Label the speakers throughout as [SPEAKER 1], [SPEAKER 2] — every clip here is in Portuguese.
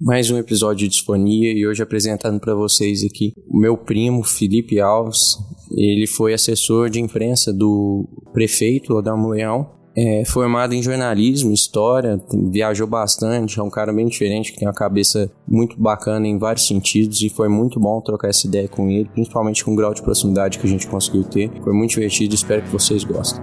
[SPEAKER 1] mais um episódio de Disfonia e hoje apresentando para vocês aqui o meu primo Felipe Alves. Ele foi assessor de imprensa do prefeito Adamo Leão. É, formado em jornalismo, história, viajou bastante, é um cara bem diferente, que tem uma cabeça muito bacana em vários sentidos e foi muito bom trocar essa ideia com ele, principalmente com o grau de proximidade que a gente conseguiu ter. Foi muito divertido, espero que vocês gostem.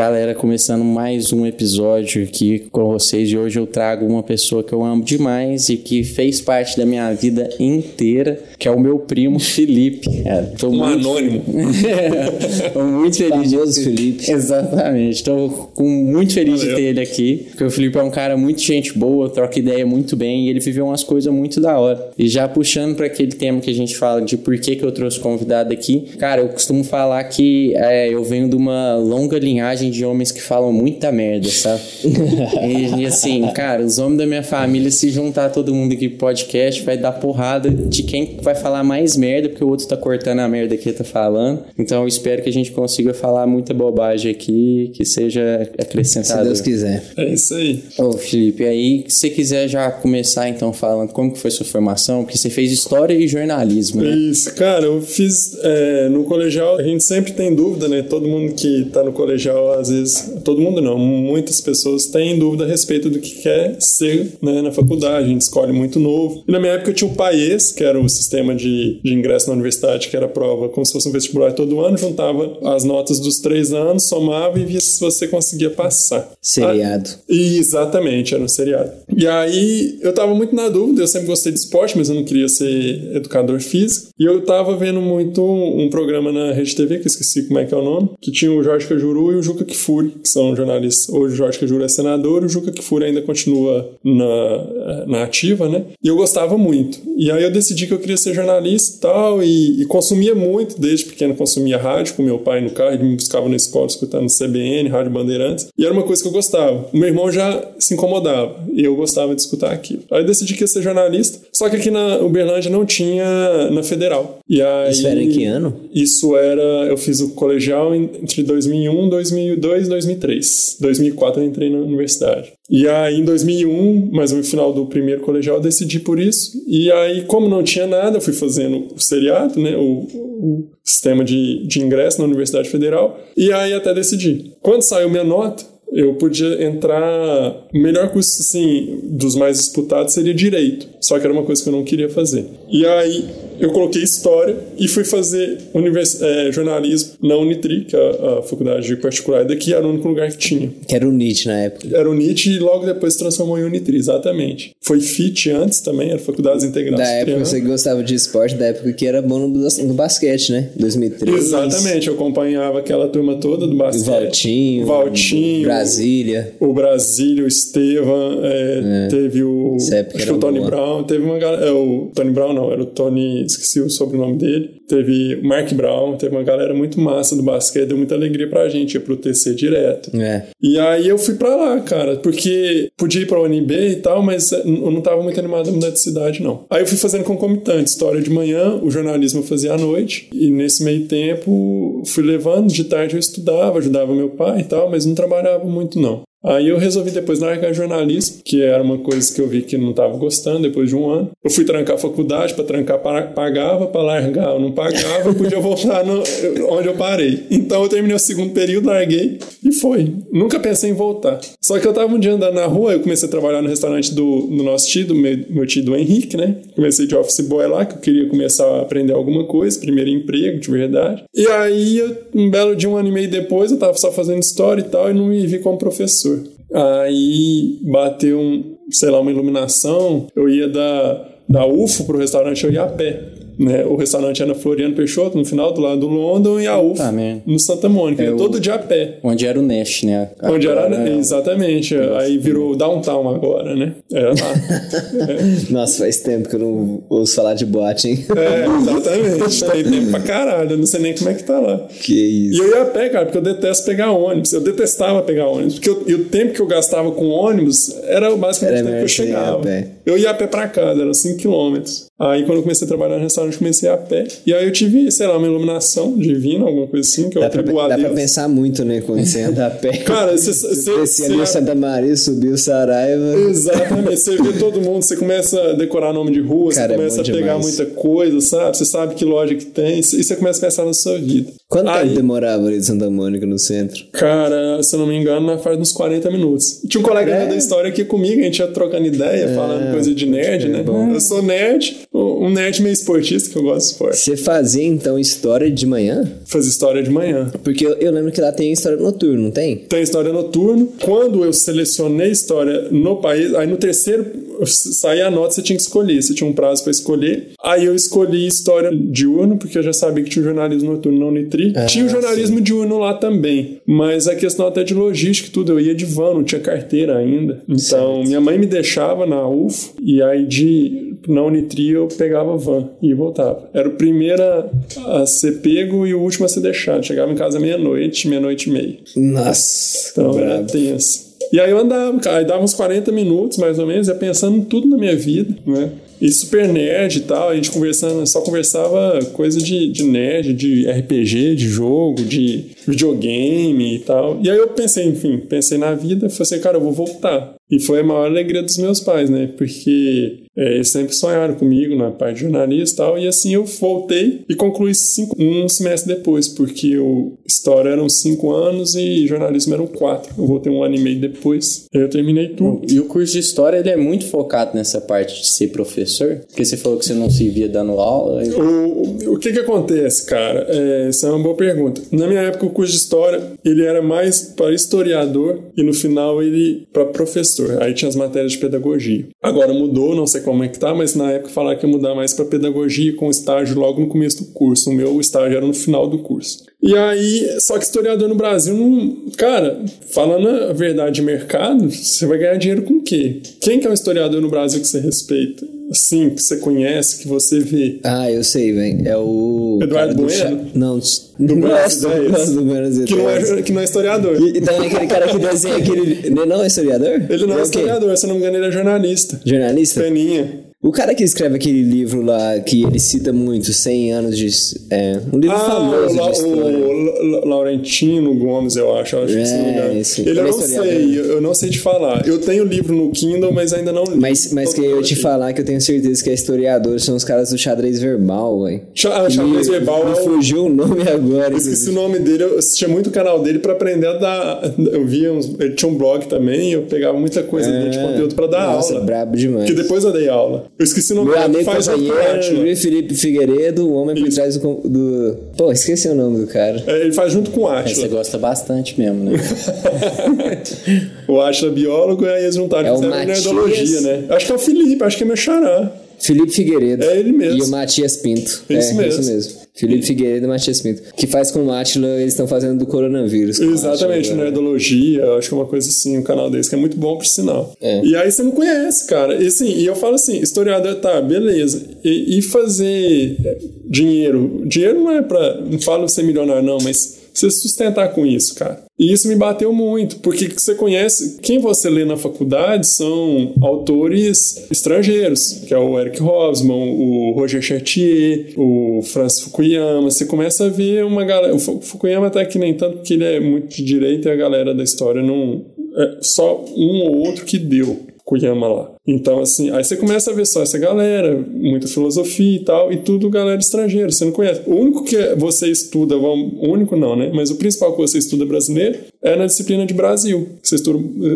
[SPEAKER 1] Galera, começando mais um episódio aqui com vocês. E hoje eu trago uma pessoa que eu amo demais e que fez parte da minha vida inteira, que é o meu primo Felipe.
[SPEAKER 2] É, tô um muito... anônimo.
[SPEAKER 1] tô muito feliz
[SPEAKER 3] Famoso de Felipe.
[SPEAKER 1] Exatamente. Com... muito feliz Valeu. de ter ele aqui, porque o Felipe é um cara muito gente boa, troca ideia muito bem e ele viveu umas coisas muito da hora. E já puxando para aquele tema que a gente fala de por que, que eu trouxe convidado aqui, cara, eu costumo falar que é, eu venho de uma longa linhagem de homens que falam muita merda, sabe? e, e, assim, cara, os homens da minha família, se juntar todo mundo aqui pro podcast, vai dar porrada de quem vai falar mais merda, porque o outro tá cortando a merda que tá falando. Então eu espero que a gente consiga falar muita bobagem aqui, que seja acrescentado.
[SPEAKER 3] Se Deus quiser.
[SPEAKER 2] É isso aí.
[SPEAKER 1] Ô, Felipe, aí, se você quiser já começar então falando como que foi sua formação, porque você fez história e jornalismo, né?
[SPEAKER 2] Isso, cara, eu fiz é, no colegial, a gente sempre tem dúvida, né? Todo mundo que tá no colegial às vezes, todo mundo não, muitas pessoas têm dúvida a respeito do que quer ser né, na faculdade, a gente escolhe muito novo. E na minha época eu tinha o PAES, que era o sistema de, de ingresso na universidade, que era prova como se fosse um vestibular todo ano, juntava as notas dos três anos, somava e via se você conseguia passar.
[SPEAKER 3] Seriado.
[SPEAKER 2] Ah, exatamente, era um seriado. E aí eu tava muito na dúvida, eu sempre gostei de esporte, mas eu não queria ser educador físico. E eu tava vendo muito um programa na Rede TV, que eu esqueci como é que é o nome, que tinha o Jorge Cajuru e o Juca Kfouri, que são jornalistas. Hoje o Jorge Cajuru é senador, o Juca Kfouri ainda continua na, na ativa, né? E eu gostava muito. E aí eu decidi que eu queria ser jornalista e tal, e, consumia muito, desde pequeno consumia rádio com meu pai no carro, ele me buscava na escola escutando CBN, Rádio Bandeirantes, e era uma coisa que eu gostava. Meu irmão já se incomodava, e eu gostava de escutar aquilo. Aí eu decidi que ia ser jornalista, só que aqui na Uberlândia não tinha na Federal. E aí,
[SPEAKER 3] isso era em que ano?
[SPEAKER 2] Isso era, eu fiz o colegial entre 2001 e 2002 2003. 2004 eu entrei na universidade. E aí em 2001, mais no final do primeiro colegial, eu decidi por isso. E aí, como não tinha nada, eu fui fazendo o seriado, né, o, o sistema de, de ingresso na Universidade Federal. E aí até decidi. Quando saiu minha nota, eu podia entrar. O melhor curso, assim, dos mais disputados seria direito. Só que era uma coisa que eu não queria fazer. E aí eu coloquei história e fui fazer univers... É, jornalismo na Unitri, que é a, a faculdade particular daqui, era o único lugar que tinha.
[SPEAKER 3] Que era o NIT na época.
[SPEAKER 2] Era o NIT e logo depois se transformou em Unitri, exatamente. Foi FIT antes também, era Faculdades Integradas.
[SPEAKER 3] Da época você gostava de esporte, da época que era bom no, no basquete, né? 2003.
[SPEAKER 2] Exatamente, eu acompanhava aquela turma toda do basquete.
[SPEAKER 3] O Valtinho.
[SPEAKER 2] Valtinho.
[SPEAKER 3] Brasília.
[SPEAKER 2] O Brasília, o Estevam, é, é. teve o. Acho que o Tony boa. Brown, teve uma galera. É, o Tony Brown não, era o Tony esqueci o sobrenome dele. Teve o Mark Brown, teve uma galera muito massa do basquete, deu muita alegria pra gente, ia pro TC direto.
[SPEAKER 3] É.
[SPEAKER 2] E aí eu fui pra lá, cara, porque podia ir pra UNB e tal, mas eu não tava muito animado a mudar de cidade, não. Aí eu fui fazendo concomitante, história de manhã, o jornalismo eu fazia à noite, e nesse meio tempo fui levando, de tarde eu estudava, ajudava meu pai e tal, mas não trabalhava muito, não. Aí eu resolvi depois largar jornalismo, que era uma coisa que eu vi que não estava gostando depois de um ano. Eu fui trancar a faculdade, para trancar pagava, para largar eu não pagava, eu podia voltar no, onde eu parei. Então eu terminei o segundo período, larguei e foi. Nunca pensei em voltar. Só que eu estava um dia andando na rua, eu comecei a trabalhar no restaurante do, do nosso tio, do meu, meu tio do Henrique, né? Comecei de office boy lá, que eu queria começar a aprender alguma coisa, primeiro emprego, de verdade. E aí, um belo dia, um ano e meio depois, eu estava só fazendo história e tal, e não me vi como professor. Aí bateu, um, sei lá, uma iluminação. Eu ia da, da UFO pro restaurante, eu ia a pé. Né? O restaurante era Floriano Peixoto, no final do lado do London, e a UF
[SPEAKER 1] Ah, merda.
[SPEAKER 2] no Santa Mônica.
[SPEAKER 1] É, o-
[SPEAKER 2] todo dia a pé.
[SPEAKER 1] Onde era o Nash, né?
[SPEAKER 2] Onde era,
[SPEAKER 1] Agora,
[SPEAKER 2] exatamente. Aí virou downtown agora, né? Era lá.
[SPEAKER 3] Nossa, faz tempo que eu não ouço falar de boate, hein?
[SPEAKER 2] é, exatamente. Tem tempo pra caralho. Eu não sei nem como é que tá lá.
[SPEAKER 3] Que
[SPEAKER 2] E
[SPEAKER 3] isso.
[SPEAKER 2] eu ia a pé, cara, porque eu detesto pegar ônibus. Eu detestava pegar ônibus. Porque eu- e o tempo que eu gastava com ônibus era basicamente
[SPEAKER 3] Era
[SPEAKER 2] o tempo que eu
[SPEAKER 3] a
[SPEAKER 2] chegava. Eu ia a pé pra casa, era 5 quilômetros. Aí quando eu comecei a trabalhar no restaurante, eu comecei a pé. E aí eu tive, sei lá, uma iluminação divina, alguma coisa assim, que eu
[SPEAKER 3] Dá pra,
[SPEAKER 2] atribuo a
[SPEAKER 3] dá pra pensar muito, né? Quando você anda a pé.
[SPEAKER 2] Cara, você-
[SPEAKER 3] Descia ali Santa Maria, subiu o Saraiva.
[SPEAKER 2] Exatamente, você vê todo mundo, você começa a decorar nome de rua,
[SPEAKER 3] Cara,
[SPEAKER 2] você
[SPEAKER 3] é
[SPEAKER 2] começa a
[SPEAKER 3] bom
[SPEAKER 2] pegar
[SPEAKER 3] demais.
[SPEAKER 2] muita coisa, sabe? Você sabe que loja que tem, e você começa a pensar na sua vida.
[SPEAKER 3] Quanto
[SPEAKER 2] Aí-
[SPEAKER 3] tempo demorava ali de Santa Mônica no centro?
[SPEAKER 2] Cara, se eu não me engano, faz uns 40 minutos. Tinha um colega
[SPEAKER 3] É.
[SPEAKER 2] da história aqui comigo, a gente ia trocando ideia, falando coisa de nerd, né? Eu sou nerd, um nerd meio esportista, que eu gosto de esporte.
[SPEAKER 3] Você fazia então história de manhã?
[SPEAKER 2] Faz história de manhã.
[SPEAKER 3] Porque eu, eu lembro que lá tem história noturna, não tem?
[SPEAKER 2] Tem história noturno. Quando eu selecionei história no país, aí no terceiro saía a nota, você tinha que escolher. Você tinha um prazo pra escolher. Aí eu escolhi história diurno, porque eu já sabia que tinha o jornalismo noturno na Unitri. tinha o jornalismo diurno lá também. Mas a questão até de logística e tudo, eu ia de van, não tinha carteira ainda. Então, minha mãe me deixava na UF e aí de na Unitri eu pegava van e voltava. Era o primeiro a, a ser pego e o último a ser deixado. Chegava em casa meia-noite, meia-noite e meia.
[SPEAKER 3] Nossa,
[SPEAKER 2] Então era tenso. E aí eu andava, cara, aí dava uns 40 minutos mais ou menos, ia pensando em tudo na minha vida, né? E super nerd e tal, a gente conversando, só conversava coisa de, de nerd, de RPG, de jogo, de videogame e tal. E aí eu pensei, enfim, pensei na vida, falei assim, cara, eu vou voltar. E foi a maior alegria dos meus pais, né? Porque é, eles sempre sonharam comigo na parte de jornalista e tal. E assim eu voltei e concluí cinco, um semestre depois, porque o História eram cinco anos e jornalismo eram quatro. Eu voltei um ano e meio depois. Aí eu terminei tudo.
[SPEAKER 1] E o curso de história ele é muito focado nessa parte de ser professor, porque você falou que você não se via dando aula. e-
[SPEAKER 2] O, o que que acontece, cara? É, essa é uma boa pergunta. Na minha época, o curso de História, ele era mais para historiador e no final ele para professor. Aí tinha as matérias de pedagogia. Agora mudou, não sei como é que tá, mas na época falaram que ia mudar mais para pedagogia com estágio logo no começo do curso. O meu estágio era no final do curso. E aí, só que historiador no Brasil não. Cara, falando a verdade de mercado, você vai ganhar dinheiro com o quê? Quem que é um historiador no Brasil que você respeita? Assim, que você conhece, que você vê?
[SPEAKER 3] Ah, eu sei, velho. É o.
[SPEAKER 2] Eduardo Bueno?
[SPEAKER 3] Cha- Não,
[SPEAKER 2] Do
[SPEAKER 3] Nossa,
[SPEAKER 2] Buenos Aires.
[SPEAKER 3] gosto do Buenos
[SPEAKER 2] Que não,
[SPEAKER 3] Aires.
[SPEAKER 2] é, que não é historiador.
[SPEAKER 3] E, e também aquele cara que desenha aquele. Ele não é historiador?
[SPEAKER 2] Ele não é
[SPEAKER 3] quê?
[SPEAKER 2] historiador, se eu não me engano, ele é jornalista.
[SPEAKER 3] Jornalista?
[SPEAKER 2] Peninha.
[SPEAKER 3] O cara que escreve aquele livro lá, que ele cita muito, 100 anos de. É, um livro
[SPEAKER 2] Ah,
[SPEAKER 3] famoso
[SPEAKER 2] o,
[SPEAKER 3] de história.
[SPEAKER 2] o La- Laurentino Gomes, eu acho. eu acho que
[SPEAKER 3] É,
[SPEAKER 2] engano.
[SPEAKER 3] esse-
[SPEAKER 2] Ele
[SPEAKER 3] ele
[SPEAKER 2] eu
[SPEAKER 3] é
[SPEAKER 2] não sei, eu não sei te falar. Eu tenho o livro no Kindle, mas ainda não li.
[SPEAKER 3] Mas, mas que eu te falar que eu tenho certeza que é historiador são os caras do xadrez verbal, velho.
[SPEAKER 2] Ah, Xadrez
[SPEAKER 3] Me-
[SPEAKER 2] Verbal
[SPEAKER 3] me
[SPEAKER 2] é
[SPEAKER 3] fugiu o nome agora.
[SPEAKER 2] Eu esqueci o nome dele, eu assistia muito o canal dele pra aprender a dar. Eu via uns. Ele tinha um blog também, eu pegava muita coisa dele de conteúdo pra dar
[SPEAKER 3] É. Nossa,
[SPEAKER 2] aula.
[SPEAKER 3] brabo demais.
[SPEAKER 2] Que depois eu dei aula. Eu esqueci o nome
[SPEAKER 3] Meu amigo
[SPEAKER 2] faz o
[SPEAKER 3] companheiro. Luiz Felipe Figueiredo, o homem por
[SPEAKER 2] Isso.
[SPEAKER 3] trás do, do. Pô, esqueci o nome do cara.
[SPEAKER 2] É, Ele faz junto com o
[SPEAKER 1] Você
[SPEAKER 2] Átila.
[SPEAKER 1] gosta bastante mesmo, né?
[SPEAKER 2] o Átila é biólogo, aí eles juntaram
[SPEAKER 3] É o Matias.
[SPEAKER 2] nerdologia, né? Acho que é o Felipe, acho que é meu xará.
[SPEAKER 3] Felipe Figueiredo.
[SPEAKER 2] É ele mesmo.
[SPEAKER 3] E o Matias Pinto.
[SPEAKER 2] Isso
[SPEAKER 3] é,
[SPEAKER 2] mesmo.
[SPEAKER 3] isso mesmo. Felipe Figueiredo e Matias Pinto. Que faz com o Átila, eles estão fazendo do coronavírus. o
[SPEAKER 2] Exatamente,
[SPEAKER 3] Átila, né?
[SPEAKER 2] nerdologia, eu acho que é uma coisa assim, um canal desse que é muito bom por sinal.
[SPEAKER 3] É.
[SPEAKER 2] E aí você não conhece, cara. E assim, e eu falo assim, historiador, tá, beleza. E, e fazer é, dinheiro? Dinheiro não é pra. Não falo ser milionário, não, mas você sustentar com isso, cara. E isso me bateu muito, porque você conhece, quem você lê na faculdade são autores estrangeiros, que é o Eric Hobsbawm, o Roger Chartier, o Francis Fukuyama. Você começa a ver uma galera. O Fu- Fukuyama até que nem tanto, porque ele é muito de direita e a galera da história não. É só um ou outro que deu. Fukuyama lá. Então, assim, aí você começa a ver só essa galera, muita filosofia e tal, e tudo galera estrangeira, você não conhece. O único que você estuda, o único não, né? Mas o principal que você estuda brasileiro é na disciplina de Brasil.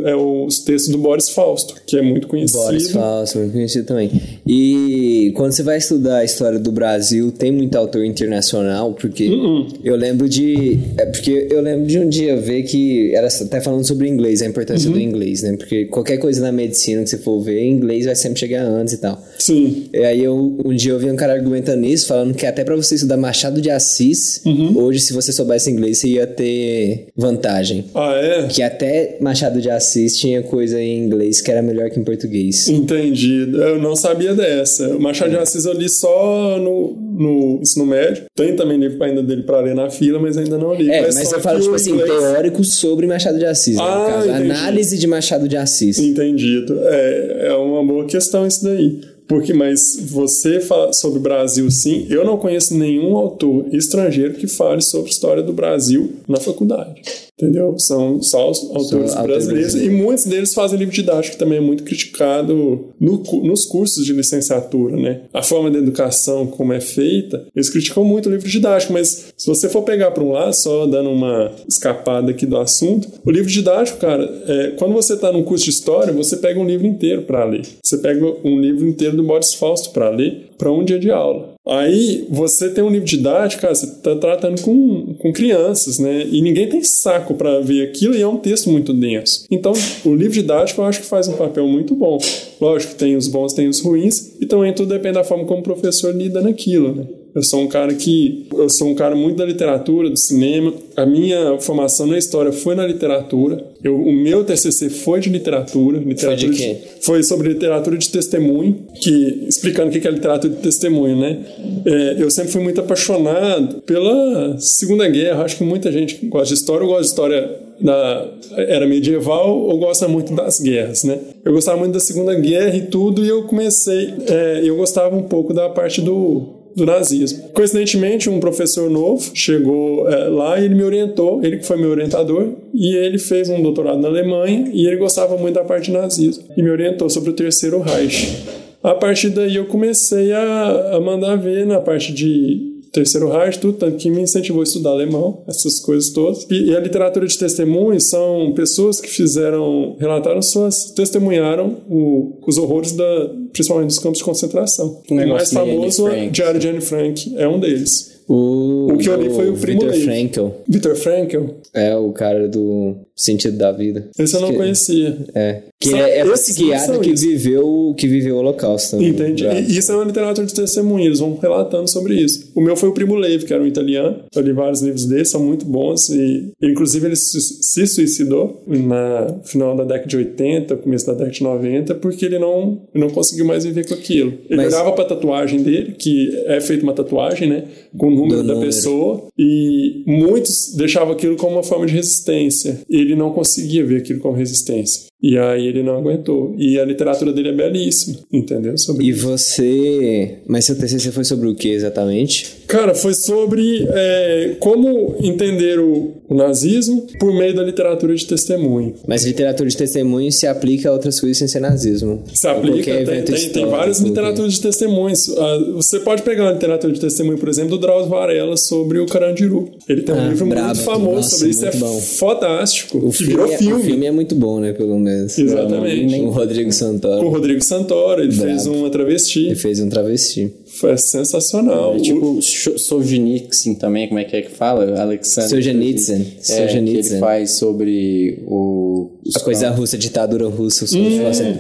[SPEAKER 2] É, os textos do Boris Fausto, que é muito conhecido.
[SPEAKER 3] Boris Fausto, muito conhecido também. E quando você vai estudar a história do Brasil, tem muito autor internacional, porque
[SPEAKER 2] Uh-uh.
[SPEAKER 3] eu lembro de. É porque eu lembro de um dia ver que era até falando sobre inglês, a importância
[SPEAKER 2] Uhum.
[SPEAKER 3] do inglês, né? Porque qualquer coisa na medicina que você for ver, inglês vai sempre chegar antes e tal.
[SPEAKER 2] Sim.
[SPEAKER 3] E aí eu, um dia eu vi um cara argumentando isso, falando que até pra você estudar Machado de Assis,
[SPEAKER 2] Uhum.
[SPEAKER 3] hoje se você soubesse inglês você ia ter vantagem.
[SPEAKER 2] Ah, é?
[SPEAKER 3] Que até Machado de Assis tinha coisa em inglês que era melhor que em português.
[SPEAKER 2] Entendido. Eu não sabia dessa. Machado de Assis eu li só no, no ensino médio. Tem também livro ainda dele pra ler na fila, mas ainda não li.
[SPEAKER 3] É, mas,
[SPEAKER 2] só
[SPEAKER 3] eu falo, tipo assim,
[SPEAKER 2] inglês-
[SPEAKER 3] teórico sobre Machado de Assis, né,
[SPEAKER 2] Ah,
[SPEAKER 3] no caso.
[SPEAKER 2] entendi.
[SPEAKER 3] Análise de Machado de Assis.
[SPEAKER 2] Entendido. É, é uma boa questão isso daí. Porque, mas você fala sobre o Brasil, sim. Eu não conheço nenhum autor estrangeiro que fale sobre história do Brasil na faculdade. Entendeu? São só os autores
[SPEAKER 3] autores
[SPEAKER 2] brasileiros. E muitos deles fazem livro didático, que também é muito criticado no nos cursos de licenciatura, né? A forma da educação, como é feita, eles criticam muito o livro didático, mas se você for pegar para um lado, só dando uma escapada aqui do assunto, o livro didático, cara, é, quando você está num curso de história, você pega um livro inteiro para ler. Você pega um livro inteiro do Boris Fausto para ler para um dia de aula. Aí você tem um livro didático, cara, você tá tratando com, com crianças, né? E ninguém tem saco para ver aquilo e é um texto muito denso. Então, o livro didático eu acho que faz um papel muito bom. Lógico tem os bons, tem os ruins, e também tudo depende da forma como o professor lida naquilo, né? Eu sou um cara que. Eu sou um cara muito da literatura, do cinema. A minha formação na história foi na literatura. Eu, o meu TCC foi de literatura. literatura
[SPEAKER 3] de quê?
[SPEAKER 2] foi sobre literatura de testemunho, que explicando o que é literatura de testemunho, né? É, eu sempre fui muito apaixonado pela Segunda Guerra. Acho que muita gente gosta de história. Eu gosto de história da era medieval ou gosta muito das guerras, né? Eu gostava muito da Segunda Guerra e tudo, e eu comecei. é, eu gostava um pouco da parte do do nazismo. Coincidentemente, um professor novo chegou é, lá e ele me orientou, ele que foi meu orientador, e ele fez um doutorado na Alemanha e ele gostava muito da parte de nazismo e me orientou sobre o terceiro Reich. A partir daí eu comecei a, a mandar ver na parte de terceiro Reich, tudo, tanto que me incentivou a estudar alemão, essas coisas todas. E, e a literatura de testemunhos são pessoas que fizeram, relataram suas, testemunharam o- os horrores da, principalmente dos campos de concentração.
[SPEAKER 1] O
[SPEAKER 2] O mais famoso é
[SPEAKER 1] Frank.
[SPEAKER 2] Diário de Anne Frank, é um deles.
[SPEAKER 3] O,
[SPEAKER 2] O que eu li foi o Primo
[SPEAKER 3] Viktor
[SPEAKER 2] Levi.
[SPEAKER 3] Frankl.
[SPEAKER 2] Viktor Frankl,
[SPEAKER 3] É o cara do sentido da vida.
[SPEAKER 2] esse eu não
[SPEAKER 3] Que-
[SPEAKER 2] conhecia.
[SPEAKER 3] É. Que
[SPEAKER 2] São-
[SPEAKER 3] é, é psiquiatra que
[SPEAKER 2] isso.
[SPEAKER 3] viveu, que viveu o Holocausto.
[SPEAKER 2] Entendi. E isso é uma literatura de testemunho, eles vão relatando sobre isso. O meu foi o Primo Levi, que era um italiano. Eu li vários livros dele, são muito bons. E, inclusive, ele se suicidou na final da década de 80, começo da década de 90, porque ele não, não conseguiu mais viver com aquilo. Ele
[SPEAKER 3] Mas-
[SPEAKER 2] olhava pra tatuagem dele, que é feita uma tatuagem, né? Com o número
[SPEAKER 3] Do
[SPEAKER 2] da
[SPEAKER 3] número.
[SPEAKER 2] pessoa. E muitos deixavam aquilo como uma forma de resistência. Ele não conseguia ver aquilo como resistência. E aí ele não aguentou. E a literatura dele é belíssima, entendeu? Sobre
[SPEAKER 3] E você. Mas seu TCC foi sobre o que exatamente?
[SPEAKER 2] Cara, foi sobre é, como entender o, o nazismo por meio da literatura de testemunho.
[SPEAKER 3] Mas literatura de testemunho se aplica a outras coisas sem ser nazismo.
[SPEAKER 2] Se aplica,
[SPEAKER 3] qualquer
[SPEAKER 2] tem,
[SPEAKER 3] evento
[SPEAKER 2] tem, tem várias literaturas de testemunhos. Ah, você pode pegar uma literatura de testemunho, por exemplo, do Drauzio Varela sobre o Carandiru. Ele tem um
[SPEAKER 3] Ah,
[SPEAKER 2] livro
[SPEAKER 3] brabo.
[SPEAKER 2] muito famoso
[SPEAKER 3] Nossa,
[SPEAKER 2] sobre isso, é
[SPEAKER 3] bom.
[SPEAKER 2] fantástico.
[SPEAKER 3] O filme,
[SPEAKER 2] virou
[SPEAKER 3] é,
[SPEAKER 2] filme.
[SPEAKER 3] o filme é muito bom, né? Pelo menos.
[SPEAKER 2] Exatamente.
[SPEAKER 3] Com o Rodrigo Santoro.
[SPEAKER 2] Com o Rodrigo Santoro, ele
[SPEAKER 3] Brabo.
[SPEAKER 2] fez uma travesti.
[SPEAKER 3] Ele fez um travesti.
[SPEAKER 2] Foi sensacional.
[SPEAKER 1] É tipo Sho- Solzhenitsyn também, como é que é que fala? Alexander.
[SPEAKER 3] Solzhenitsyn.
[SPEAKER 1] É, que
[SPEAKER 3] Solzhenitsyn.
[SPEAKER 1] ele faz sobre o... os
[SPEAKER 3] A coisa russa, a ditadura russa, os,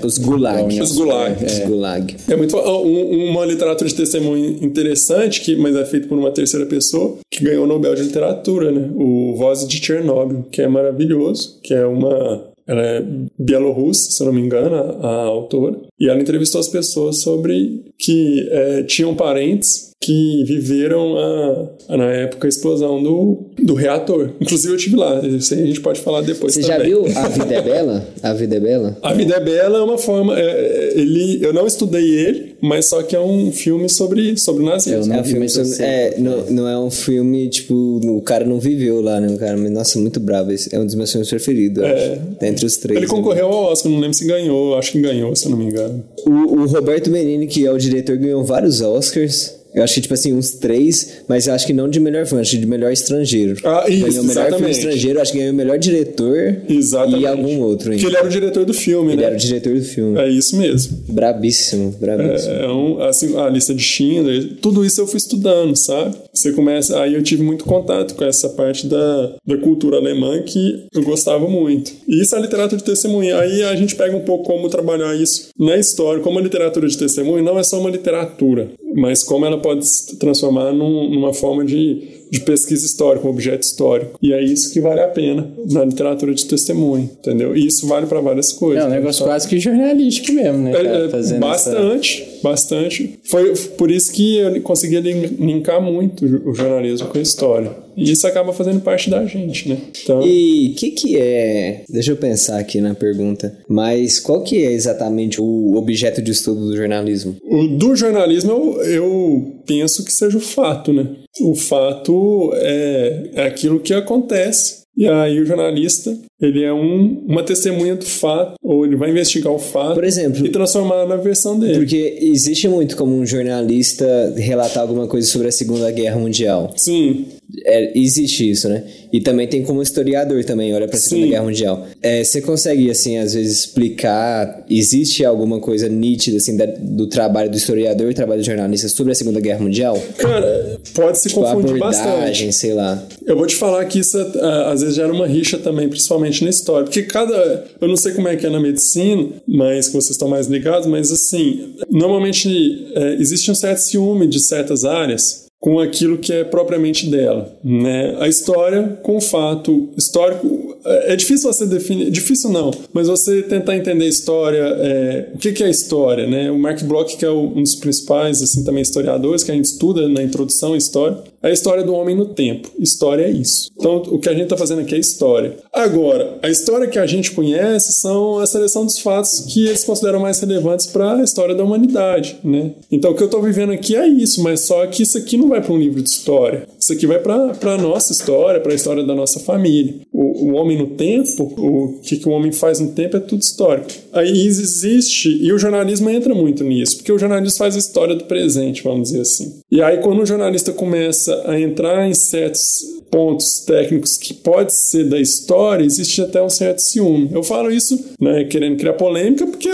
[SPEAKER 3] os gulag.
[SPEAKER 2] Os gulag.
[SPEAKER 3] Os gulag.
[SPEAKER 2] É muito um- uma literatura de testemunho interessante, que, mas é feito por uma terceira pessoa, que ganhou o Nobel de Literatura, né? O Voz de Chernobyl, que é maravilhoso, que é uma. Ela é bielorrussa, se não me engano, a, a autora. E ela entrevistou as pessoas sobre que é, tinham parentes que viveram a, a, na época a explosão do, do reator. Inclusive eu tive lá, isso aí a gente pode falar depois
[SPEAKER 3] Você
[SPEAKER 2] também.
[SPEAKER 3] já viu A Vida é Bela? A Vida é Bela?
[SPEAKER 2] A Vida é Bela é uma forma. é, ele, eu não estudei ele, mas só que é um filme sobre, sobre o nazismo.
[SPEAKER 1] Eu não
[SPEAKER 3] É um filme sobre- é, não, não é um filme, tipo, o cara não viveu lá, né? O cara, mas, nossa, muito bravo. Esse é um dos meus filmes preferidos, eu
[SPEAKER 2] É.
[SPEAKER 3] acho. Entre os três.
[SPEAKER 2] Ele
[SPEAKER 3] né?
[SPEAKER 2] concorreu ao Oscar, não lembro se ganhou, acho que ganhou, se eu não me engano.
[SPEAKER 3] O, o Roberto Benini, que é o diretor, ganhou vários Oscars. Eu acho que, tipo assim, uns três, mas eu acho que não de melhor filme, acho que de melhor estrangeiro.
[SPEAKER 2] Ah, isso,
[SPEAKER 3] ganhou o melhor filme
[SPEAKER 2] exatamente.
[SPEAKER 3] estrangeiro, acho que ganhou o melhor diretor
[SPEAKER 2] Exatamente.
[SPEAKER 3] e algum outro
[SPEAKER 2] Porque
[SPEAKER 3] ainda.
[SPEAKER 2] ele era o diretor do filme,
[SPEAKER 3] Ele
[SPEAKER 2] né?
[SPEAKER 3] era o diretor do filme.
[SPEAKER 2] É isso mesmo.
[SPEAKER 3] Brabíssimo, brabíssimo.
[SPEAKER 2] É um, assim, a lista de Schindler, tudo isso eu fui estudando, sabe? Você começa, aí eu tive muito contato com essa parte da, da cultura alemã que eu gostava muito. E isso é a literatura de testemunha. Aí a gente pega um pouco como trabalhar isso na história, como a literatura de testemunha não é só uma literatura, mas como ela pode se transformar num- numa forma de, de pesquisa histórica, um objeto histórico. E é isso que vale a pena na literatura de testemunha, entendeu? E isso vale para várias coisas.
[SPEAKER 1] É um negócio quase que jornalístico mesmo, né?
[SPEAKER 2] É, é, bastante, bastante. Foi por isso que eu consegui lin- linkar muito o jornalismo com a história. E isso acaba fazendo parte da gente, né? Então,
[SPEAKER 3] E o que que é... Deixa eu pensar aqui na pergunta. Mas qual que é exatamente o objeto de estudo do jornalismo?
[SPEAKER 2] o do jornalismo eu, eu penso que seja o fato, né? O fato é, é aquilo que acontece. E aí o jornalista, ele é um, uma testemunha do fato, ou ele vai investigar o fato
[SPEAKER 3] Por exemplo,
[SPEAKER 2] e transformar na versão dele.
[SPEAKER 3] Porque existe muito como um jornalista relatar alguma coisa sobre a Segunda Guerra Mundial.
[SPEAKER 2] Sim,
[SPEAKER 3] É, existe isso, né? E também tem como historiador também, olha pra Segunda
[SPEAKER 2] Sim.
[SPEAKER 3] Guerra Mundial. É, você consegue, assim, às vezes explicar, existe alguma coisa nítida, assim, da- do trabalho do historiador e trabalho do jornalista sobre a Segunda Guerra Mundial?
[SPEAKER 2] cara, pode se
[SPEAKER 3] Tipo, a
[SPEAKER 2] confundir bastante.
[SPEAKER 3] sei lá.
[SPEAKER 2] Eu vou te falar que isso ah, às vezes gera uma rixa também, principalmente na história. Porque cada. Eu não sei como é que é na medicina, mas que vocês estão mais ligados, mas assim, normalmente é, existe um certo ciúme de certas áreas com aquilo que é propriamente dela, né? A história com o fato histórico é é difícil você definir, difícil não, mas você tentar entender história, é, o que, que é história, né? O Mark Bloch, que é um dos principais, assim, também historiadores que a gente estuda na introdução à história, a história do homem no tempo. História é isso. Então, o que a gente está fazendo aqui é história. Agora, a história que a gente conhece são a seleção dos fatos que eles consideram mais relevantes para a história da humanidade, né? Então, o que eu estou vivendo aqui é isso, mas só que isso aqui não vai para um livro de história. Isso aqui vai para a nossa história, para a história da nossa família. O, o homem no tempo, o que, que o homem faz no tempo é tudo histórico. Aí existe, e o jornalismo entra muito nisso, porque o jornalismo faz a história do presente, vamos dizer assim. E aí, quando o jornalista começa a entrar em certos pontos técnicos que pode ser da história, existe até um certo ciúme. Eu falo isso, né, querendo criar polêmica, porque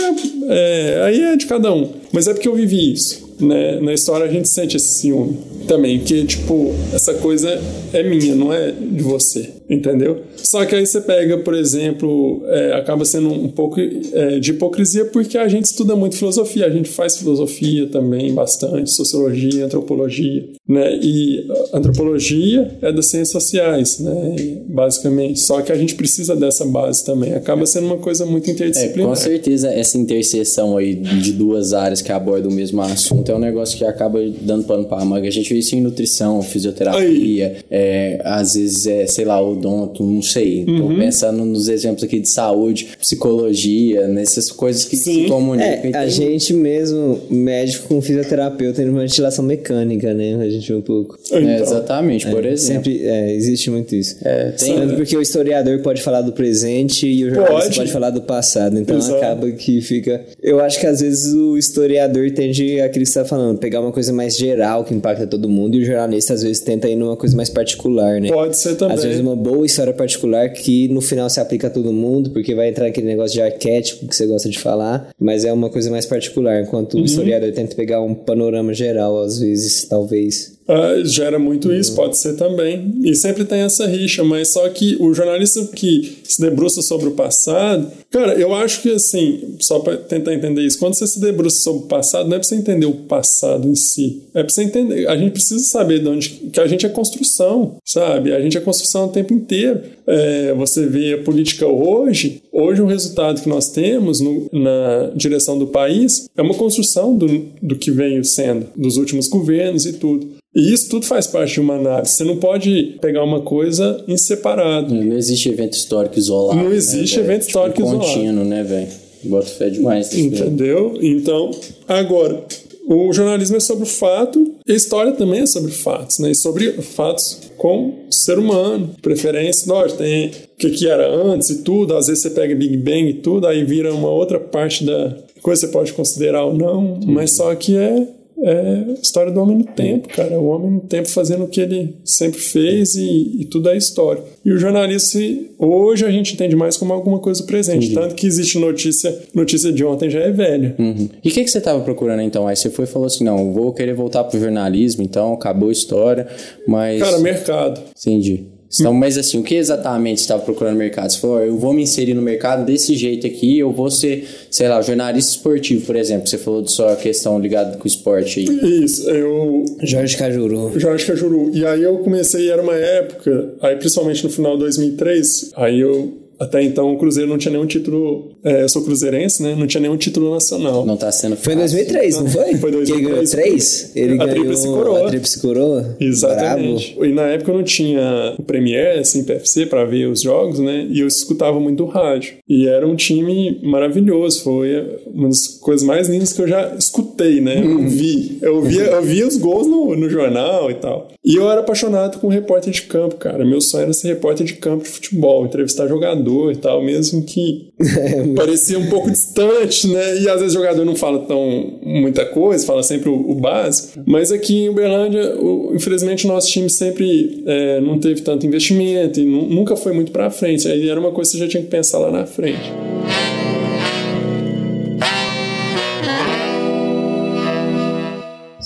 [SPEAKER 2] é, aí é de cada um. Mas é porque eu vivi isso. Né? Na história a gente sente esse ciúme também, que tipo, essa coisa é minha, não é de você, entendeu? Só que aí você pega, por exemplo, é, acaba sendo um pouco é, de hipocrisia porque a gente estuda muito filosofia, a gente faz filosofia também bastante, sociologia, antropologia, né? E a antropologia é das ciências sociais, né? Basicamente. Só que a gente precisa dessa base também. Acaba sendo uma coisa muito
[SPEAKER 1] É,
[SPEAKER 2] interdisciplinar.
[SPEAKER 1] com certeza essa interseção aí de duas áreas que abordam o mesmo assunto é um negócio que acaba dando pano pra manga. A gente vê isso em nutrição, fisioterapia, é, às vezes é, sei lá, odonto, não sei. Tô
[SPEAKER 2] Uhum.
[SPEAKER 1] pensando nos exemplos aqui de saúde, psicologia, nessas coisas que se comunicam.
[SPEAKER 3] É,
[SPEAKER 1] Então,
[SPEAKER 3] a gente mesmo, médico com fisioterapeuta, tem uma ventilação mecânica, né? A gente vê um pouco.
[SPEAKER 1] é,
[SPEAKER 2] Então,
[SPEAKER 1] exatamente, por exemplo.
[SPEAKER 3] Sempre é, existe muito isso.
[SPEAKER 1] É, tem-
[SPEAKER 3] Tanto porque o historiador pode falar do presente e o jornalista
[SPEAKER 2] Pode.
[SPEAKER 3] pode, falar do passado. Então
[SPEAKER 2] Exato.
[SPEAKER 3] acaba que fica. Eu acho que às vezes o historiador tende aquilo que você está falando, pegar uma coisa mais geral que impacta todo mundo, e o jornalista às vezes tenta ir numa coisa mais particular, né?
[SPEAKER 2] Pode ser também.
[SPEAKER 3] Às vezes uma boa história particular que no final se aplica a todo mundo, porque vai entrar aquele negócio de arquétipo que você gosta de falar, mas é uma coisa mais particular, enquanto
[SPEAKER 2] Uhum.
[SPEAKER 3] o historiador tenta pegar um panorama geral, às vezes, talvez.
[SPEAKER 2] Ah, gera muito
[SPEAKER 3] Uhum.
[SPEAKER 2] isso, pode ser também. E sempre tem essa rixa, mas só que o jornalista que se debruça sobre o passado, cara, eu acho que assim, só para tentar entender isso, quando você se debruça sobre o passado, não é para você entender o passado em si, é para você entender. A gente precisa saber de onde que a gente é construção, sabe? A gente é construção o tempo inteiro. É, você vê a política hoje, hoje o resultado que nós temos no- na direção do país é uma construção do, do que veio sendo, dos últimos governos e tudo. E isso tudo faz parte de uma análise. Você não pode pegar uma coisa em separado.
[SPEAKER 1] Não existe evento histórico isolado.
[SPEAKER 2] Não
[SPEAKER 1] né,
[SPEAKER 2] existe
[SPEAKER 1] velho?
[SPEAKER 2] evento histórico
[SPEAKER 1] tipo,
[SPEAKER 2] isolado.
[SPEAKER 1] contínuo, né, velho? Bota fé demais.
[SPEAKER 2] Entendeu? Então, agora, o jornalismo é sobre o fato, e a história também é sobre fatos, né? E sobre fatos com o ser humano, preferência, lógico, tem o que, que era antes e tudo, às vezes você pega Big Bang e tudo, aí vira uma outra parte da coisa que você pode considerar ou não, mas só que é é história do homem no tempo, cara. O homem no tempo fazendo o que ele sempre fez e, e tudo é história. E o jornalista, hoje a gente entende mais como alguma coisa presente. Uhum. Tanto que existe notícia, notícia de ontem já é velha.
[SPEAKER 1] Uhum. E o que, que você estava procurando então? Aí você foi e falou assim: não, vou querer voltar pro jornalismo, então acabou a história, mas.
[SPEAKER 2] Cara, mercado.
[SPEAKER 1] Entendi. Então, mas assim, o que exatamente você estava procurando no mercado? Você falou, eu vou me inserir no mercado desse jeito aqui, eu vou ser, sei lá, jornalista esportivo, por exemplo. Você falou de sua questão ligada com o esporte
[SPEAKER 2] aí. Isso, eu...
[SPEAKER 3] Jorge Cajuru.
[SPEAKER 2] Jorge Cajuru. E aí eu comecei, era uma época, aí principalmente no final de 2003, aí eu até então o Cruzeiro não tinha nenhum título. É, eu sou cruzeirense, né? Não tinha nenhum título nacional.
[SPEAKER 1] Não tá sendo
[SPEAKER 3] Foi em 2003, não foi?
[SPEAKER 2] Foi 2003.
[SPEAKER 3] Que ele ganhou três? Ele
[SPEAKER 2] a
[SPEAKER 3] ganhou
[SPEAKER 2] Tríplice Coroa.
[SPEAKER 3] a Tríplice Coroa.
[SPEAKER 2] Exatamente.
[SPEAKER 3] Bravo.
[SPEAKER 2] E na época eu não tinha o Premiere, assim, PFC, pra ver os jogos, né? E eu escutava muito o rádio. E era um time maravilhoso. Foi uma das coisas mais lindas que eu já escutei, né? Eu vi. Eu via, eu via os gols no, no jornal e tal. E eu era apaixonado com repórter de campo, cara. Meu sonho era ser repórter de campo de futebol, entrevistar jogador e tal, mesmo que parecia um pouco distante, né? E às vezes o jogador não fala tão muita coisa, fala sempre o, o básico. Mas aqui em Uberlândia, o, infelizmente, o nosso time sempre é, não teve tanto investimento e nunca foi muito pra frente. Aí era uma coisa que você já tinha que pensar lá na frente.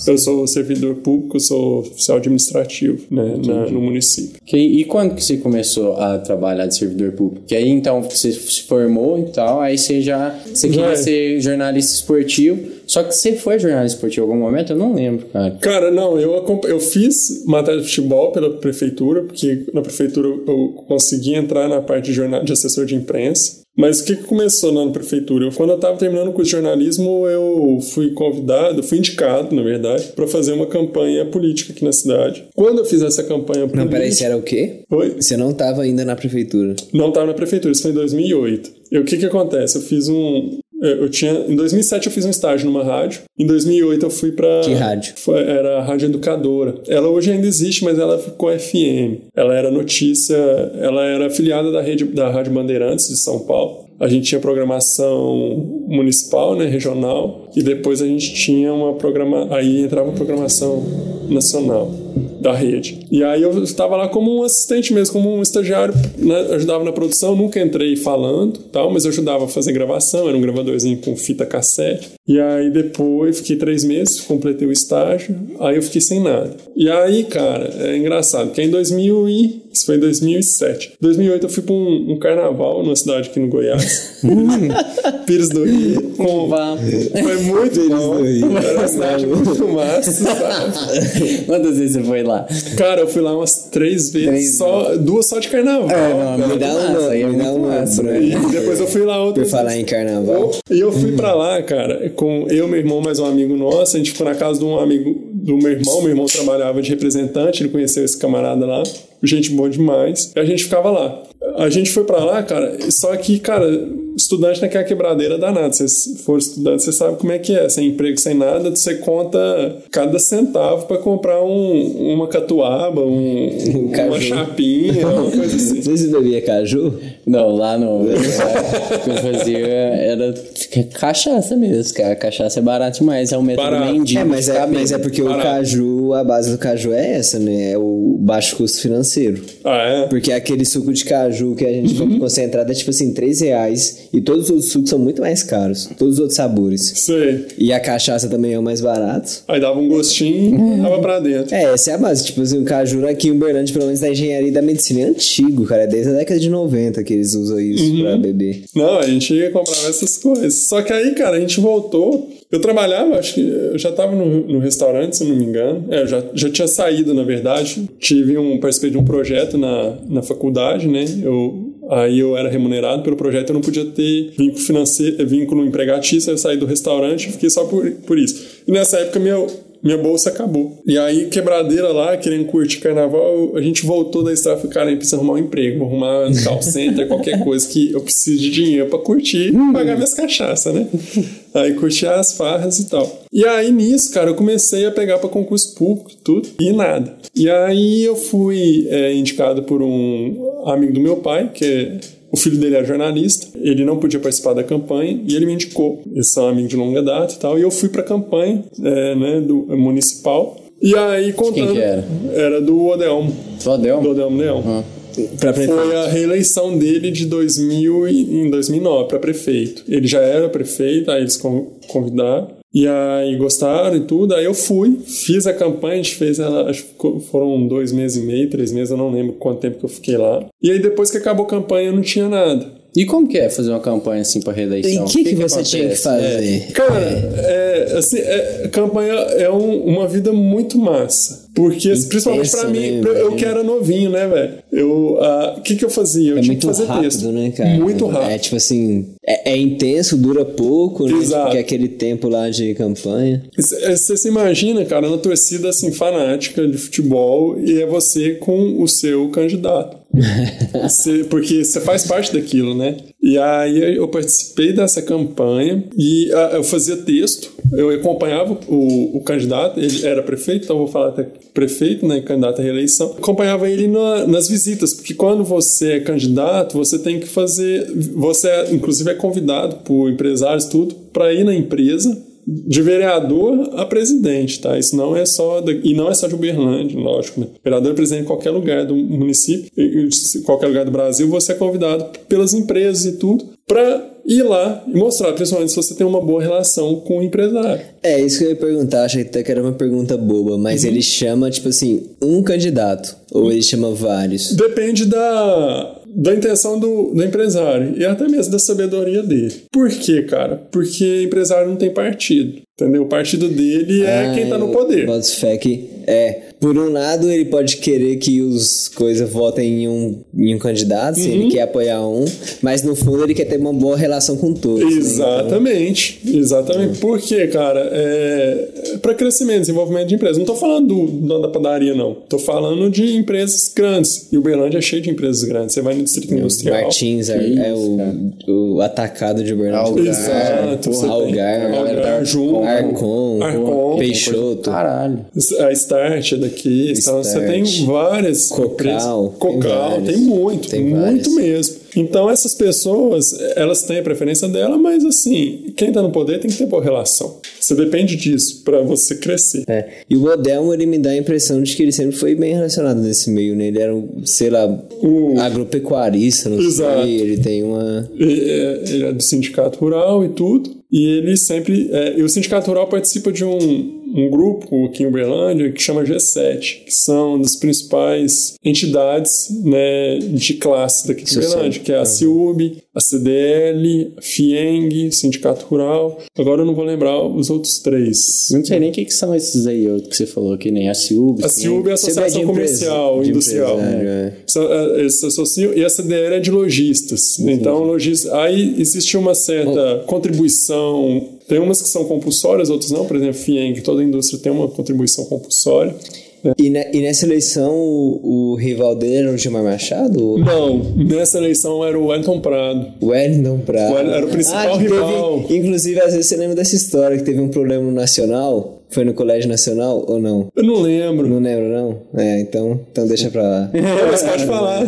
[SPEAKER 2] Eu sou servidor público, sou oficial administrativo né, na, no município.
[SPEAKER 1] Que, e quando que você começou a trabalhar de servidor público? Que aí então você se formou e tal, aí você já você queria
[SPEAKER 2] É.
[SPEAKER 1] ser jornalista esportivo. Só que você foi jornalista esportivo em algum momento? Eu não lembro, cara.
[SPEAKER 2] Cara, não, eu, eu fiz matéria de futebol pela prefeitura, porque na prefeitura eu consegui entrar na parte de, jornal, de assessor de imprensa. Mas o que, que começou lá na prefeitura? Eu, quando eu estava terminando o curso de jornalismo, eu fui convidado, fui indicado, na verdade, para fazer uma campanha política aqui na cidade. Quando eu fiz essa campanha política.
[SPEAKER 3] Não, peraí, você era o quê?
[SPEAKER 2] Oi?
[SPEAKER 3] Você não tava ainda na prefeitura.
[SPEAKER 2] Não estava na prefeitura, isso foi em 2008. E o que que acontece? Eu fiz um. Eu tinha. Em 2007 eu fiz um estágio numa rádio. Em 2008 eu fui pra.
[SPEAKER 3] Que rádio?
[SPEAKER 2] Foi- era a Rádio Educadora. Ela hoje ainda existe, mas ela ficou FM. Ela era notícia. Ela era afiliada da, rede, da Rádio Bandeirantes de São Paulo. A gente tinha programação municipal, né, regional, e depois a gente tinha uma programa, aí entrava programação nacional da rede. E aí eu estava lá como um assistente mesmo, como um estagiário, né, ajudava na produção, nunca entrei falando, tal, mas eu ajudava a fazer gravação, era um gravadorzinho com fita cassete. E aí depois fiquei três meses, completei o estágio, aí eu fiquei sem nada. E aí, cara, é engraçado, porque em 2000 e isso foi em 2007. Em 2008 eu fui para um, um carnaval numa cidade aqui no Goiás. Pires do Rio. Com... Foi muito bom. Era uma cidade muito massa, sabe?
[SPEAKER 1] Quantas vezes você foi lá?
[SPEAKER 2] Cara, eu fui lá umas três vezes,
[SPEAKER 1] Três
[SPEAKER 2] só, duas só de carnaval.
[SPEAKER 1] não,
[SPEAKER 3] Me dá uma,
[SPEAKER 1] massa, aí é
[SPEAKER 3] me dá uma,
[SPEAKER 1] massa,
[SPEAKER 3] Bruno.
[SPEAKER 1] né?
[SPEAKER 2] E depois eu fui lá outra
[SPEAKER 3] Por falar em carnaval.
[SPEAKER 2] E eu fui pra lá, cara, com eu, meu irmão, mais um amigo nosso. A gente ficou na casa de um amigo do meu irmão. Meu irmão trabalhava de representante, ele conheceu esse camarada lá. Gente boa demais. E a gente ficava lá. A gente foi pra lá, cara, só que, cara, estudante naquela quebradeira danada. Se você for estudante, você sabe como é que é. Sem emprego, sem nada, você conta cada centavo pra comprar um, uma catuaba, um, uma
[SPEAKER 3] caju.
[SPEAKER 2] chapinha, uma coisa assim.
[SPEAKER 3] Você bebia caju?
[SPEAKER 1] Não, lá no. O que eu fazia era cachaça mesmo, cara. Cachaça é barato demais. É um método
[SPEAKER 2] Barato.
[SPEAKER 1] mendigo.
[SPEAKER 3] É, mas é, mas é porque o
[SPEAKER 2] Barato.
[SPEAKER 3] caju, a base do caju é essa, né? É o baixo custo financeiro.
[SPEAKER 2] Ah, é?
[SPEAKER 3] Porque aquele suco de caju que a gente compra concentrado é tipo assim, 3 reais. E todos os outros sucos são muito mais caros. Todos os outros sabores.
[SPEAKER 2] Sei.
[SPEAKER 3] E a cachaça também é o mais barato.
[SPEAKER 2] Aí dava um gostinho, tava pra dentro.
[SPEAKER 3] É, essa é a base. Tipo assim, o caju aqui em Uberlândia, pelo menos da engenharia e da medicina, é antigo, cara. É desde a década de 90 que eles usam isso pra beber.
[SPEAKER 2] Não, a gente ia comprar essas coisas. Só que aí, cara, a gente voltou. Eu trabalhava, acho que eu já tava no, no restaurante, se não me engano. É, eu já, já tinha saído, na verdade. Tive um, participei de um projeto na, na faculdade, né? Eu, aí eu era remunerado pelo projeto, eu não podia ter vínculo financeiro, vínculo empregatício, eu saí do restaurante fiquei só por, por isso. E nessa época, meu, minha bolsa acabou. E aí, quebradeira lá, querendo curtir carnaval, a gente voltou da estrada e falou, cara, a gente precisa arrumar um emprego, vou arrumar um call center, qualquer coisa que eu preciso de dinheiro pra curtir e pagar minhas cachaças, né? Aí curtir as farras e tal. E aí, nisso, cara, eu comecei a pegar pra concurso público e tudo, e nada. E aí eu fui é, indicado por um amigo do meu pai, que é O filho dele era jornalista, ele não podia participar da campanha e ele me indicou. Eles são amigos de longa data e tal. E eu fui para a campanha é, né, do municipal. E aí contando.
[SPEAKER 1] Quem que era?
[SPEAKER 2] Era do Odelmo.
[SPEAKER 1] Do Odelmo?
[SPEAKER 2] Do Odelmo Leão.
[SPEAKER 3] Prefeito.
[SPEAKER 2] Foi a reeleição dele de 2000 e, em 2009 para prefeito. Ele já era prefeito, aí eles con- convidaram. E aí gostaram e tudo. Aí eu fui, fiz a campanha, a gente fez ela, acho que foram dois meses e meio, três meses, eu não lembro quanto tempo que eu fiquei lá. E aí depois que acabou a campanha não tinha nada.
[SPEAKER 1] E como que é fazer uma campanha assim pra
[SPEAKER 3] E
[SPEAKER 1] reeleição?
[SPEAKER 3] o que, que, você tinha que
[SPEAKER 1] acontece?
[SPEAKER 3] fazer?
[SPEAKER 2] Cara, é, assim, é, campanha é um- uma vida muito massa. Porque, principalmente pra mim,
[SPEAKER 3] né,
[SPEAKER 2] pra- eu que era novinho, né, velho? Eu, ah, O que que eu fazia? Eu
[SPEAKER 3] É
[SPEAKER 2] tinha
[SPEAKER 3] muito
[SPEAKER 2] que fazer
[SPEAKER 3] rápido,
[SPEAKER 2] texto.
[SPEAKER 3] né, cara?
[SPEAKER 2] Muito rápido.
[SPEAKER 3] É tipo assim, é, é intenso, dura pouco, né?
[SPEAKER 2] Exato.
[SPEAKER 3] Porque é aquele tempo lá de campanha.
[SPEAKER 2] Você se imagina, cara, na torcida assim, fanática de futebol e é você com o seu candidato. Você- porque você faz parte daquilo, né? E aí eu participei dessa campanha e ah, eu fazia texto, eu acompanhava o, o candidato, ele era prefeito, então vou falar até prefeito, né, candidato à reeleição. Acompanhava ele na- nas visitas, porque quando você é candidato, você tem que fazer, você é, inclusive é convidado por empresários tudo para ir na empresa de vereador a presidente, tá? Isso não é só da, e não é só de Uberlândia, lógico, né? Vereador e presidente em qualquer lugar do município, em qualquer lugar do Brasil, você é convidado pelas empresas e tudo para ir lá e mostrar, principalmente se você tem uma boa relação com o empresário.
[SPEAKER 3] É, isso que eu ia perguntar, achei até que era uma pergunta boba, mas
[SPEAKER 2] Uhum.
[SPEAKER 3] ele chama, tipo assim, um candidato, ou ele chama vários.
[SPEAKER 2] Depende da, da intenção do, do empresário e até mesmo da sabedoria dele. Por quê, cara? Porque empresário não tem partido. Entendeu? O partido dele é quem tá no poder.
[SPEAKER 3] Boto fé que, é, por um lado ele pode querer que os coisas votem em um, em um candidato, se
[SPEAKER 2] Uhum.
[SPEAKER 3] ele quer apoiar um, mas no fundo ele quer ter uma boa relação com todos. né?
[SPEAKER 2] Exatamente, exatamente. Por quê, cara? É, para crescimento, desenvolvimento de empresas. Não tô falando do, da padaria, não. Tô falando de empresas grandes. E o Uberlândia é cheio de empresas grandes. Você vai no distrito
[SPEAKER 3] Então,
[SPEAKER 2] industrial.
[SPEAKER 3] Martins é, é o, o atacado de Uberlândia.
[SPEAKER 1] Algar.
[SPEAKER 2] Exato. você tem
[SPEAKER 3] Algar,
[SPEAKER 2] Algar, Jun,
[SPEAKER 3] Arcon,
[SPEAKER 2] Arcon,
[SPEAKER 3] Peixoto.
[SPEAKER 1] Caralho.
[SPEAKER 2] a Start é daqui. Então você tem
[SPEAKER 3] Start.
[SPEAKER 2] várias.
[SPEAKER 3] Cocal, tem
[SPEAKER 2] Cocal,
[SPEAKER 3] várias.
[SPEAKER 2] tem muito.
[SPEAKER 3] Tem
[SPEAKER 2] muito
[SPEAKER 3] várias.
[SPEAKER 2] mesmo. Então essas pessoas, elas têm a preferência dela, mas assim, quem tá no poder tem que ter boa relação. Você depende disso pra você crescer.
[SPEAKER 3] É. E o Odelmo, ele me dá a impressão de que ele sempre foi bem relacionado nesse meio, né? Ele era, um, sei lá,
[SPEAKER 2] O-
[SPEAKER 3] agropecuarista, não
[SPEAKER 2] Exato.
[SPEAKER 3] sei. Ele tem uma...
[SPEAKER 2] Ele é, ele é do sindicato rural e tudo. E ele sempre. é, e o sindicato rural participa de um, um grupo aqui em Uberlândia que chama G7, que são das principais entidades né, de classe daqui de. Uberlândia, que é a CIUB, a CDL, a FIENG, Sindicato Rural. Agora eu não vou lembrar os outros três.
[SPEAKER 1] Não sei nem o que, que são esses aí que você falou, que nem a Ciúbe.
[SPEAKER 2] A CIUB é a
[SPEAKER 3] de
[SPEAKER 2] Associação
[SPEAKER 3] empresa-
[SPEAKER 2] Comercial
[SPEAKER 3] de
[SPEAKER 2] Industrial.
[SPEAKER 3] empresário, é.
[SPEAKER 2] São, é, Eles se associam e a CDL é de lojistas. Então, logis... aí existe uma certa contribuição. Tem umas que são compulsórias, outras não. Por exemplo, FIENG, toda a indústria tem uma contribuição compulsória.
[SPEAKER 3] E, e nessa eleição, o, o rival dele era o Gilmar Machado?
[SPEAKER 2] Não, nessa eleição era o Wellington Prado.
[SPEAKER 3] O Wellington Prado.
[SPEAKER 2] O era o principal
[SPEAKER 3] Ah, que teve-
[SPEAKER 2] rival.
[SPEAKER 3] inclusive, às vezes você lembra dessa história que teve um problema no Nacional? Foi no Colégio Nacional ou não?
[SPEAKER 2] Eu não lembro.
[SPEAKER 3] Não lembro, não? É, então, então deixa pra lá.
[SPEAKER 2] Mas pode falar.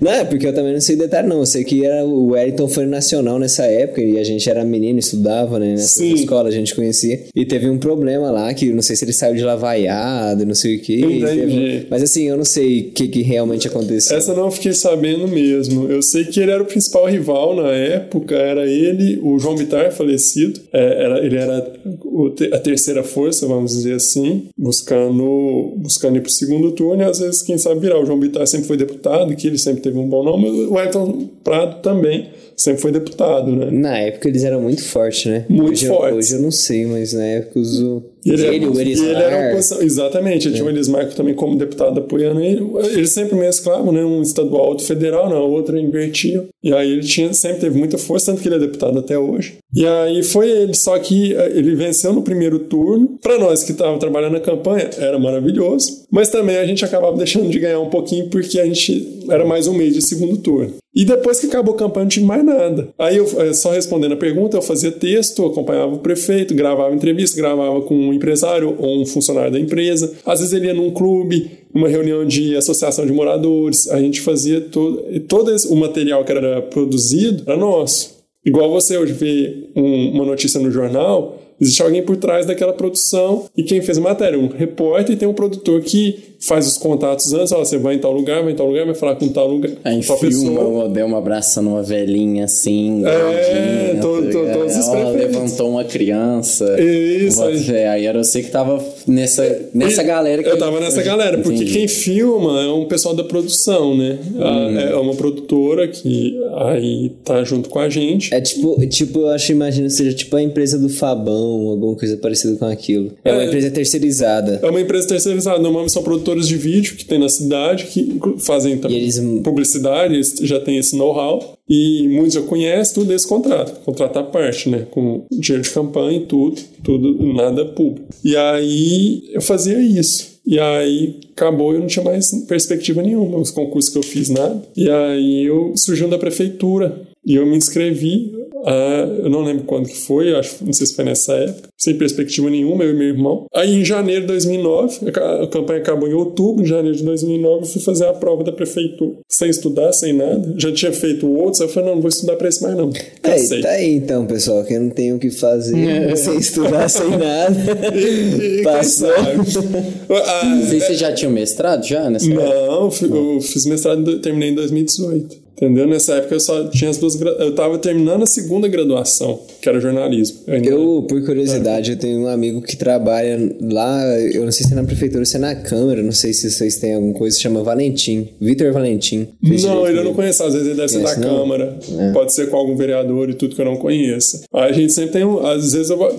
[SPEAKER 3] Não, é porque eu também não sei detalhe, não. Eu sei que era, o Wellington foi nacional nessa época e a gente era menino, estudava, né? Nessa
[SPEAKER 2] Sim.
[SPEAKER 3] escola, a gente conhecia. E teve um problema lá que não sei se ele saiu de lá vaiado, não sei o que.
[SPEAKER 2] Entendi.
[SPEAKER 3] Mas assim, eu não sei o que, que realmente aconteceu.
[SPEAKER 2] Essa não fiquei sabendo mesmo. Eu sei que ele era o principal rival na época, era ele, o João Bittar, falecido. É, era, ele era o a terceira força, vamos dizer assim, buscando, buscando ir pro segundo turno e às vezes, quem sabe, virar. O João Bittar sempre foi deputado, que ele sempre teve um bom nome, o Ayrton Prado também sempre foi deputado, né?
[SPEAKER 3] Na época eles eram muito fortes, né?
[SPEAKER 2] Muito
[SPEAKER 3] hoje, eu-
[SPEAKER 2] fortes.
[SPEAKER 3] Hoje eu não sei, mas na época os,
[SPEAKER 2] E ele,
[SPEAKER 3] ele,
[SPEAKER 2] era,
[SPEAKER 3] o
[SPEAKER 2] ele era oposição, exatamente, ele tinha o Elismarco também como deputado apoiando ele. Eles sempre mesclavam, né? Um estadual, outro federal, na outra invertiam. E aí ele tinha, sempre teve muita força, tanto que ele é deputado até hoje. E aí foi ele, só que eh, ele venceu no primeiro turno. Para nós que estavam trabalhando na campanha, era maravilhoso. Mas também a gente acabava deixando de ganhar um pouquinho porque a gente era mais um mês de segundo turno. E depois que acabou a campanha, não tinha mais nada. Aí eu, eh, só respondendo a pergunta, eu fazia texto, acompanhava o prefeito, gravava entrevista, gravava com um empresário ou um funcionário da empresa. Às vezes ele ia num clube, uma reunião de associação de moradores, a gente fazia todo, todo esse, o material que era produzido era nosso. Igual você hoje vê um, uma notícia no jornal, existe alguém por trás daquela produção e quem fez a matéria, um repórter e tem um produtor que faz os contatos antes, ó, você vai em tal lugar, vai em tal lugar, vai falar com tal lugar.
[SPEAKER 1] Aí tal filma pessoa. o Odel abraçando uma velhinha assim,
[SPEAKER 2] É, tô, tô, tô,
[SPEAKER 1] ela levantou uma criança.
[SPEAKER 2] Isso.
[SPEAKER 1] Aí. aí era você que tava nessa, nessa e, galera. Que
[SPEAKER 2] eu tava nessa galera, porque Entendi. quem filma é um pessoal da produção, né? Hum. É uma produtora que aí tá junto com a gente.
[SPEAKER 3] É tipo, tipo eu acho, imagino, seja tipo a empresa do Fabão, alguma coisa parecida com aquilo. É, é uma empresa terceirizada.
[SPEAKER 2] É uma empresa terceirizada, normalmente são produtores de vídeo que tem na cidade que fazem
[SPEAKER 3] eles...
[SPEAKER 2] publicidade, eles já têm esse know-how e muitos já conhecem tudo esse contrato, contrato à parte, né, com dinheiro de campanha e tudo, tudo nada público. E aí eu fazia isso. E aí acabou, eu não tinha mais perspectiva nenhuma, os concursos que eu fiz nada. E aí eu surgiu da prefeitura e eu me inscrevi Uh, eu não lembro quando que foi, acho, não sei se foi nessa época, sem perspectiva nenhuma, eu e meu irmão. Aí em janeiro de 2009, a, a campanha acabou em outubro, em janeiro de 2009, eu fui fazer a prova da prefeitura, sem estudar, sem nada. Já tinha feito outros, eu falei, não, não vou estudar pra esse mais não.
[SPEAKER 3] É, tá aí então, pessoal, que eu não tenho o que fazer é. sem estudar, sem nada.
[SPEAKER 2] E, e Passou.
[SPEAKER 1] ah, não sei se você já tinha mestrado já nessa
[SPEAKER 2] Não, época? eu fiz mestrado, terminei em 2018. Entendeu? Nessa época eu só tinha as duas. Eu tava terminando a segunda graduação, que era jornalismo.
[SPEAKER 3] Eu, eu por curiosidade, eu tenho um amigo que trabalha lá, eu não sei se é na prefeitura ou se é na Câmara, não sei se vocês têm alguma coisa, se chama Valentim. Vitor Valentim.
[SPEAKER 2] Não, ele eu não conheço, às vezes ele deve ser da não? Câmara. É. Pode ser com algum vereador e tudo que eu não conheça. Aí a gente sempre tem um. Às vezes eu vou,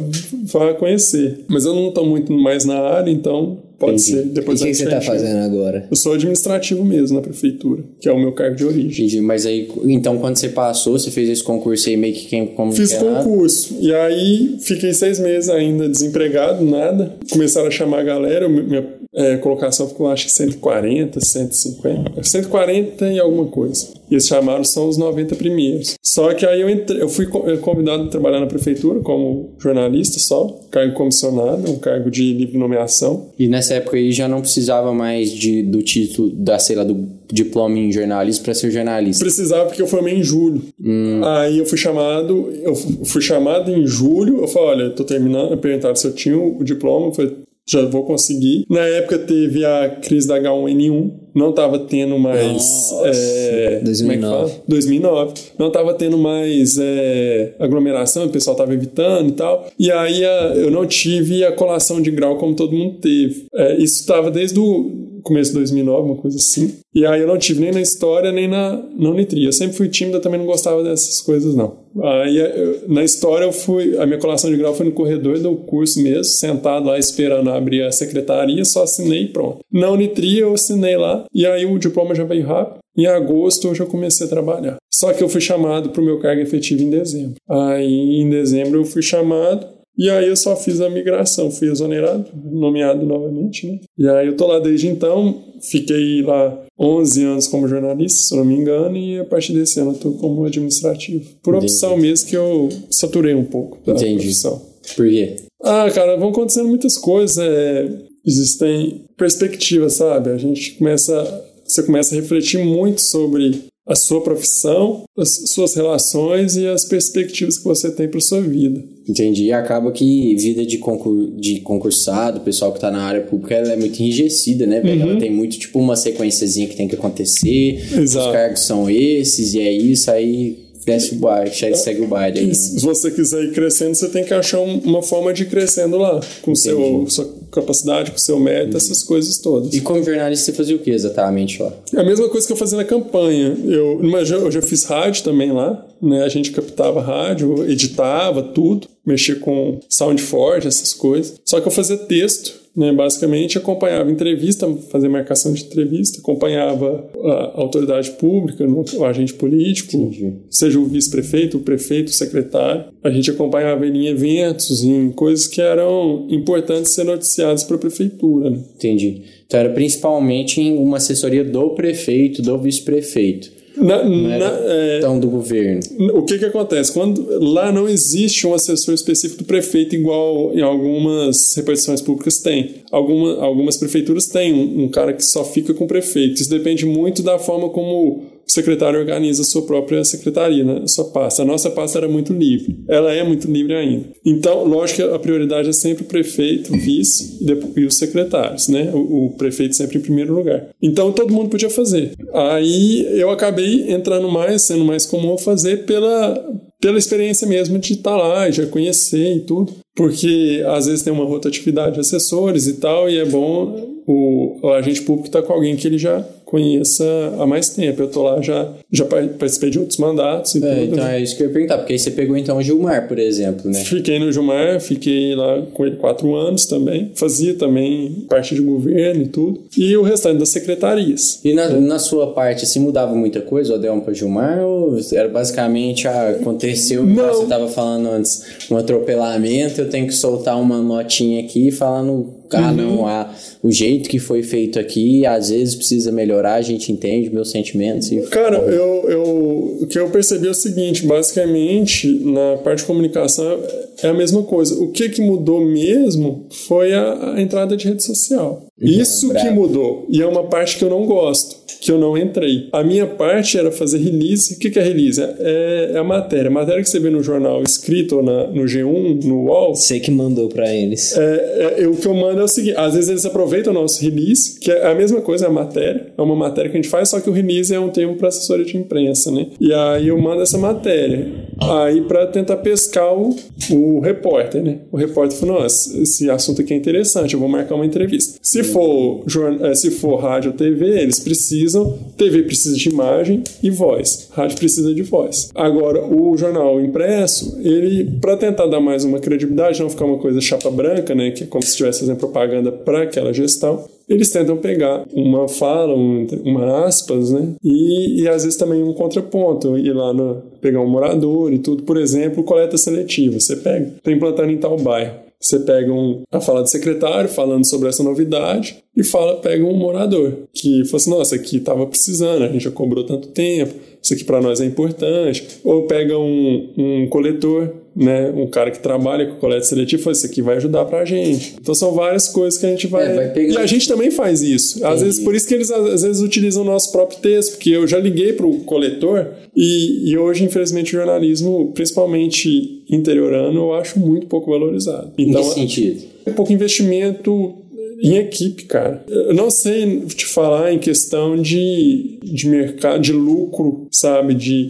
[SPEAKER 2] vou conhecer. Mas eu não tô muito mais na área, então Pode Entendi. ser. Depois
[SPEAKER 3] e o que, você está fazendo agora?
[SPEAKER 2] Eu sou administrativo mesmo na prefeitura, que é o meu cargo de origem.
[SPEAKER 1] Entendi. Mas aí, então, quando você passou, você fez esse concurso aí meio que quem como
[SPEAKER 2] Fiz concurso. E aí, fiquei seis meses ainda desempregado, nada. Começaram a chamar a galera. Minha é, colocação ficou, acho que 140, 150. 140 e alguma coisa. E eles chamaram são os 90 primeiros. Só que aí eu, entrei, eu fui convidado a trabalhar na prefeitura como jornalista só, cargo comissionado, um cargo de livre nomeação.
[SPEAKER 1] E nessa época aí já não precisava mais de, do título, da, sei lá, do diploma em jornalismo para ser jornalista?
[SPEAKER 2] Precisava porque eu formei em julho. Hum. Aí eu fui chamado, eu fui chamado em julho, eu falei, olha, eu tô terminando, perguntaram se eu tinha o diploma, eu falei, já vou conseguir. Na época teve a crise da H1N1, não estava tendo mais.
[SPEAKER 3] Nossa, é, 2009.
[SPEAKER 2] É 2009. Não estava tendo mais é, aglomeração, o pessoal estava evitando e tal. E aí a, eu não tive a colação de grau como todo mundo teve. É, isso estava desde o começo de 2009, uma coisa assim. E aí eu não tive nem na história, nem na, na Unitri. Eu sempre fui tímida, também não gostava dessas coisas, não. Aí eu, na história eu fui, a minha colação de grau foi no corredor do curso mesmo, sentado lá esperando abrir a secretaria, só assinei e pronto. Na Unitri eu assinei lá, e aí o diploma já veio rápido. Em agosto eu já comecei a trabalhar. Só que eu fui chamado para o meu cargo efetivo em dezembro. Aí em dezembro eu fui chamado, e aí eu só fiz a migração, fui exonerado, nomeado novamente, né? E aí eu tô lá desde então, fiquei lá 11 anos como jornalista, se não me engano, e a partir desse ano eu tô como administrativo. Por opção Entendi. mesmo que eu saturei um pouco da Entendi. profissão.
[SPEAKER 1] Por quê?
[SPEAKER 2] Ah, cara, vão acontecendo muitas coisas, é... existem perspectivas, sabe? A gente começa, você começa a refletir muito sobre a sua profissão, as suas relações e as perspectivas que você tem para sua vida.
[SPEAKER 1] Entendi. E acaba que vida de, concur de concursado, pessoal que está na área pública, ela é muito enrijecida, né, velho? Uhum. Ela tem muito, tipo, uma sequenciazinha que tem que acontecer.
[SPEAKER 2] Exato.
[SPEAKER 1] Os cargos são esses, e é isso, aí desce o baile, segue o baile. Aí.
[SPEAKER 2] Se você quiser ir crescendo, você tem que achar uma forma de ir crescendo lá, com seu, sua capacidade, com seu mérito, uhum. essas coisas todas.
[SPEAKER 1] E como jornalista, você fazia o que exatamente lá?
[SPEAKER 2] É a mesma coisa que eu fazia na campanha. Eu, mas eu já fiz rádio também lá, né? A gente captava rádio, editava tudo, mexia com sound forte, essas coisas. Só que eu fazia texto né, basicamente acompanhava entrevista, fazia marcação de entrevista, acompanhava a autoridade pública, o agente político, Entendi. seja o vice-prefeito, o prefeito, o secretário. A gente acompanhava ele em eventos, em coisas que eram importantes ser noticiadas para a prefeitura. Né?
[SPEAKER 1] Entendi. Então era principalmente em uma assessoria do prefeito, do vice-prefeito.
[SPEAKER 2] Na, na- é,
[SPEAKER 1] tão do governo.
[SPEAKER 2] o que que acontece? Quando lá não existe um assessor específico do prefeito igual em algumas repartições públicas tem. Alguma, algumas prefeituras têm um, um cara que só fica com o prefeito. Isso depende muito da forma como o secretário organiza a sua própria secretaria, né? a sua pasta. A nossa pasta era muito livre. Ela é muito livre ainda. Então, lógico que a prioridade é sempre o prefeito, o vice e, os secretários, né? O, o prefeito sempre em primeiro lugar. Então, todo mundo podia fazer. Aí eu acabei entrando mais, sendo mais comum fazer pela, pela experiência mesmo de estar lá, já conhecer e tudo. Porque às vezes tem uma rotatividade de assessores e tal, e é bom o, o agente público estar com alguém que ele já conheça há mais tempo. Eu tô lá já, já pa- participei de outros mandatos e
[SPEAKER 1] É,
[SPEAKER 2] tudo.
[SPEAKER 1] então
[SPEAKER 2] né?
[SPEAKER 1] é isso que eu ia perguntar, porque aí você pegou então o Gilmar, por exemplo, né?
[SPEAKER 2] Fiquei no Gilmar, fiquei lá com ele quatro anos também. Fazia também parte de governo e tudo. E o restante das secretarias.
[SPEAKER 1] E na, na sua parte, assim, mudava muita coisa, o Adelmo para Gilmar? Ou era basicamente, ah, aconteceu, igual
[SPEAKER 2] Não.
[SPEAKER 1] você estava falando antes, um atropelamento, eu tenho que soltar uma notinha aqui falando, ah, não, ah, o jeito que foi feito aqui, às vezes precisa melhorar, a gente entende meus sentimentos. E...
[SPEAKER 2] Cara, eu, eu, o que eu percebi é o seguinte: basicamente, na parte de comunicação é a mesma coisa. O que, que mudou mesmo foi a, a entrada de rede social. Isso que mudou. E é uma parte que eu não gosto, que eu não entrei. A minha parte era fazer release. O que, é release? É, é a matéria. A matéria que você vê no jornal escrito ou na, no G1, no UOL,
[SPEAKER 3] Você que mandou pra eles.
[SPEAKER 2] é, é, o que eu mando é o seguinte: às vezes eles aproveitam o nosso release, que é a mesma coisa, é a matéria, é uma matéria que a gente faz, só que o release é um termo para assessoria de imprensa, né? E aí eu mando essa matéria, aí para tentar pescar o, o repórter, né? O repórter falou: nossa, esse assunto aqui é interessante, eu vou marcar uma entrevista. Se for, eh, se for rádio ou TV, eles precisam, TV precisa de imagem e voz, rádio precisa de voz. Agora, o jornal impresso, ele, para tentar dar mais uma credibilidade, não ficar uma coisa chapa branca, né? Que é como se estivesse fazendo propaganda para aquela gestão. Eles tentam pegar uma fala, um, uma aspas, né? E, e às vezes também um contraponto. Ir lá no, pegar um morador e tudo. Por exemplo, coleta seletiva. Você pega, tem implantando em tal bairro. Você pega um, a fala do secretário falando sobre essa novidade e fala, pega um morador que fala assim, nossa, aqui estava precisando, a gente já cobrou tanto tempo, isso aqui para nós é importante. Ou pega um, um coletor, né, um cara que trabalha com coleta seletiva fala, isso aqui vai ajudar pra gente. Então são várias coisas que a gente vai...
[SPEAKER 1] É, vai
[SPEAKER 2] E a gente também faz isso. Às
[SPEAKER 1] Entendi.
[SPEAKER 2] vezes, por isso que eles às vezes utilizam o nosso próprio texto, porque eu já liguei pro coletor e, e hoje, infelizmente, o jornalismo, principalmente interiorano, eu acho muito pouco valorizado.
[SPEAKER 1] Em
[SPEAKER 2] Então,
[SPEAKER 1] que sentido?
[SPEAKER 2] um pouco investimento em equipe, cara. Eu não sei te falar em questão de, de mercado, de lucro, sabe? De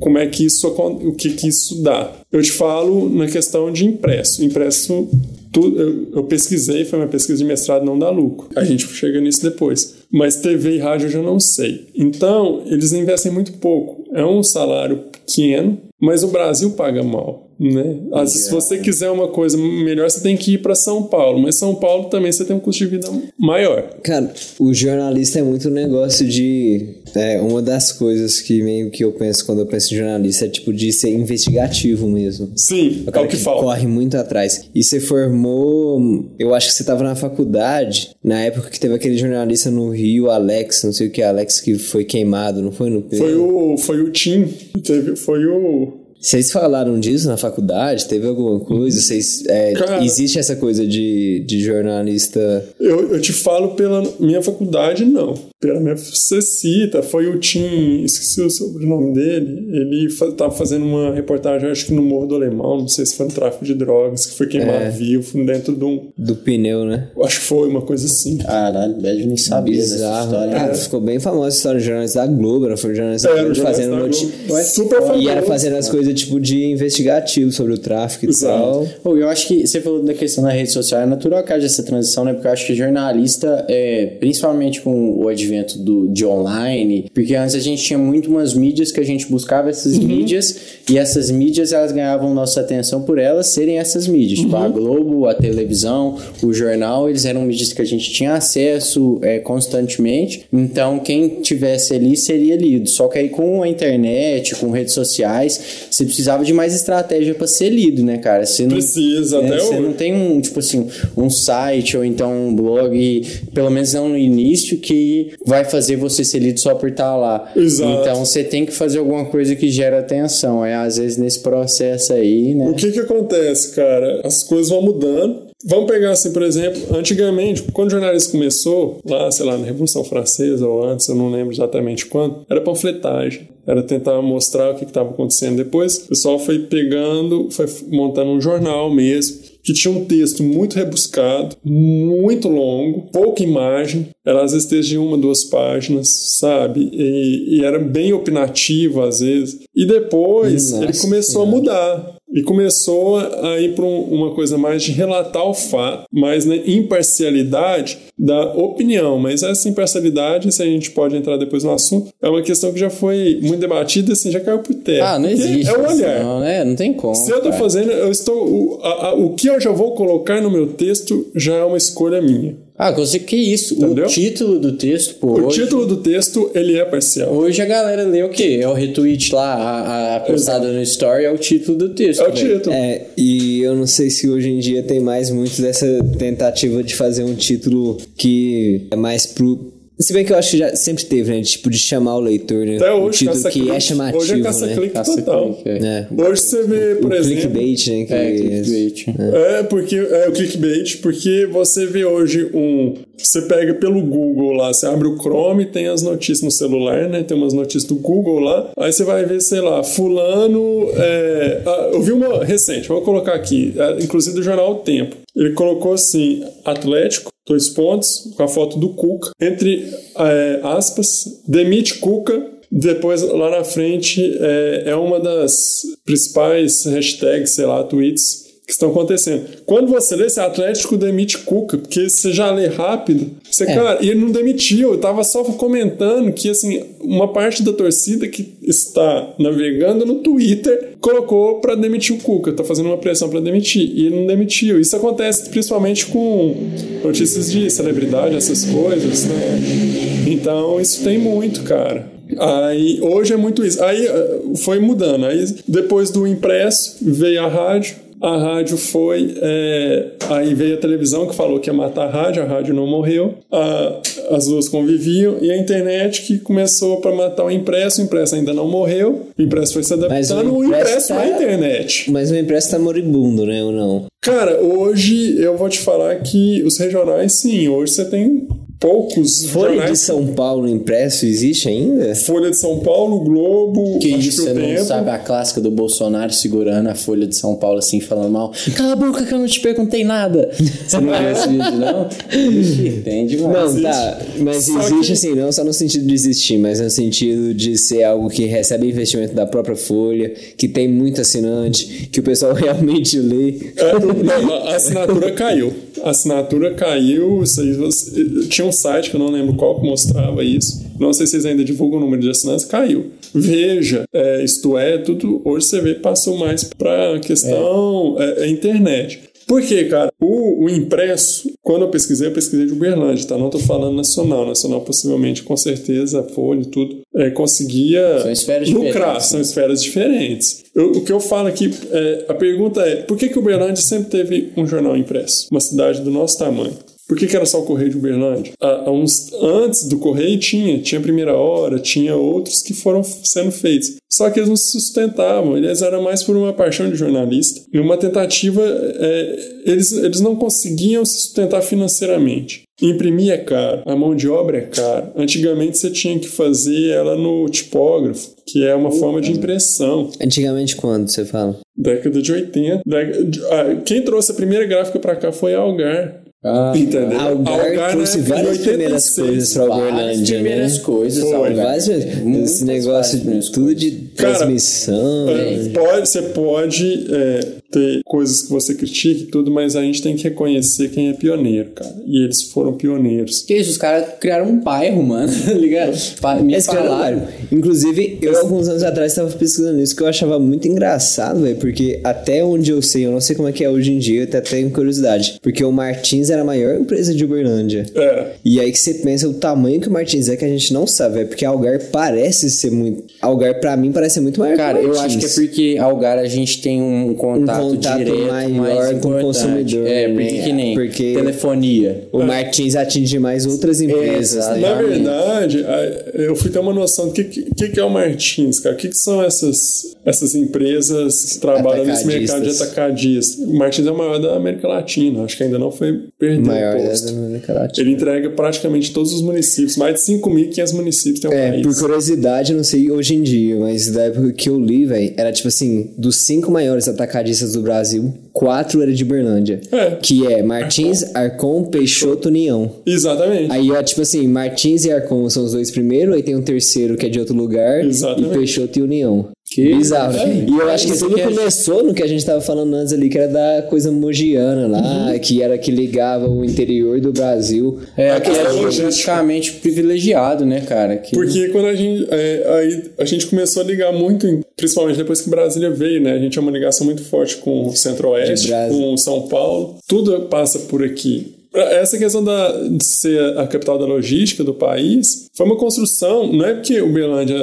[SPEAKER 2] como é que isso o que que isso dá. Eu te falo na questão de impresso. Impresso, tu- eu, eu pesquisei, foi uma pesquisa de mestrado, não dá lucro. A gente chega nisso depois. Mas TV e rádio eu já não sei. Então, eles investem muito pouco. É um salário pequeno, mas o Brasil paga mal. Né? Vezes, se você quiser uma coisa melhor, você tem que ir para São Paulo. Mas São Paulo também você tem um custo de vida maior.
[SPEAKER 3] Cara, o jornalista é muito negócio de. É, uma das coisas que meio que eu penso quando eu penso em jornalista é tipo de ser investigativo mesmo.
[SPEAKER 2] Sim,
[SPEAKER 3] O
[SPEAKER 2] é
[SPEAKER 3] cara
[SPEAKER 2] o que
[SPEAKER 3] que
[SPEAKER 2] falta.
[SPEAKER 3] corre muito atrás. E você formou. Eu acho que você tava na faculdade, na época que teve aquele jornalista no Rio, Alex, não sei o que, Alex, que foi queimado, não foi no
[SPEAKER 2] Foi o, foi o Tim. Teve, foi o.
[SPEAKER 3] Vocês falaram disso na faculdade? Teve alguma coisa? Vocês, é,
[SPEAKER 2] Cara-
[SPEAKER 3] existe essa coisa de, de jornalista.
[SPEAKER 2] Eu, eu te falo pela minha faculdade, não. Pela minha. Você cita, foi o Tim, esqueci o sobrenome dele. Ele fa tava fazendo uma reportagem, acho que no Morro do Alemão, não sei se foi no tráfico de drogas, que foi queimado
[SPEAKER 3] É.
[SPEAKER 2] vivo dentro de um.
[SPEAKER 3] Do pneu, né?
[SPEAKER 2] Acho que foi uma coisa assim.
[SPEAKER 1] Caralho, Bad nem sabia dessa
[SPEAKER 3] Bizarro.
[SPEAKER 1] história.
[SPEAKER 3] Cara, ficou bem famosa a história do jornalista da Globo, não foi o jornalista
[SPEAKER 2] É,
[SPEAKER 3] da
[SPEAKER 2] era o
[SPEAKER 3] Globo fazendo
[SPEAKER 2] Globo. Super famoso.
[SPEAKER 3] E era fazendo as coisas tipo de investigativo sobre o tráfico e
[SPEAKER 2] Exato.
[SPEAKER 3] tal.
[SPEAKER 1] Pô, eu acho que você falou da questão da rede social, é natural que haja essa transição, né? Porque eu acho que jornalista, é, principalmente com o advento do, de online, porque antes a gente tinha muito umas mídias que a gente buscava essas mídias e essas mídias elas ganhavam nossa atenção por elas serem essas mídias. Tipo, a Globo, a televisão, o jornal, eles eram mídias que a gente tinha acesso é, constantemente. Então, quem tivesse ali seria lido. Só que aí com a internet, com redes sociais, você precisava de mais estratégia para ser lido, né, cara? Você não,
[SPEAKER 2] Precisa,
[SPEAKER 1] né,
[SPEAKER 2] até
[SPEAKER 1] Você
[SPEAKER 2] hoje.
[SPEAKER 1] não tem um, tipo assim, um site ou então um blog, pelo menos não no início, que vai fazer você ser lido só por estar lá.
[SPEAKER 2] Exato.
[SPEAKER 1] Então você tem que fazer alguma coisa que gera atenção. É às vezes nesse processo aí, né?
[SPEAKER 2] O que que acontece, cara? As coisas vão mudando. Vamos pegar assim, por exemplo, antigamente, quando o jornalismo começou, lá, sei lá, na Revolução Francesa ou antes, eu não lembro exatamente quando, era panfletagem. Era tentar mostrar o que estava acontecendo. Depois, o pessoal foi pegando, foi montando um jornal mesmo, que tinha um texto muito rebuscado, muito longo, pouca imagem, era às vezes texto de uma, duas páginas, sabe? E, e era bem opinativo às vezes. E depois
[SPEAKER 3] Nossa
[SPEAKER 2] ele começou a mudar. E começou a ir para uma coisa mais de relatar o fato, mais na imparcialidade da opinião. Mas essa imparcialidade, se a gente pode entrar depois no assunto, é uma questão que já foi muito debatida, assim, já caiu por terra.
[SPEAKER 1] Ah, não existe.
[SPEAKER 2] É o olhar.
[SPEAKER 1] Não, né? não tem como.
[SPEAKER 2] Se eu
[SPEAKER 1] cara.
[SPEAKER 2] fazendo, eu estou. O, a- a- o que eu já vou colocar no meu texto já é uma escolha minha.
[SPEAKER 1] Ah, você que isso?
[SPEAKER 2] Entendeu?
[SPEAKER 1] O título do texto, pô.
[SPEAKER 2] O
[SPEAKER 1] hoje,
[SPEAKER 2] título do texto, ele é parcial.
[SPEAKER 1] Hoje a galera lê o quê? É o retweet lá, a, a postada no story é o título do texto.
[SPEAKER 2] É o
[SPEAKER 1] velho.
[SPEAKER 2] título.
[SPEAKER 3] É, e eu não sei se hoje em dia tem mais muito dessa tentativa de fazer um título que é mais pro. Se bem que eu acho que já sempre teve, né? Tipo, de chamar o leitor, né?
[SPEAKER 2] Até hoje,
[SPEAKER 3] título que
[SPEAKER 2] caça-clique.
[SPEAKER 3] é chamativo,
[SPEAKER 2] Hoje é
[SPEAKER 3] né?
[SPEAKER 2] caça-clique
[SPEAKER 1] Caça
[SPEAKER 2] total.
[SPEAKER 1] clique, é.
[SPEAKER 3] É.
[SPEAKER 2] Hoje você vê, por
[SPEAKER 3] o
[SPEAKER 2] exemplo.
[SPEAKER 3] clickbait, né? Que
[SPEAKER 1] É, clickbait.
[SPEAKER 2] É, porque é o clickbait, porque você vê hoje um. Você pega pelo Google lá, você abre o Chrome, tem as notícias no celular, né? Tem umas notícias do Google lá. Aí você vai ver, sei lá, fulano. É, ah, eu vi uma recente, vou colocar aqui, é, inclusive do jornal O Tempo. Ele colocou assim: Atlético, dois pontos, com a foto do Cuca. Entre é, aspas, demite Cuca. Depois, lá na frente, é, é uma das principais hashtags, sei lá, tweets que estão acontecendo. Quando você lê, esse Atlético demite Cuca, porque você já lê rápido. Você, cara, e ele não demitiu, eu tava só comentando que, assim, uma parte da torcida que está navegando no Twitter colocou pra demitir o Cuca, tá fazendo uma pressão pra demitir, e ele não demitiu. Isso acontece principalmente com notícias de celebridade, essas coisas, né? Então, isso tem muito, cara. Aí, hoje é muito isso. Aí eh, foi mudando. Aí, depois do impresso, veio a rádio. A rádio foi. é, aí veio a televisão que falou que ia matar a rádio, a rádio não morreu. A- as duas conviviam. E a internet que começou para matar o impresso. O impresso ainda não morreu. O impresso foi se
[SPEAKER 3] Mas o
[SPEAKER 2] adaptando. O
[SPEAKER 3] impresso
[SPEAKER 2] impresso
[SPEAKER 3] tá-
[SPEAKER 2] na internet.
[SPEAKER 3] Mas o impresso tá moribundo, né? Ou não?
[SPEAKER 2] Cara, hoje eu vou te falar que os regionais, sim. Hoje você tem poucos
[SPEAKER 3] Folha de
[SPEAKER 2] jornais.
[SPEAKER 3] São Paulo impresso existe ainda?
[SPEAKER 2] Folha de São Paulo, Globo,
[SPEAKER 1] Que isso,
[SPEAKER 2] que
[SPEAKER 1] você
[SPEAKER 2] o
[SPEAKER 1] não
[SPEAKER 2] Tempo.
[SPEAKER 1] sabe a clássica do Bolsonaro segurando a Folha de São Paulo assim, falando mal. Cala a boca que eu não te perguntei nada. Você não viu esse vídeo, não? Ixi, tem demais.
[SPEAKER 3] Não,
[SPEAKER 2] existe.
[SPEAKER 3] tá. Mas
[SPEAKER 2] Só
[SPEAKER 3] existe
[SPEAKER 2] que-
[SPEAKER 3] assim, não só no sentido de existir, mas no sentido de ser algo que recebe investimento da própria Folha, que tem muito assinante, que o pessoal realmente lê.
[SPEAKER 2] É, não, a assinatura caiu. A assinatura caiu. Isso aí, você- tinha um site que eu não lembro qual que mostrava isso. Não sei se vocês ainda divulgam o número de assinantes. Caiu. Veja, é, isto é, tudo. Hoje você vê, passou mais pra questão é, é internet. Por quê, cara? O, o impresso, quando eu pesquisei, eu pesquisei de Uberlândia, tá? Não tô falando nacional. Nacional, possivelmente, com certeza, a Folha e tudo, é, conseguia
[SPEAKER 1] São esferas
[SPEAKER 2] lucrar.
[SPEAKER 1] diferentes,
[SPEAKER 2] São esferas diferentes. Eu- o que eu falo aqui, é, a pergunta é, por que que Uberlândia sempre teve um jornal impresso? Uma cidade do nosso tamanho. Por que, que era só o Correio de Uberlândia? Há, há uns, antes do Correio tinha, tinha Primeira Hora, tinha outros que foram sendo feitos. Só que eles não se sustentavam, eles eram mais por uma paixão de jornalista. E uma tentativa, é, eles, eles não conseguiam se sustentar financeiramente. Imprimir é caro, a mão de obra é cara. Antigamente você tinha que fazer ela no tipógrafo, que é uma forma de impressão.
[SPEAKER 3] Antigamente quando você fala?
[SPEAKER 2] Década de 80. Década de- ah, quem trouxe a primeira gráfica pra cá foi a Algar.
[SPEAKER 1] Ah,
[SPEAKER 2] Entendeu?
[SPEAKER 3] Algar
[SPEAKER 2] na
[SPEAKER 3] trouxe
[SPEAKER 2] época de
[SPEAKER 3] várias primeiras
[SPEAKER 2] 86.
[SPEAKER 3] coisas pra
[SPEAKER 1] várias
[SPEAKER 3] Uberlândia,
[SPEAKER 1] primeiras
[SPEAKER 3] né?
[SPEAKER 1] coisas. Algar.
[SPEAKER 3] Várias esse negócio,
[SPEAKER 1] primeiras
[SPEAKER 3] tudo de
[SPEAKER 2] Cara,
[SPEAKER 3] transmissão.
[SPEAKER 2] É, pode, você pode é, ter coisas que você critica e tudo, mas a gente tem que reconhecer quem é pioneiro, cara. E eles foram pioneiros.
[SPEAKER 1] Que isso, os caras criaram um bairro, mano, tá ligado? Me
[SPEAKER 3] Esse cara,
[SPEAKER 1] falaram.
[SPEAKER 3] inclusive, eu alguns anos atrás estava pesquisando isso que eu achava muito engraçado, velho, porque até onde eu sei, eu não sei como é que é hoje em dia, eu até tenho curiosidade, porque o Martins era a maior empresa de Uberlândia.
[SPEAKER 2] É.
[SPEAKER 3] E aí que você pensa o tamanho que o Martins é que a gente não sabe, é porque Algar parece ser muito. Algar pra mim parece ser muito maior
[SPEAKER 1] Cara, eu acho que é porque Algar a gente tem um contato,
[SPEAKER 3] contato
[SPEAKER 1] direto
[SPEAKER 3] maior
[SPEAKER 1] mais
[SPEAKER 3] com o consumidor,
[SPEAKER 1] É, porque
[SPEAKER 3] né?
[SPEAKER 1] que nem
[SPEAKER 3] Porque-
[SPEAKER 1] telefonia.
[SPEAKER 3] O Martins atinge mais outras empresas, né?
[SPEAKER 2] Na verdade, eu fui ter uma noção do que, que, que é o Martins, cara. O que, que são essas, essas empresas que trabalham nesse mercado de
[SPEAKER 3] Atacadistas.
[SPEAKER 2] atacadista? O Martins é o maior da América Latina, acho que ainda não foi perdido
[SPEAKER 3] Maior
[SPEAKER 2] o
[SPEAKER 3] da
[SPEAKER 2] posto.
[SPEAKER 3] América Latina.
[SPEAKER 2] Ele entrega praticamente todos os municípios, mais de 5.500 municípios tem o
[SPEAKER 3] É,
[SPEAKER 2] país.
[SPEAKER 3] por curiosidade, eu não sei hoje em dia, mas da época que eu li, velho, era tipo assim, dos cinco maiores atacadistas do Brasil, quatro era de Berlândia.
[SPEAKER 2] É.
[SPEAKER 3] Que é Martins, Arcon, Peixoto, União.
[SPEAKER 2] Exatamente.
[SPEAKER 3] Aí, ó, tipo assim, Martins e Arcon são os dois primeiros, aí tem um terceiro que é de outro lugar,
[SPEAKER 2] Exatamente.
[SPEAKER 3] e Peixoto e União.
[SPEAKER 1] Que
[SPEAKER 3] Bizarro.
[SPEAKER 1] é,
[SPEAKER 3] e eu acho que
[SPEAKER 1] isso
[SPEAKER 3] tudo
[SPEAKER 1] que é-
[SPEAKER 3] começou no que a gente tava falando antes ali, que era da coisa mogiana lá, que era que ligava o interior do Brasil.
[SPEAKER 1] É,
[SPEAKER 2] A
[SPEAKER 1] que era
[SPEAKER 2] logística.
[SPEAKER 1] geograficamente privilegiado, né, cara? Que
[SPEAKER 2] Porque quando a gente, é, aí a gente começou a ligar muito, principalmente depois que Brasília veio, né? A gente tinha uma ligação muito forte com o Centro-Oeste, com São Paulo. Tudo passa por aqui. Essa questão da, de ser a capital da logística do país foi uma construção, não é porque Uberlândia,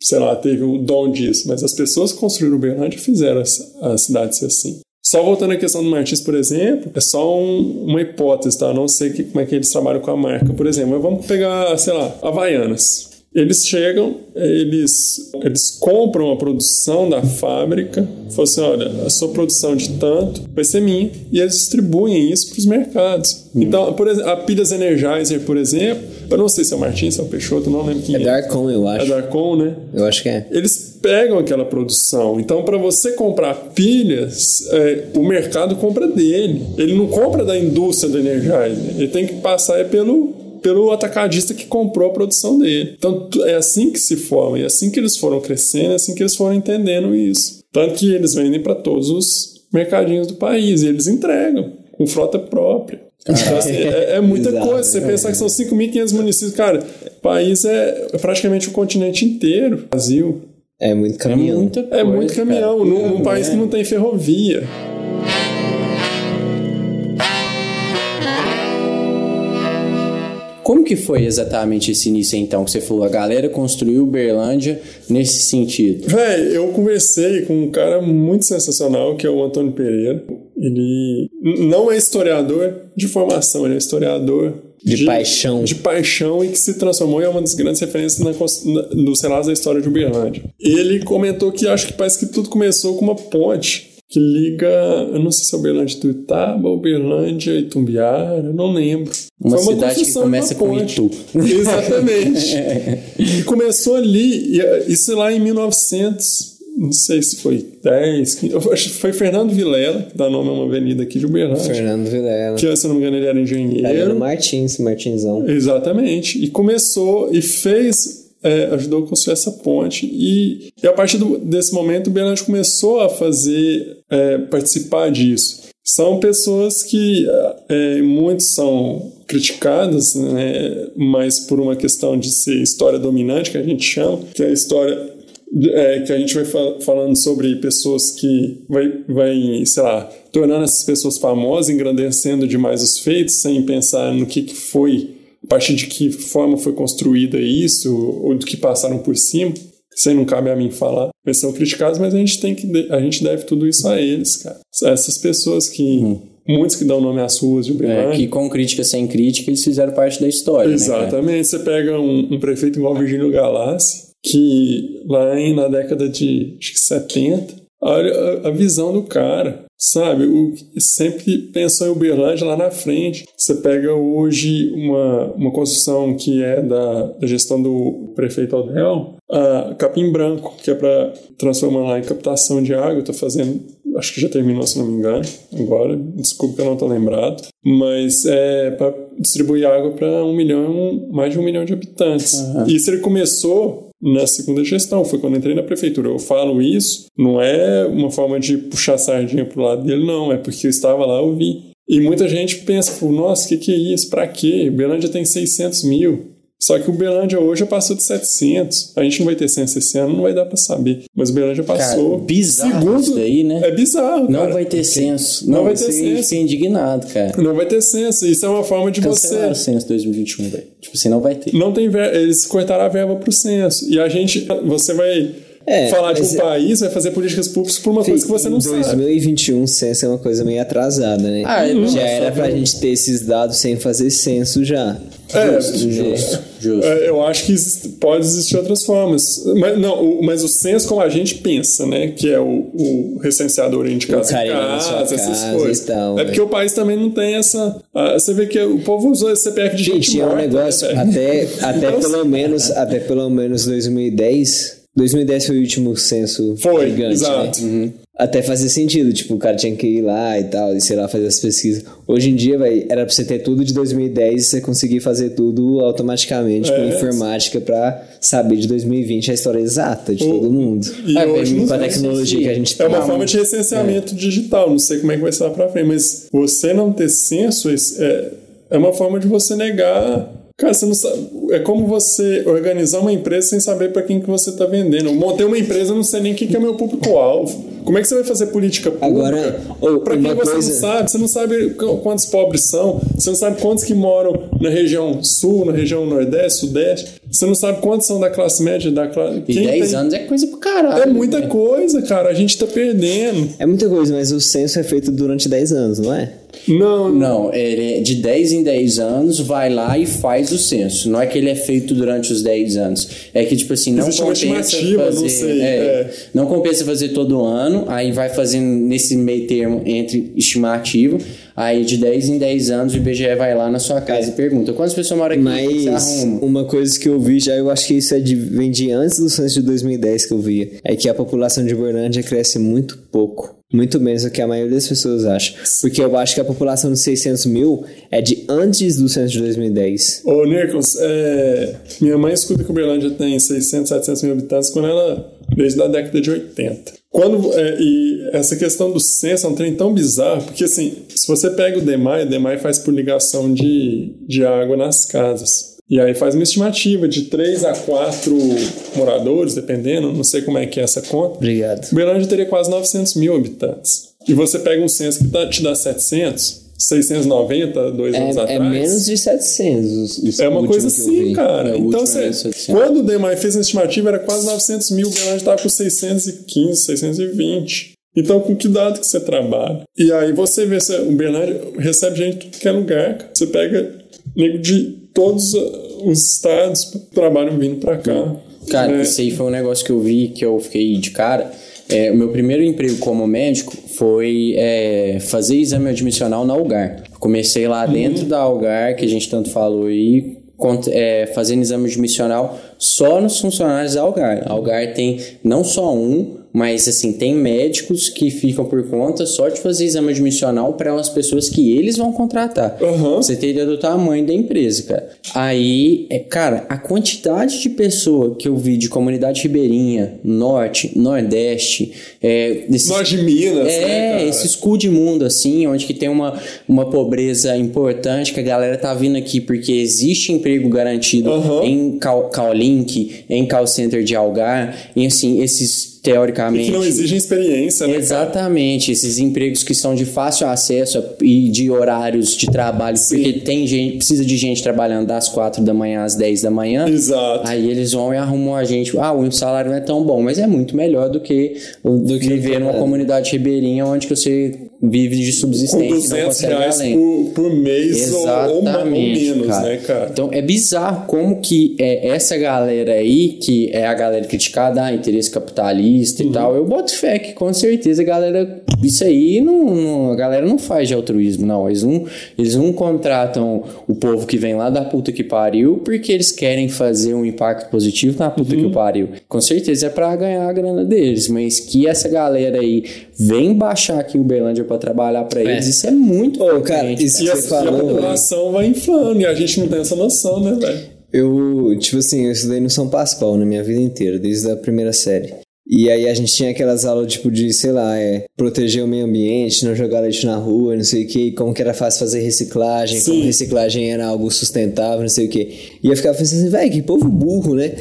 [SPEAKER 2] sei lá, teve o dom disso, mas as pessoas que construíram Uberlândia fizeram a, cidade ser assim. Só voltando à questão do Martins, por exemplo, é só um- uma hipótese, tá? Não sei que- como é que eles trabalham com a marca. Por exemplo, mas vamos pegar, sei lá, Havaianas. Eles chegam, eles, eles compram a produção da fábrica, falam assim, olha, a sua produção de tanto vai ser minha, e eles distribuem isso para os mercados. Então, por exemplo, a Pilhas Energizer, por exemplo, eu não sei se é o Martins, se é o Peixoto, não lembro quem
[SPEAKER 3] É
[SPEAKER 2] é.
[SPEAKER 3] da Arcon, eu
[SPEAKER 2] É
[SPEAKER 3] acho.
[SPEAKER 2] da Arcon, né?
[SPEAKER 3] Eu acho que é.
[SPEAKER 2] Eles pegam aquela produção. Então, para você comprar pilhas, é, o mercado compra dele. Ele não compra da indústria do Energizer. Ele tem que passar é pelo pelo atacadista que comprou a produção dele. Então é assim que se forma, é assim que eles foram crescendo, é assim que eles foram entendendo isso. Tanto que eles vendem para todos os mercadinhos do país e eles entregam com frota própria. Então, assim, é, é muita
[SPEAKER 3] Bizarro,
[SPEAKER 2] coisa. Você
[SPEAKER 3] né?
[SPEAKER 2] pensar que são 5.500 municípios, cara, o país é praticamente o continente inteiro. Brasil.
[SPEAKER 3] É muito
[SPEAKER 1] é
[SPEAKER 3] caminhão.
[SPEAKER 1] muita
[SPEAKER 2] É
[SPEAKER 1] coisa,
[SPEAKER 2] muito caminhão,
[SPEAKER 1] cara.
[SPEAKER 2] num, num
[SPEAKER 1] É,
[SPEAKER 2] país
[SPEAKER 1] é.
[SPEAKER 2] que não tem ferrovia.
[SPEAKER 1] Como que foi exatamente esse início, então, que você falou? A galera construiu Uberlândia nesse sentido.
[SPEAKER 2] Véi, eu conversei com um cara muito sensacional, que é o Antônio Pereira. Ele não é historiador de formação, ele é historiador
[SPEAKER 3] De paixão.
[SPEAKER 2] De paixão e que se transformou em uma das grandes referências na, na, nos relatos da história de Uberlândia. Ele comentou que acho que parece que tudo começou com uma ponte que liga, eu não sei se é Uberlândia e Tuitaba, Uberlândia e Tumbiara, não lembro.
[SPEAKER 1] Uma
[SPEAKER 2] Foi
[SPEAKER 1] cidade que
[SPEAKER 2] uma
[SPEAKER 1] começa com. Itu.
[SPEAKER 2] Exatamente. e começou ali, eh, isso lá em 1900, não sei se foi 10, 15, eu acho que foi Fernando Vilela, que dá nome a uma avenida aqui de Uberlândia.
[SPEAKER 3] Fernando Vilela.
[SPEAKER 2] Que, se não me engano, ele era engenheiro.
[SPEAKER 3] Ariano Martins, Martinzão.
[SPEAKER 2] Exatamente. E começou e fez, é, ajudou a construir essa ponte. E, e a partir do- desse momento, o Berlândia começou a fazer, é, participar disso. São pessoas que é, muitos são criticadas, né, mas por uma questão de ser história dominante, que a gente chama, que é a história é, que a gente vai fal- falando sobre pessoas que vai, vai, sei lá, tornando essas pessoas famosas, engrandecendo demais os feitos, sem pensar no que, que foi, a partir de que forma foi construída isso, ou do que passaram por cima. Isso aí não cabe a mim falar. Eles são criticados, mas a gente tem que a gente deve tudo isso a eles, cara. Essas pessoas que muitos que dão nome às ruas de
[SPEAKER 1] É,
[SPEAKER 2] Uberlândia.
[SPEAKER 1] que com crítica sem crítica eles fizeram parte da história. Né?
[SPEAKER 2] Exatamente. Você pega um, um prefeito igual Virgílio Galassi, que lá em, na década de acho que 70, olha a, visão do cara, sabe? O, sempre pensou em Uberlândia lá na frente. Você pega hoje uma, uma construção que é da, da gestão do prefeito Odel, a Capim Branco, que é para transformar lá em captação de água. Estou fazendo, acho que já terminou, se não me engano, agora. Desculpa que eu não estou lembrado. Mas é para distribuir água para um milhão, mais de um milhão de habitantes. Isso ele começou na segunda gestão, foi quando entrei na prefeitura. Eu falo isso, não é uma forma de puxar sardinha pro lado dele, não, é porque eu estava lá, eu vi. E muita gente pensa, nossa, o que, que é isso? Pra quê? Uberlândia tem 600 mil. Só que o Uberlândia hoje já passou de 700. A gente não vai ter censo esse ano, não vai dar pra saber. Mas o Uberlândia passou.
[SPEAKER 1] Cara, bizarro isso daí, né?
[SPEAKER 2] É bizarro,
[SPEAKER 1] Não
[SPEAKER 2] cara.
[SPEAKER 1] vai ter censo.
[SPEAKER 2] Não
[SPEAKER 1] Não,
[SPEAKER 2] vai ter censo.
[SPEAKER 1] Fiquei indignado, cara.
[SPEAKER 2] Não vai ter censo. Isso é uma forma de
[SPEAKER 1] Cancelaram
[SPEAKER 2] você...
[SPEAKER 1] o censo 2021, velho. Tipo assim, não vai ter.
[SPEAKER 2] Não tem ver... Eles cortaram a verba pro censo. E a gente... Você vai
[SPEAKER 3] É,
[SPEAKER 2] falar de um
[SPEAKER 3] é-
[SPEAKER 2] país, vai fazer políticas públicas por uma coisa que você não
[SPEAKER 3] em
[SPEAKER 2] sabe.
[SPEAKER 3] 2021, censo é uma coisa meio atrasada, né?
[SPEAKER 1] Ah, é,
[SPEAKER 3] já era pra gente ter esses dados sem fazer censo já.
[SPEAKER 2] É,
[SPEAKER 1] Justo, justo.
[SPEAKER 2] É, eu acho que pode existir outras formas. Mas, não, o, mas o censo como a gente pensa, né? Que é o, o recenseador de casa em
[SPEAKER 3] sua
[SPEAKER 2] casa, essas
[SPEAKER 3] casa
[SPEAKER 2] coisas.
[SPEAKER 3] tal,
[SPEAKER 2] é
[SPEAKER 3] né?
[SPEAKER 2] porque o país também não tem essa. você vê que o povo usou esse CPF de gente,
[SPEAKER 3] Gente, é um
[SPEAKER 2] morta,
[SPEAKER 3] negócio,
[SPEAKER 2] né,
[SPEAKER 3] até, até
[SPEAKER 2] Então,
[SPEAKER 3] pelo menos, até pelo menos 2010. 2010 foi o último censo
[SPEAKER 2] Foi,
[SPEAKER 3] gigante,
[SPEAKER 2] exato.
[SPEAKER 3] né? Até fazia sentido, tipo, o cara tinha que ir lá e tal, e sei lá, fazer as pesquisas. Hoje em dia, vai, era pra você ter tudo de 2010 e você conseguir fazer tudo automaticamente com
[SPEAKER 2] É.
[SPEAKER 3] informática pra saber de 2020 a história exata de todo mundo.
[SPEAKER 2] E
[SPEAKER 1] É,
[SPEAKER 2] hoje
[SPEAKER 3] Com a tecnologia que a gente
[SPEAKER 2] É uma
[SPEAKER 3] tem.
[SPEAKER 2] forma de recenseamento digital, não sei como é que vai ser lá pra frente, mas você não ter censo esse- é, é uma forma de você negar. Cara, você não sabe. É como você organizar uma empresa sem saber pra quem que você tá vendendo. Eu montei uma empresa, não sei nem quem que é meu público-alvo. Como é que você vai fazer política pública?
[SPEAKER 3] Agora,
[SPEAKER 2] pra quem você
[SPEAKER 3] coisa-
[SPEAKER 2] não sabe? Você não sabe qu- quantos pobres são, você não sabe quantos que moram na região sul, na região nordeste, sudeste, você não sabe quantos são da classe média, da classe.
[SPEAKER 1] E 10 anos é coisa pro caralho.
[SPEAKER 2] É muita
[SPEAKER 1] né?
[SPEAKER 2] coisa, cara. A gente tá perdendo.
[SPEAKER 3] É muita coisa, mas o censo é feito durante 10 anos, não é?
[SPEAKER 2] Não,
[SPEAKER 1] Não, ele é de 10 em 10 anos vai lá e faz o censo. Não é que ele é feito durante os 10 anos. É que, tipo assim, não
[SPEAKER 2] Existe uma
[SPEAKER 1] compensa fazer.
[SPEAKER 2] não sei,
[SPEAKER 1] é,
[SPEAKER 2] é.
[SPEAKER 1] Não compensa fazer todo ano, aí vai fazendo nesse meio termo entre estimativa. Aí de 10 em 10 anos o IBGE vai lá na sua casa e pergunta: quantas pessoas moram aqui?
[SPEAKER 3] Mas uma coisa que eu vi já, eu acho que isso é de, vem de antes do censo de 2010 que eu via, é que a população de Uberlândia cresce muito pouco. Muito menos do que a maioria das pessoas acha. Porque eu acho que a população de 600 mil é de antes do censo de 2010.
[SPEAKER 2] Ô, Nicolas, é, minha mãe escuta que Uberlândia tem 600, 700 mil habitantes quando ela, desde a década de 80. Quando, é, e essa questão do censo é um trem tão bizarro, porque assim, se você pega o DEMAI, o DEMAI faz por ligação de, de água nas casas. E aí faz uma estimativa de 3 a 4 moradores, dependendo, não sei como é que é essa conta.
[SPEAKER 3] Obrigado.
[SPEAKER 2] Uberlândia teria quase 900 mil habitantes. E você pega um censo que tá- te dá 700, 690, dois anos
[SPEAKER 3] É, é
[SPEAKER 2] atrás.
[SPEAKER 3] menos de 700. os- os
[SPEAKER 2] É uma coisa assim, cara.
[SPEAKER 1] É,
[SPEAKER 2] então, você,
[SPEAKER 1] era 700.
[SPEAKER 2] quando o DEMAI fez a estimativa, era quase 900 mil, o Uberlândia estava com 615, 620. Então, com que dado que você trabalha? E aí você vê, o Uberlândia recebe gente de tudo que é lugar, cara. Você pega nego de todos uh, os estados trabalham vindo pra cá.
[SPEAKER 1] Cara,
[SPEAKER 2] né?
[SPEAKER 1] isso aí foi um negócio que eu vi que eu fiquei de cara. É, o meu primeiro emprego como médico foi é, fazer exame admissional na Algar. Comecei lá dentro da Algar, que a gente tanto falou aí, é, fazendo exame admissional só nos funcionários da Algar. A Algar tem não só um, mas assim, tem médicos que ficam por conta só de fazer exame admissional para as pessoas que eles vão contratar. Pra Você tem ideia do tamanho da empresa, cara. Aí, é, cara, a quantidade de pessoa que eu vi de comunidade ribeirinha, norte, nordeste, é, desses,
[SPEAKER 2] Nós de Minas,
[SPEAKER 1] é,
[SPEAKER 2] né, cara?
[SPEAKER 1] esse cu de mundo, assim, onde que tem uma, uma pobreza importante, que a galera tá vindo aqui porque existe emprego garantido
[SPEAKER 2] Aham.
[SPEAKER 1] em Cal, Callink, em call center de Algar, e assim, esses
[SPEAKER 2] E
[SPEAKER 1] teoricamente...
[SPEAKER 2] que não exigem experiência, né? cara?
[SPEAKER 1] Exatamente, esses empregos que são de fácil acesso e de horários de trabalho, porque tem gente, precisa de gente trabalhando das 4 da manhã às 10 da manhã.
[SPEAKER 2] Exato.
[SPEAKER 1] Aí eles vão e arrumam a gente. Ah, o salário não é tão bom, mas é muito melhor do que, do que viver numa comunidade ribeirinha onde que você vive de
[SPEAKER 2] Com
[SPEAKER 1] subsistência não
[SPEAKER 2] 200
[SPEAKER 1] consegue ir
[SPEAKER 2] reais por, por mês ou, ou, ou
[SPEAKER 1] Exatamente,
[SPEAKER 2] menos,
[SPEAKER 1] cara.
[SPEAKER 2] né, cara?
[SPEAKER 1] Então é bizarro como que é, essa galera aí, que é a galera criticada, ah, interesse capitalista
[SPEAKER 2] Uhum.
[SPEAKER 1] e tal, eu boto fé que com certeza a galera, isso aí não, não- a galera não faz de altruísmo, não. Eles não, eles não contratam o povo que vem lá da puta que pariu porque eles querem fazer um impacto positivo na puta
[SPEAKER 2] Uhum.
[SPEAKER 1] que pariu. Com certeza é pra ganhar a grana deles, mas que essa galera aí vem baixar aqui em Uberlândia pra trabalhar pra eles, isso é muito
[SPEAKER 3] Ô, cara, isso
[SPEAKER 2] E a,
[SPEAKER 3] Você
[SPEAKER 2] e a
[SPEAKER 3] falou,
[SPEAKER 2] população vai inflando e a gente não tem essa noção, né, velho?
[SPEAKER 3] Eu, tipo assim, eu estudei no São Pascoal na minha vida inteira, desde a primeira série. E aí a gente tinha aquelas aulas, tipo, de, sei lá, é, proteger o meio ambiente, não jogar lixo na rua, não sei o que, como que era fácil fazer reciclagem,
[SPEAKER 2] Sim.
[SPEAKER 3] como reciclagem era algo sustentável, não sei o que. E eu ficava pensando assim, velho, que povo burro, né?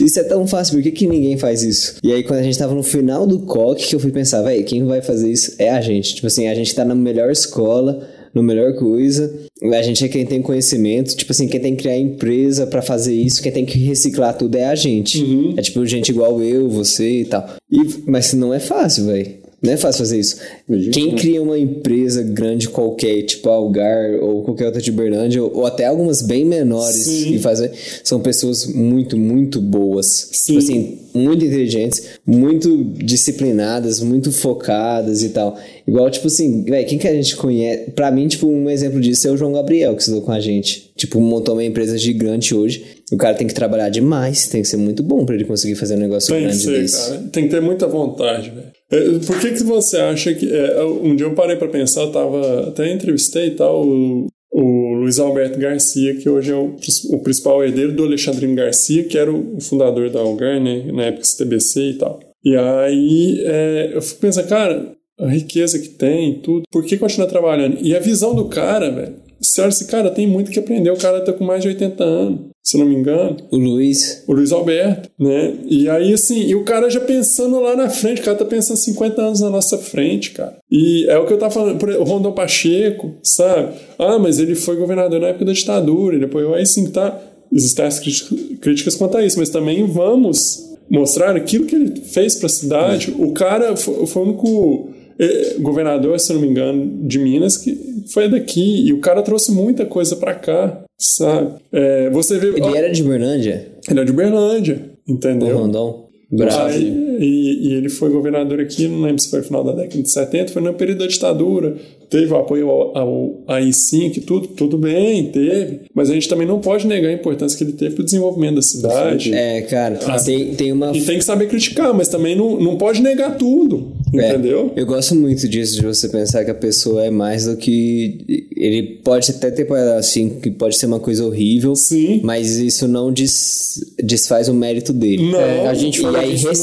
[SPEAKER 3] Isso é tão fácil, por que, que ninguém faz isso? E aí, quando a gente tava no final do COC, que eu fui pensar, velho, quem vai fazer isso é a gente. Tipo assim, a gente tá na melhor escola, no melhor coisa. A gente é quem tem conhecimento, tipo assim, quem tem que criar empresa para fazer isso, quem tem que reciclar tudo é a gente.
[SPEAKER 2] Uhum.
[SPEAKER 3] É tipo gente igual eu, você e tal. E, mas não é fácil, velho. Não é fácil fazer isso. Quem cria uma empresa grande qualquer, tipo Algar ou qualquer outra de Berlândia, ou, ou até algumas bem menores
[SPEAKER 2] Sim.
[SPEAKER 3] que fazem, são pessoas muito, muito boas.
[SPEAKER 2] Sim.
[SPEAKER 3] Tipo assim, muito inteligentes, muito disciplinadas, muito focadas e tal. Igual, tipo assim, velho, quem que a gente conhece? Pra mim, tipo, um exemplo disso é o João Gabriel, que estudou com a gente. Tipo, montou uma empresa gigante hoje. O cara tem que trabalhar demais, tem que ser muito bom pra ele conseguir fazer um negócio
[SPEAKER 2] Tem que
[SPEAKER 3] grande
[SPEAKER 2] ser,
[SPEAKER 3] desse.
[SPEAKER 2] cara. Tem que ter muita vontade, velho. É, Por que que você acha que... é, um dia eu parei pra pensar, tava... Até entrevistei tal, o, o Luiz Alberto Garcia, que hoje é o, o principal herdeiro do Alexandrino Garcia, que era o fundador da Algar, né? Na época CTBC e tal. E aí é, eu fico pensando, cara, a riqueza que tem, tudo, por que continuar trabalhando? E a visão do cara, velho, você olha esse cara tem muito que aprender, o cara tá com mais de 80 anos, se não me engano
[SPEAKER 3] O Luiz,
[SPEAKER 2] o Luiz Alberto, né? E aí, assim, e o cara já pensando lá na frente, o cara tá pensando 50 anos na nossa frente, cara. E é o que eu tava falando, por exemplo, o Rondon Pacheco, sabe? Ah, mas ele foi governador na época da ditadura, ele apoiou aí sim, tá? Existem as críticas, quanto a isso, mas também vamos mostrar aquilo que ele fez pra cidade. O cara foi, foi o único eh, governador, se não me engano, de Minas que foi daqui, e o cara trouxe muita coisa pra cá, sabe? É, você vê.
[SPEAKER 3] ele era de Berlândia,
[SPEAKER 2] Ele é de Uberlândia,
[SPEAKER 3] o
[SPEAKER 2] entendeu?
[SPEAKER 3] Rondon. Bravo.
[SPEAKER 2] Aí, e, e ele foi governador aqui, não lembro se foi no final da década de 70, foi no período da ditadura. Teve o apoio ao, ao AI-5 e tudo, tudo bem, teve. Mas a gente também não pode negar a importância que ele teve pro desenvolvimento da cidade.
[SPEAKER 3] É, cara, tem, tem uma.
[SPEAKER 2] E tem que saber criticar, mas também não, não pode negar tudo,
[SPEAKER 3] É,
[SPEAKER 2] entendeu?
[SPEAKER 3] eu gosto muito disso, de você pensar que a pessoa é mais do que. Ele pode até ter assim, que pode ser uma coisa horrível,
[SPEAKER 2] Sim.
[SPEAKER 3] mas isso não des- desfaz o mérito dele.
[SPEAKER 2] Não.
[SPEAKER 1] É, a gente
[SPEAKER 3] E aí,
[SPEAKER 1] disso no-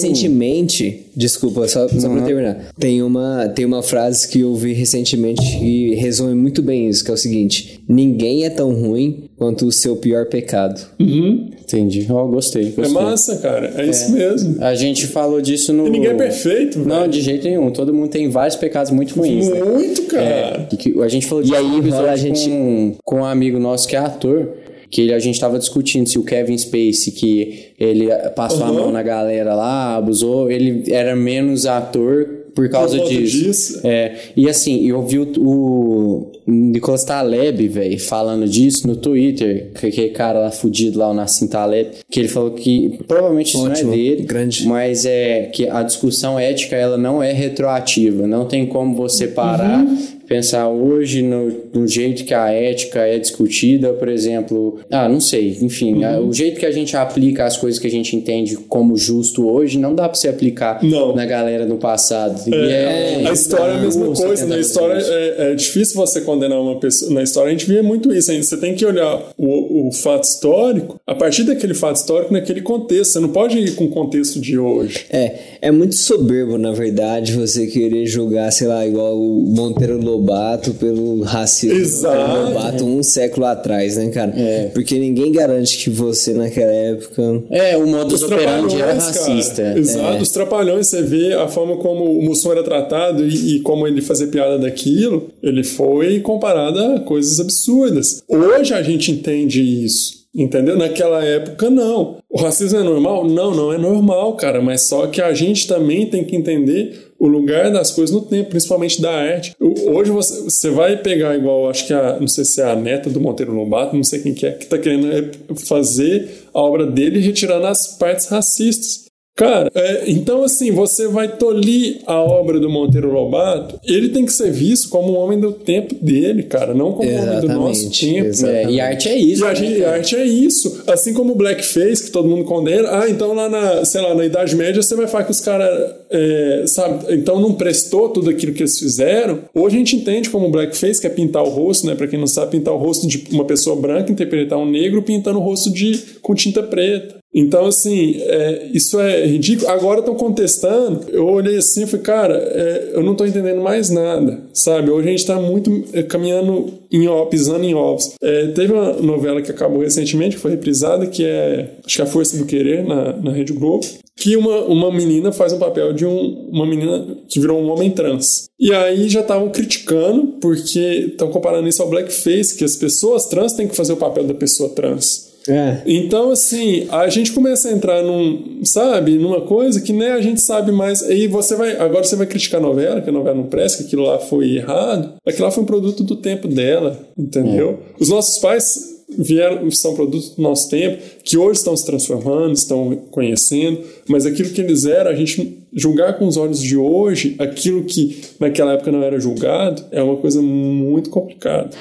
[SPEAKER 3] recentemente, desculpa, só, só pra terminar, tem uma, tem uma frase que eu vi recentemente que resume muito bem isso, que é o seguinte: ninguém é tão ruim quanto o seu pior pecado.
[SPEAKER 2] Uhum.
[SPEAKER 1] Entendi. Ó, gostei,
[SPEAKER 2] É
[SPEAKER 1] gostei.
[SPEAKER 2] massa, cara. É, isso mesmo.
[SPEAKER 1] A gente falou disso no.
[SPEAKER 2] E ninguém é perfeito,
[SPEAKER 1] Não,
[SPEAKER 2] velho.
[SPEAKER 1] de jeito nenhum. Todo mundo tem vários pecados muito ruins. né?
[SPEAKER 2] Muito, cara.
[SPEAKER 1] E que a gente falou
[SPEAKER 3] E
[SPEAKER 1] disso
[SPEAKER 3] aí
[SPEAKER 1] episódio
[SPEAKER 3] rola a gente-
[SPEAKER 1] com, com um amigo nosso que é ator. Que ele- a gente tava discutindo se o Kevin Spacey, que ele passou a
[SPEAKER 2] Uhum.
[SPEAKER 1] mão na galera lá, abusou, ele era menos ator por causa
[SPEAKER 2] conta
[SPEAKER 1] disso.
[SPEAKER 2] disso.
[SPEAKER 1] É, e assim, eu vi o, o Nicolas Taleb, velho, falando disso no Twitter, que aquele cara lá fudido lá, o Nassim Taleb, que ele falou que provavelmente isso
[SPEAKER 3] Ótimo,
[SPEAKER 1] não é dele,
[SPEAKER 3] grande.
[SPEAKER 1] mas é que a discussão ética ela não é retroativa, não tem como você parar pensar hoje no, no jeito que a ética é discutida, por exemplo, ah, não sei, enfim, a- o jeito que a gente aplica as coisas que a gente entende como justo hoje não dá pra você aplicar
[SPEAKER 2] Não.
[SPEAKER 1] na galera do passado. E
[SPEAKER 2] É,
[SPEAKER 1] é-
[SPEAKER 2] a história é a mesma
[SPEAKER 1] Nossa,
[SPEAKER 2] coisa. Na
[SPEAKER 1] cara,
[SPEAKER 2] história é, é difícil você condenar uma pessoa. Na história a gente vê muito isso. hein? Você tem que olhar o, o fato histórico a partir daquele fato histórico naquele contexto. Você não pode ir com o contexto de hoje.
[SPEAKER 3] É, é muito soberbo, na verdade, você querer julgar, sei lá, igual o Monteiro Lobato pelo racismo
[SPEAKER 2] Exato.
[SPEAKER 3] do Lobato um século atrás, né, cara?
[SPEAKER 1] É.
[SPEAKER 3] Porque ninguém garante que você, naquela época.
[SPEAKER 1] É, o modus
[SPEAKER 2] Os
[SPEAKER 1] operandi era
[SPEAKER 2] trapalhões, cara.
[SPEAKER 1] racista.
[SPEAKER 2] Exato,
[SPEAKER 1] É.
[SPEAKER 2] os trapalhões, você vê a forma como o Mussum era tratado e, e como ele fazia piada daquilo, ele foi comparado a coisas absurdas. Hoje a gente entende isso. Entendeu? Naquela época, não. O racismo é normal? Não, não é normal, cara. Mas só que a gente também tem que entender o lugar das coisas no tempo, principalmente da arte. Hoje você, você vai pegar igual, acho que a, não sei se é a neta do Monteiro Lobato, não sei quem que é, que tá querendo é, fazer a obra dele retirando as partes racistas. Cara, é, então assim, você vai tolir a obra do Monteiro Lobato, ele tem que ser visto como um homem do tempo dele, cara, não como um homem do nosso
[SPEAKER 3] Exatamente,
[SPEAKER 2] tempo.
[SPEAKER 3] exatamente.
[SPEAKER 1] É, e arte é isso.
[SPEAKER 2] E a,
[SPEAKER 1] né,
[SPEAKER 2] gente- arte é isso. Assim como o blackface, que todo mundo condena. Ah, então lá na, sei lá, na Idade Média você vai falar que os caras, é, sabe, então não prestou tudo aquilo que eles fizeram. Hoje a gente entende como o blackface, que é pintar o rosto, né? Pra quem não sabe, pintar o rosto de uma pessoa branca, interpretar um negro pintando o rosto de, com tinta preta. Então, assim, é, isso é ridículo. Agora estão contestando. Eu olhei assim e falei, cara, é, eu não estou entendendo mais nada, sabe? Hoje a gente está muito é, caminhando em ó, pisando em ovos. É, teve uma novela que acabou recentemente, que foi reprisada, que é, acho que é A Força do Querer, na, na Rede Globo, que uma, uma menina faz um papel de um, uma menina que virou um homem trans. E aí já estavam criticando, porque estão comparando isso ao blackface, que as pessoas trans têm que fazer o papel da pessoa trans.
[SPEAKER 3] É.
[SPEAKER 2] Então, assim, a gente começa a entrar num, sabe, numa coisa que nem a gente sabe mais. Aí você vai, agora você vai criticar a novela, que a novela não presta, que aquilo lá foi errado. Aquilo lá foi um produto do tempo dela, entendeu? É. Os nossos pais vieram, são produtos do nosso tempo, que hoje estão se transformando, estão conhecendo, mas aquilo que eles eram, a gente julgar com os olhos de hoje, aquilo que naquela época não era julgado, é uma coisa muito complicada.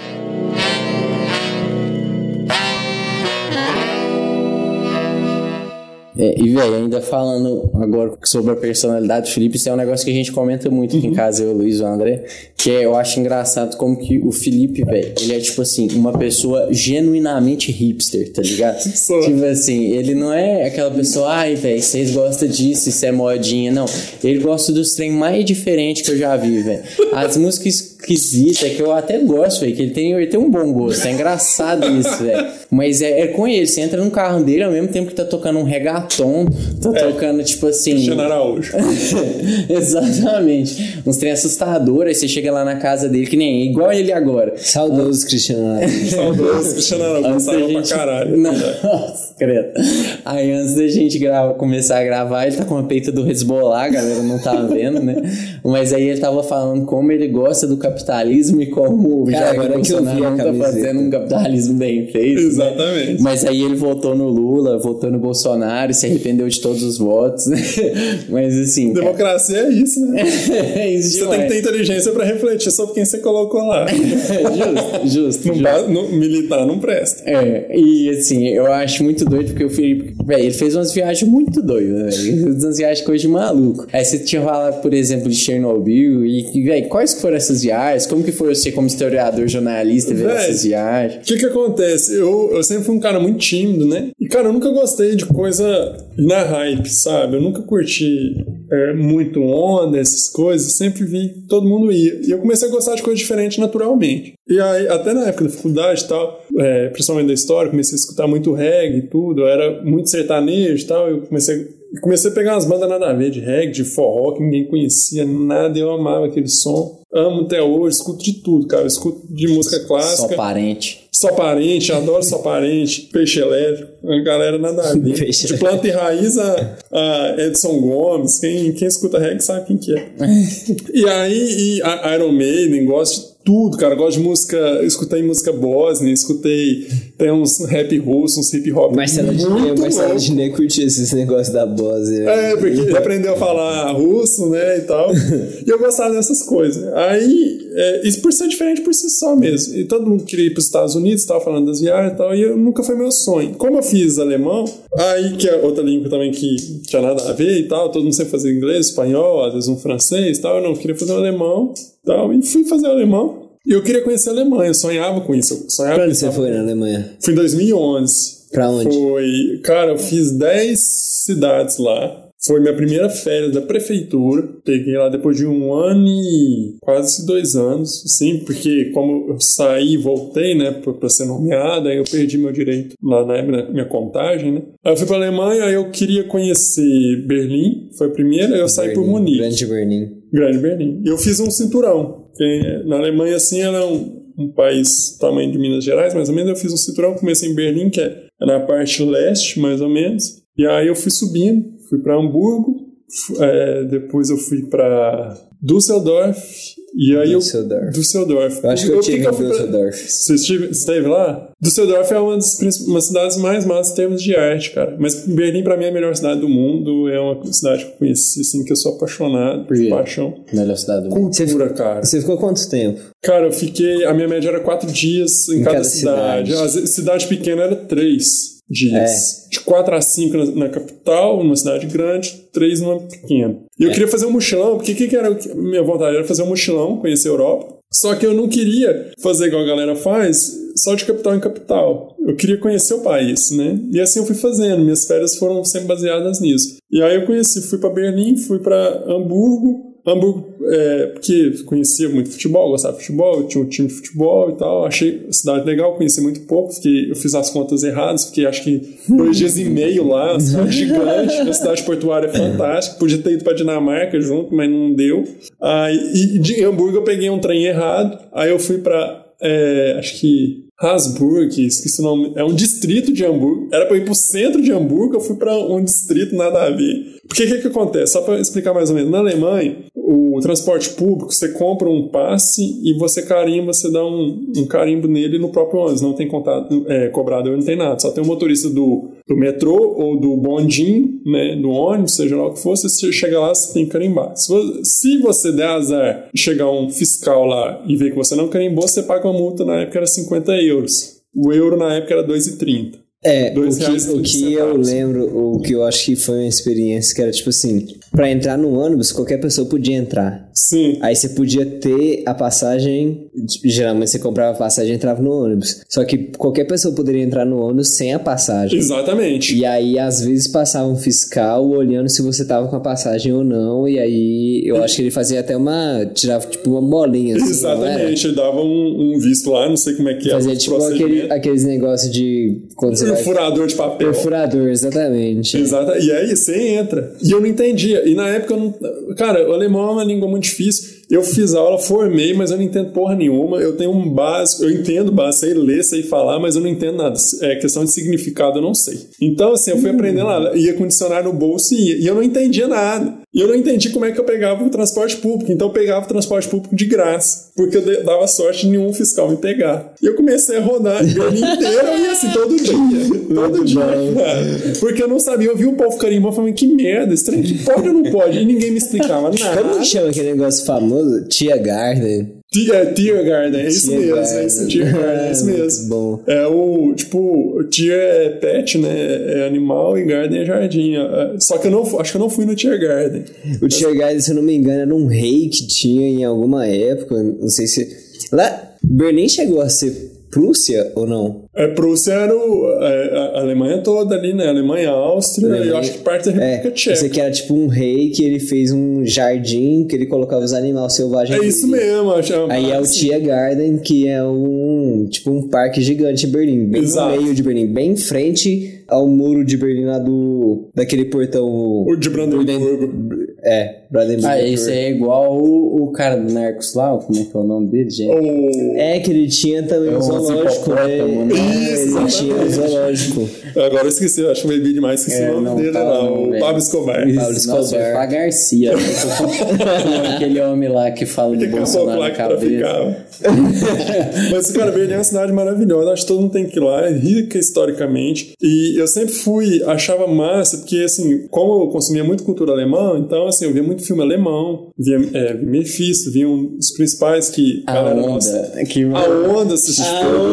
[SPEAKER 1] É, e, velho, ainda falando agora sobre a personalidade do Felipe, isso é um negócio que a gente comenta muito aqui uhum. em casa, eu, o Luiz e o André, que é, eu acho engraçado como que o Felipe, velho, ele é tipo assim, uma pessoa genuinamente hipster, tá ligado? Tipo assim, ele não é aquela pessoa, ai, velho, vocês gostam disso, isso é modinha, não. Ele gosta dos trem mais diferentes que eu já vi, velho. As músicas esquisita, que eu até gosto, velho, que ele tem, ele tem um bom gosto. É engraçado isso, velho. Mas é, é, com ele, você entra no carro dele ao mesmo tempo que tá tocando um reggaeton, tá é. tocando, tipo assim.
[SPEAKER 2] Cristiano Araújo.
[SPEAKER 1] Exatamente. Uns trem assustador, aí você chega lá na casa dele, que nem igual ele agora.
[SPEAKER 3] Saudoso Cristiano Araújo.
[SPEAKER 2] Saudoso Cristiano Araújo, saiu gente... pra caralho.
[SPEAKER 1] Nossa, credo. Aí antes da gente grava, começar a gravar, ele tá com a peita do Hezbollah, a galera não tá vendo, né? Mas aí ele tava falando como ele gosta do capitalismo e como
[SPEAKER 3] Cara, agora que tá
[SPEAKER 1] fazendo um capitalismo bem feito.
[SPEAKER 2] Né? Exatamente.
[SPEAKER 1] Né? Mas aí ele votou no Lula, votou no Bolsonaro, se arrependeu de todos os votos. Mas assim.
[SPEAKER 2] Democracia é isso, né? é isso Você tem que ter inteligência para refletir sobre quem você colocou lá.
[SPEAKER 1] justo, justo.
[SPEAKER 2] Não,
[SPEAKER 1] justo.
[SPEAKER 2] Não, militar não presta.
[SPEAKER 1] É, e assim, eu acho muito doido porque o Felipe, velho, ele fez umas viagens muito doidas, velho. Umas viagens coisa de maluco. Aí você tinha falado, por exemplo, de Chernobyl e, velho, quais foram essas viagens? Viagens? Como que foi você como historiador, jornalista, ver essas viagens?
[SPEAKER 2] O que que acontece? Eu, eu sempre fui um cara muito tímido, né? E, cara, eu nunca gostei de coisa na hype, sabe? Eu nunca curti é, muito onda, essas coisas. Sempre vi todo mundo ia. E eu comecei a gostar de coisas diferentes naturalmente. E aí, até na época da faculdade e tal, é, principalmente da história, comecei a escutar muito reggae e tudo. Eu era muito sertanejo e tal. Eu comecei comecei a pegar umas bandas nada a ver, de reggae, de forró, que ninguém conhecia nada, eu amava aquele som. Amo até hoje, escuto de tudo, cara. Escuto de música clássica.
[SPEAKER 1] Só parente.
[SPEAKER 2] Só parente, adoro só parente, peixe elétrico, a galera nada a ver. de planta e raiz a, a, Edson Gomes, quem, quem escuta reggae sabe quem que é. e aí, e a Iron Maiden, gosto de tudo, cara. Gosto de música. Escutei música bósnia, escutei. Tem uns rap russo, uns hip hop.
[SPEAKER 3] Marcelo Diné, Marcelo Diné curtiu esses negócios da Bósnia.
[SPEAKER 2] É, porque ele aprendeu a falar russo, né, e tal. e eu gostava dessas coisas. Aí, é, isso por ser diferente por si só mesmo. E todo mundo queria ir para os Estados Unidos, tava falando das viagens e tal, e eu, nunca foi meu sonho. Como eu fiz alemão, aí que é outra língua também que tinha nada a ver e tal, todo mundo sempre fazia inglês, espanhol, às vezes um francês e tal, eu não queria fazer um alemão tal, e fui fazer alemão. E eu queria conhecer a Alemanha, eu sonhava com isso. Sonhava
[SPEAKER 3] onde você foi na Alemanha?
[SPEAKER 2] Fui em 2011.
[SPEAKER 3] Pra onde?
[SPEAKER 2] Foi, cara, eu fiz 10 cidades lá. Foi minha primeira férias da prefeitura. Peguei lá depois de um ano e quase dois anos, sim, porque como eu saí e voltei, né, para ser nomeada, aí eu perdi meu direito lá na minha contagem, né. Aí eu fui pra Alemanha, aí eu queria conhecer Berlim, foi a primeira, aí eu saí por Munique.
[SPEAKER 3] Grande Berlim.
[SPEAKER 2] Grande Berlim. E eu fiz um cinturão. Na Alemanha, assim, ela é um, um país tamanho de Minas Gerais, mais ou menos. Eu fiz um cinturão, comecei em Berlim, que é na parte leste, mais ou menos. E aí eu fui subindo, fui para Hamburgo, é, depois eu fui para Düsseldorf, e aí
[SPEAKER 3] Düsseldorf.
[SPEAKER 2] eu. Düsseldorf.
[SPEAKER 3] Eu acho que eu, eu tive em Düsseldorf. Pra...
[SPEAKER 2] Você esteve, esteve lá? Düsseldorf é uma das uma cidades mais massas em termos de arte, cara. Mas Berlim, pra mim, é a melhor cidade do mundo. É uma cidade que eu conheci, assim, que eu sou apaixonado, por paixão.
[SPEAKER 1] Melhor cidade do mundo.
[SPEAKER 2] Cultura, cara.
[SPEAKER 3] Você ficou quanto tempo?
[SPEAKER 2] Cara, eu fiquei. A minha média era quatro dias em, em cada, cada, cidade. cidade. A cidade pequena era três dias. É. De 4 a 5 na, na, capital, numa cidade grande, 3 numa pequena. E eu é. queria fazer um mochilão, porque o que, que era minha vontade? Era fazer um mochilão, conhecer a Europa. Só que eu não queria fazer igual a galera faz, só de capital em capital. Eu queria conhecer o país, né? E assim eu fui fazendo. Minhas férias foram sempre baseadas nisso. E aí eu conheci, fui para Berlim, fui para Hamburgo, Hamburgo, é, porque conhecia muito futebol, gostava de futebol, tinha um time de futebol e tal. Achei a cidade legal, conheci muito pouco, fiquei, eu fiz as contas erradas, fiquei acho que dois dias e meio lá, cidade gigante, a cidade portuária é fantástica. Podia ter ido para Dinamarca junto, mas não deu. Aí, e de Hamburgo eu peguei um trem errado, aí eu fui para, é, acho que Hasburg, esqueci o nome, é um distrito de Hamburgo. Era para ir pro centro de Hamburgo, eu fui para um distrito nada a ver. Porque o que, que acontece? Só para explicar mais ou menos. Na Alemanha, o transporte público, você compra um passe e você carimba, você dá um, um carimbo nele no próprio ônibus. Não tem contato, é, não tem nada. Só tem o motorista do, do metrô ou do bondinho, né, do ônibus, seja lá o que for, você chega lá, você tem que carimbar. Se você, se você der azar chegar um fiscal lá e ver que você não carimbou, você paga uma multa, na época era 50 euros. O euro na época era 2,30.
[SPEAKER 3] É, o que, o que eu lembro, o que eu acho que foi uma experiência que era tipo assim, para entrar no ônibus, qualquer pessoa podia entrar.
[SPEAKER 2] Sim.
[SPEAKER 3] Aí você podia ter a passagem, geralmente você comprava a passagem e entrava no ônibus. Só que qualquer pessoa poderia entrar no ônibus sem a passagem.
[SPEAKER 2] Exatamente.
[SPEAKER 3] E aí, às vezes, passava um fiscal olhando se você tava com a passagem ou não. E aí, eu acho que ele fazia até uma. tirava tipo uma bolinha. Assim,
[SPEAKER 2] Exatamente. Ele dava um, um, visto lá, não sei como é que é.
[SPEAKER 3] Fazia tipo aquele, aqueles negócios de.
[SPEAKER 2] Você Perfurador de papel.
[SPEAKER 3] Perfurador, exatamente.
[SPEAKER 2] Exato. E aí, você entra. E eu não entendia. E na época, eu não... cara, o alemão é uma língua muito difícil. Eu fiz aula, formei, mas eu não entendo porra nenhuma. Eu tenho um básico, eu entendo básico, sei ler, sei falar, mas eu não entendo nada. É questão de significado, eu não sei. Então, assim, eu fui aprendendo lá, ia com dicionário no bolso e ia. E eu não entendia nada. E eu não entendi como é que eu pegava o transporte público. Então eu pegava o transporte público de graça. Porque eu dava sorte de nenhum fiscal me pegar. E eu comecei a rodar Berlim inteiro e assim, todo dia. Todo dia, cara. Porque eu não sabia. Eu vi o povo carimbando falando, que merda, esse trem pode ou não pode? E ninguém me explicava nada.
[SPEAKER 3] Como que chama aquele negócio famoso? Tia Garden.
[SPEAKER 2] É, Tier Garden, é isso mesmo, Garden. é isso, Tier Garden, é isso mesmo.
[SPEAKER 3] Bom.
[SPEAKER 2] É o, tipo, Tier é pet, né, é animal e Garden é jardim. É, só que eu não, acho que eu não fui no Tier Garden.
[SPEAKER 3] O Tier Garden, se eu não me engano, era um rei que tinha em alguma época, não sei se... Lá, Berlim chegou a ser Prússia ou não?
[SPEAKER 2] É, Prússia era o, é, a Alemanha toda ali, né? Alemanha, Áustria Alemanha, eu acho que parte da República
[SPEAKER 3] é,
[SPEAKER 2] Tcheca.
[SPEAKER 3] Você que era tipo um rei que ele fez um jardim que ele colocava os animais selvagens.
[SPEAKER 2] É isso mesmo, acho. É
[SPEAKER 3] Aí é o Tiergarten, que é um tipo um parque gigante em Berlim, bem Exato. no meio de Berlim, bem em frente ao muro de Berlim lá do daquele portão.
[SPEAKER 2] O de Brandenburgo.
[SPEAKER 3] É,
[SPEAKER 1] Ah, esse é igual o, o cara do Narcos lá, como é que é o nome dele, gente?
[SPEAKER 2] O...
[SPEAKER 3] É que ele tinha também é um zoológico, né?
[SPEAKER 2] Isso,
[SPEAKER 3] ele tinha um zoológico.
[SPEAKER 2] Agora eu esqueci, eu acho bebi demais, esqueci é, o nome não, dele tá, lá, não, o Pablo Escobar.
[SPEAKER 3] Isso, Pablo Escobar.
[SPEAKER 1] Nossa, Garcia. aquele homem lá que fala de Bolsonaro na cabeça.
[SPEAKER 2] Mas, cara, Berlim é uma cidade maravilhosa, acho que todo mundo tem que ir lá, é rica historicamente, e eu sempre fui, achava massa, porque, assim, como eu consumia muito cultura alemã, então, assim, eu via muito filme alemão, via, é, Mephisto, via um, os principais que...
[SPEAKER 1] A galera, onda. Nossa,
[SPEAKER 2] que, a onda, assistiu.
[SPEAKER 3] A onda,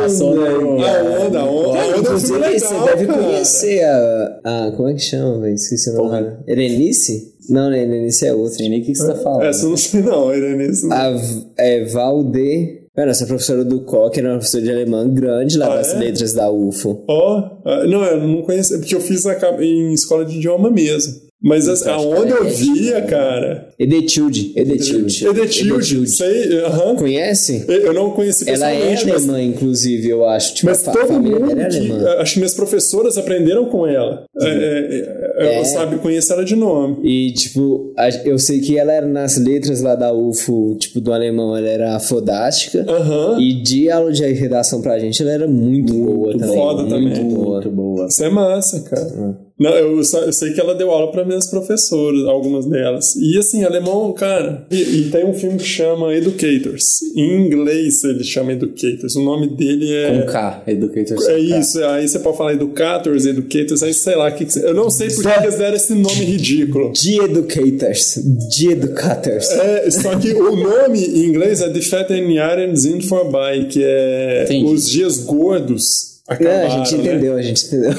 [SPEAKER 2] a onda, a onda. A onda
[SPEAKER 3] você, legal, você deve conhecer a, a... Como é que chama, velho? Esqueci o nome. Erenice? Não, né? Erenice é outra.
[SPEAKER 1] Nem o que, você tá falando.
[SPEAKER 2] Essa eu não sei não, Erenice não.
[SPEAKER 3] A, é Valde... Mano, essa professora do COC era uma professora de alemão grande lá ah, das é? letras da UFO.
[SPEAKER 2] Ó, oh, não, eu não conheço, porque eu fiz em escola de idioma mesmo. Mas assim, aonde eu via, cara.
[SPEAKER 3] Edetilde. Edetilde.
[SPEAKER 2] Edetilde. Sei, aham.
[SPEAKER 3] Conhece?
[SPEAKER 2] Eu não conheci
[SPEAKER 3] Ela é alemã, mas... inclusive, eu acho. Tipo,
[SPEAKER 2] mas todo mundo. É que, acho que minhas professoras aprenderam com ela. É, é, é, eu sabe, conheço ela de nome.
[SPEAKER 3] E, tipo, eu sei que ela era nas letras lá da UFO, tipo, do alemão, ela era fodástica.
[SPEAKER 2] Aham.
[SPEAKER 3] E de aula de redação pra gente, ela era muito, muito boa também.
[SPEAKER 2] Foda
[SPEAKER 3] muito
[SPEAKER 2] também.
[SPEAKER 3] Boa. Muito boa.
[SPEAKER 2] Isso é massa, cara. Uhum. Não, eu, eu, sei que ela deu aula para minhas professoras, algumas delas. E assim, alemão, cara. E, e, tem um filme que chama Educators. Em inglês ele chama Educators. O nome dele é.
[SPEAKER 1] Com K, Educators.
[SPEAKER 2] É isso, aí você pode falar Educators, Educators, aí sei lá. Que, que eu não sei por que eles deram esse nome ridículo.
[SPEAKER 3] De Educators. De Educators.
[SPEAKER 2] É, só que o nome em inglês é Die Fetten Jahre sind vorbei, que é Entendi. os dias gordos Acabaram,
[SPEAKER 3] Não, a gente
[SPEAKER 2] né?
[SPEAKER 3] entendeu, a gente entendeu.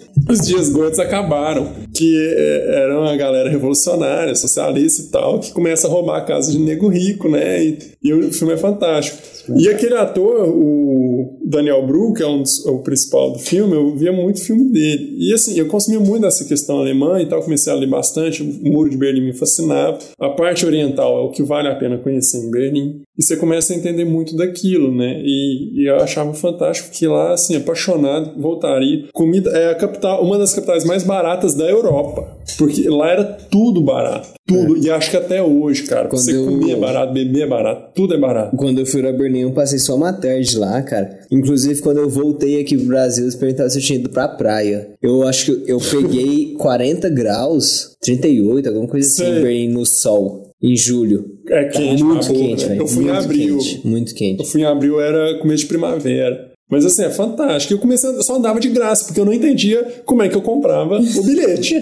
[SPEAKER 2] os dias gordos acabaram. Que é, era uma galera revolucionária, socialista e tal, que começa a roubar a casa de nego rico, né? E, e o filme é fantástico. E aquele ator, o Daniel Bru, que é, um dos, é o principal do filme, eu via muito filme dele. E assim, eu consumia muito dessa questão alemã e tal, comecei a ler bastante. O Muro de Berlim me fascinava. A parte oriental é o que vale a pena conhecer em Berlim. E você começa a entender muito daquilo, né? E, e eu achava fantástico que lá, assim, apaixonado, voltaria. Comida é a capital, uma das capitais mais baratas da Europa. Porque lá era tudo barato. Tudo. É. E acho que até hoje, cara, Quando você eu... comer barato, beber barato, tudo é barato.
[SPEAKER 3] Quando eu fui pra Berlim, eu passei só uma tarde lá, cara. Inclusive, quando eu voltei aqui pro Brasil, eles perguntaram se eu tinha ido pra praia. Eu acho que eu peguei 40 graus, 38, alguma coisa assim, no sol em julho.
[SPEAKER 2] É quente,
[SPEAKER 3] muito quente, velho.
[SPEAKER 2] Eu fui
[SPEAKER 3] muito
[SPEAKER 2] em abril.
[SPEAKER 3] Quente, muito quente.
[SPEAKER 2] Eu fui em abril, era começo de primavera. Mas assim, é fantástico. Eu comecei, eu só andava de graça, porque eu não entendia como é que eu comprava o bilhete.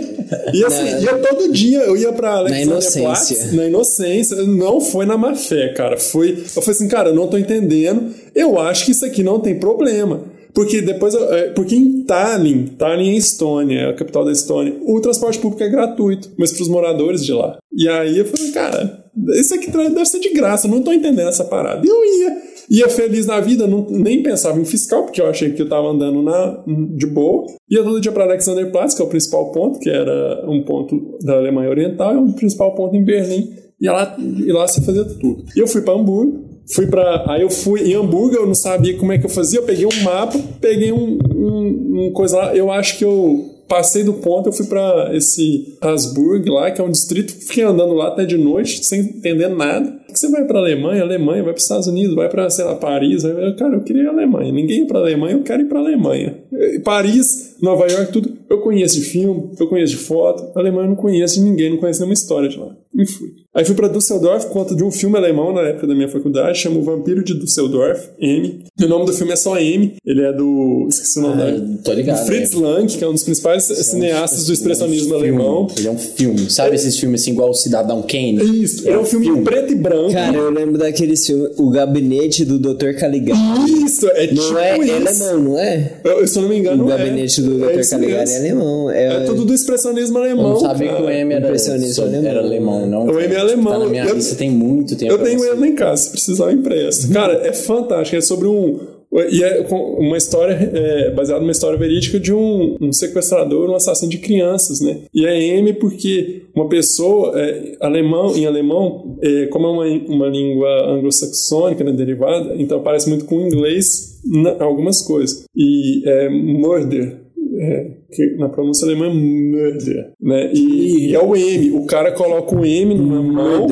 [SPEAKER 2] E assim, na, ia todo dia, eu ia pra Alexandria
[SPEAKER 3] na inocência.
[SPEAKER 2] Platz, na inocência. Não foi na má fé, cara. Foi, eu falei assim, cara, eu não tô entendendo. Eu acho que isso aqui não tem problema. Porque depois, é, porque em Tallinn, Tallinn é Estônia, é a capital da Estônia, o transporte público é gratuito, mas para os moradores de lá. E aí eu falei, cara, isso aqui deve ser de graça, não tô entendendo essa parada. E eu ia, ia feliz na vida, não, nem pensava em fiscal, porque eu achei que eu tava andando na, de boa. Ia todo dia para Alexanderplatz, que é o principal ponto, que era um ponto da Alemanha Oriental, e um principal ponto em Berlim. E lá, e lá você fazia tudo. E eu fui para Hamburgo, Fui para Aí eu fui em Hamburgo, eu não sabia como é que eu fazia. Eu peguei um mapa, peguei um, um, um coisa lá. Eu acho que eu passei do ponto, eu fui para esse Hasburg lá, que é um distrito, fiquei andando lá até de noite, sem entender nada. Você vai para Alemanha, Alemanha, vai para os Estados Unidos, vai para, sei lá, Paris, vai... cara, eu queria ir Alemanha. Ninguém ir para Alemanha, eu quero ir para Alemanha. Paris, Nova York, tudo. Eu conheço de filme, eu conheço de foto. Alemanha eu não conheço de ninguém, não conheço nenhuma história de lá. E fui. Aí fui para Düsseldorf, conta de um filme alemão na época da minha faculdade, chama O Vampiro de Düsseldorf, M. E o nome do filme é só M. Ele é do. Esqueci o nome ah,
[SPEAKER 1] dele. Tô ligado.
[SPEAKER 2] Do Fritz é. Lang, que é um dos principais Esse cineastas é um, do expressionismo
[SPEAKER 1] é um
[SPEAKER 2] alemão.
[SPEAKER 1] Ele é um filme. Sabe é. esses filmes assim, igual o Cidadão Kane?
[SPEAKER 2] Isso. É, é um, filme, filme preto e branco.
[SPEAKER 3] Cara, eu lembro daquele filme, O Gabinete do Dr. Caligari.
[SPEAKER 2] Isso, é
[SPEAKER 3] não
[SPEAKER 2] tipo
[SPEAKER 3] é,
[SPEAKER 2] isso.
[SPEAKER 3] É alemão, não é?
[SPEAKER 2] Eu, se eu não me engano,
[SPEAKER 3] O Gabinete do Dr. Caligari é alemão.
[SPEAKER 2] É, tudo do expressionismo alemão. Eu
[SPEAKER 1] não sabia que o M era, alemão. era alemão, não.
[SPEAKER 2] O M é alemão.
[SPEAKER 1] Tá na minha lista tem muito tempo.
[SPEAKER 2] Eu tenho ele em casa, se precisar eu empresto. Cara, é fantástico. É sobre um. E é uma história é, baseada numa história verídica de um, um, sequestrador, um assassino de crianças, né? E é M porque uma pessoa, é, alemão, em alemão, é, como é uma, uma língua anglo-saxônica, né, derivada, então parece muito com o inglês na, algumas coisas. E é murder, é, que na pronúncia alemã é murder, né? E, e, é o M. O cara coloca o M numa mão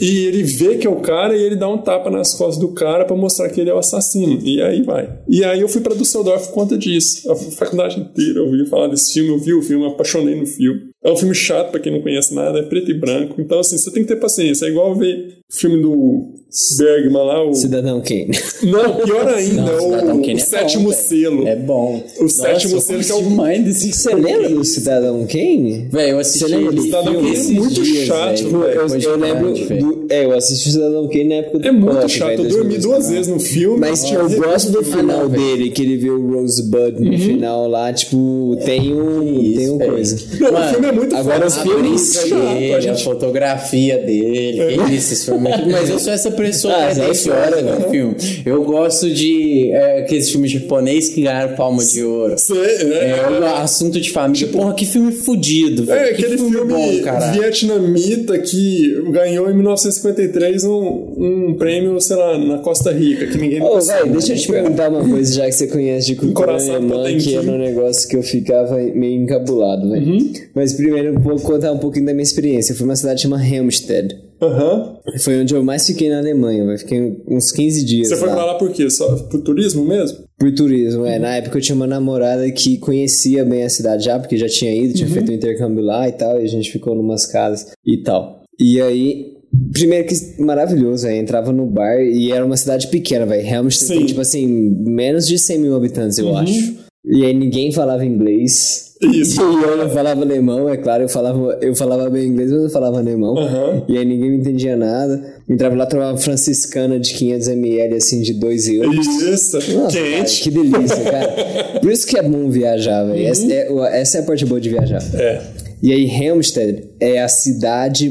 [SPEAKER 2] e ele vê que é o cara e ele dá um tapa nas costas do cara para mostrar que ele é o assassino. E aí vai. E aí eu fui para Düsseldorf por conta disso. A faculdade inteira eu ouvi falar desse filme, eu vi o filme, eu apaixonei no filme. É um filme chato para quem não conhece nada, é preto e branco. Então, assim, você tem que ter paciência. É igual ver filme do Bergman lá, o.
[SPEAKER 3] Cidadão Kane.
[SPEAKER 2] Não, pior ainda, não, o, o, é sétimo
[SPEAKER 1] bom,
[SPEAKER 2] selo.
[SPEAKER 1] É bom.
[SPEAKER 2] O Nossa, sétimo selo que é o.
[SPEAKER 3] mais desse Você lembra do Cidadão Kane?
[SPEAKER 1] Velho, eu assisti. Você lembra
[SPEAKER 2] do Cidadão Kane? É muito
[SPEAKER 1] dias,
[SPEAKER 2] chato, velho.
[SPEAKER 3] Eu, eu lembro. Do, é, eu assisti o Cidadão Kane na época do
[SPEAKER 2] É muito pop, chato. Véio, eu dormi duas vezes no filme.
[SPEAKER 3] Mas tipo, eu gosto do final dele, que ele vê o Rosebud no uhum. final lá. Tipo, tem um. Isso, tem uma coisa.
[SPEAKER 2] Não, o filme é muito
[SPEAKER 1] Agora, os filmes dele, a fotografia dele. É. Isso, Mas eu sou essa pessoa ah, que é 10 horas no filme. Eu gosto de é, aqueles filmes japonês que ganharam palma de ouro.
[SPEAKER 2] Sei, é.
[SPEAKER 1] é o assunto de família. Porra, que filme fudido.
[SPEAKER 2] É, aquele filme, filme bom, vietnamita que ganhou em 1953 um, um prêmio, sei lá, na Costa Rica, que ninguém
[SPEAKER 3] Ô, deixa eu te perguntar uma coisa, já que você conhece de cultura alemã, que era um negócio que eu ficava meio encabulado, velho. Uhum. Mas primeiro, vou contar um pouquinho da minha experiência. Eu fui uma cidade chamada Helmstedt.
[SPEAKER 2] Uhum.
[SPEAKER 3] Foi onde eu mais fiquei na Alemanha, eu fiquei uns 15 dias.
[SPEAKER 2] Você foi pra lá por quê? Só por turismo mesmo?
[SPEAKER 3] Por turismo, é. Na época eu tinha uma namorada que conhecia bem a cidade já, porque já tinha ido, tinha uhum. feito um intercâmbio lá e tal, e a gente ficou numas casas e tal. E aí, Primeiro que maravilhoso, aí entrava no bar e era uma cidade pequena, velho. Tem, tipo assim, menos de 100 mil habitantes, eu uhum. acho. E aí ninguém falava inglês.
[SPEAKER 2] Isso.
[SPEAKER 3] E eu não falava alemão, é claro, eu falava, eu falava bem inglês, mas eu falava alemão.
[SPEAKER 2] Aham.
[SPEAKER 3] E aí ninguém me entendia nada. Entrava lá, tomava franciscana de 500ml, assim, de 2 euros.
[SPEAKER 2] Isso.
[SPEAKER 3] Nossa, cara,
[SPEAKER 2] Quente.
[SPEAKER 3] que delícia, cara. Por isso que é bom viajar, velho. Essa, é, essa é a parte boa de viajar.
[SPEAKER 2] É.
[SPEAKER 3] E aí, Helmstedt é a cidade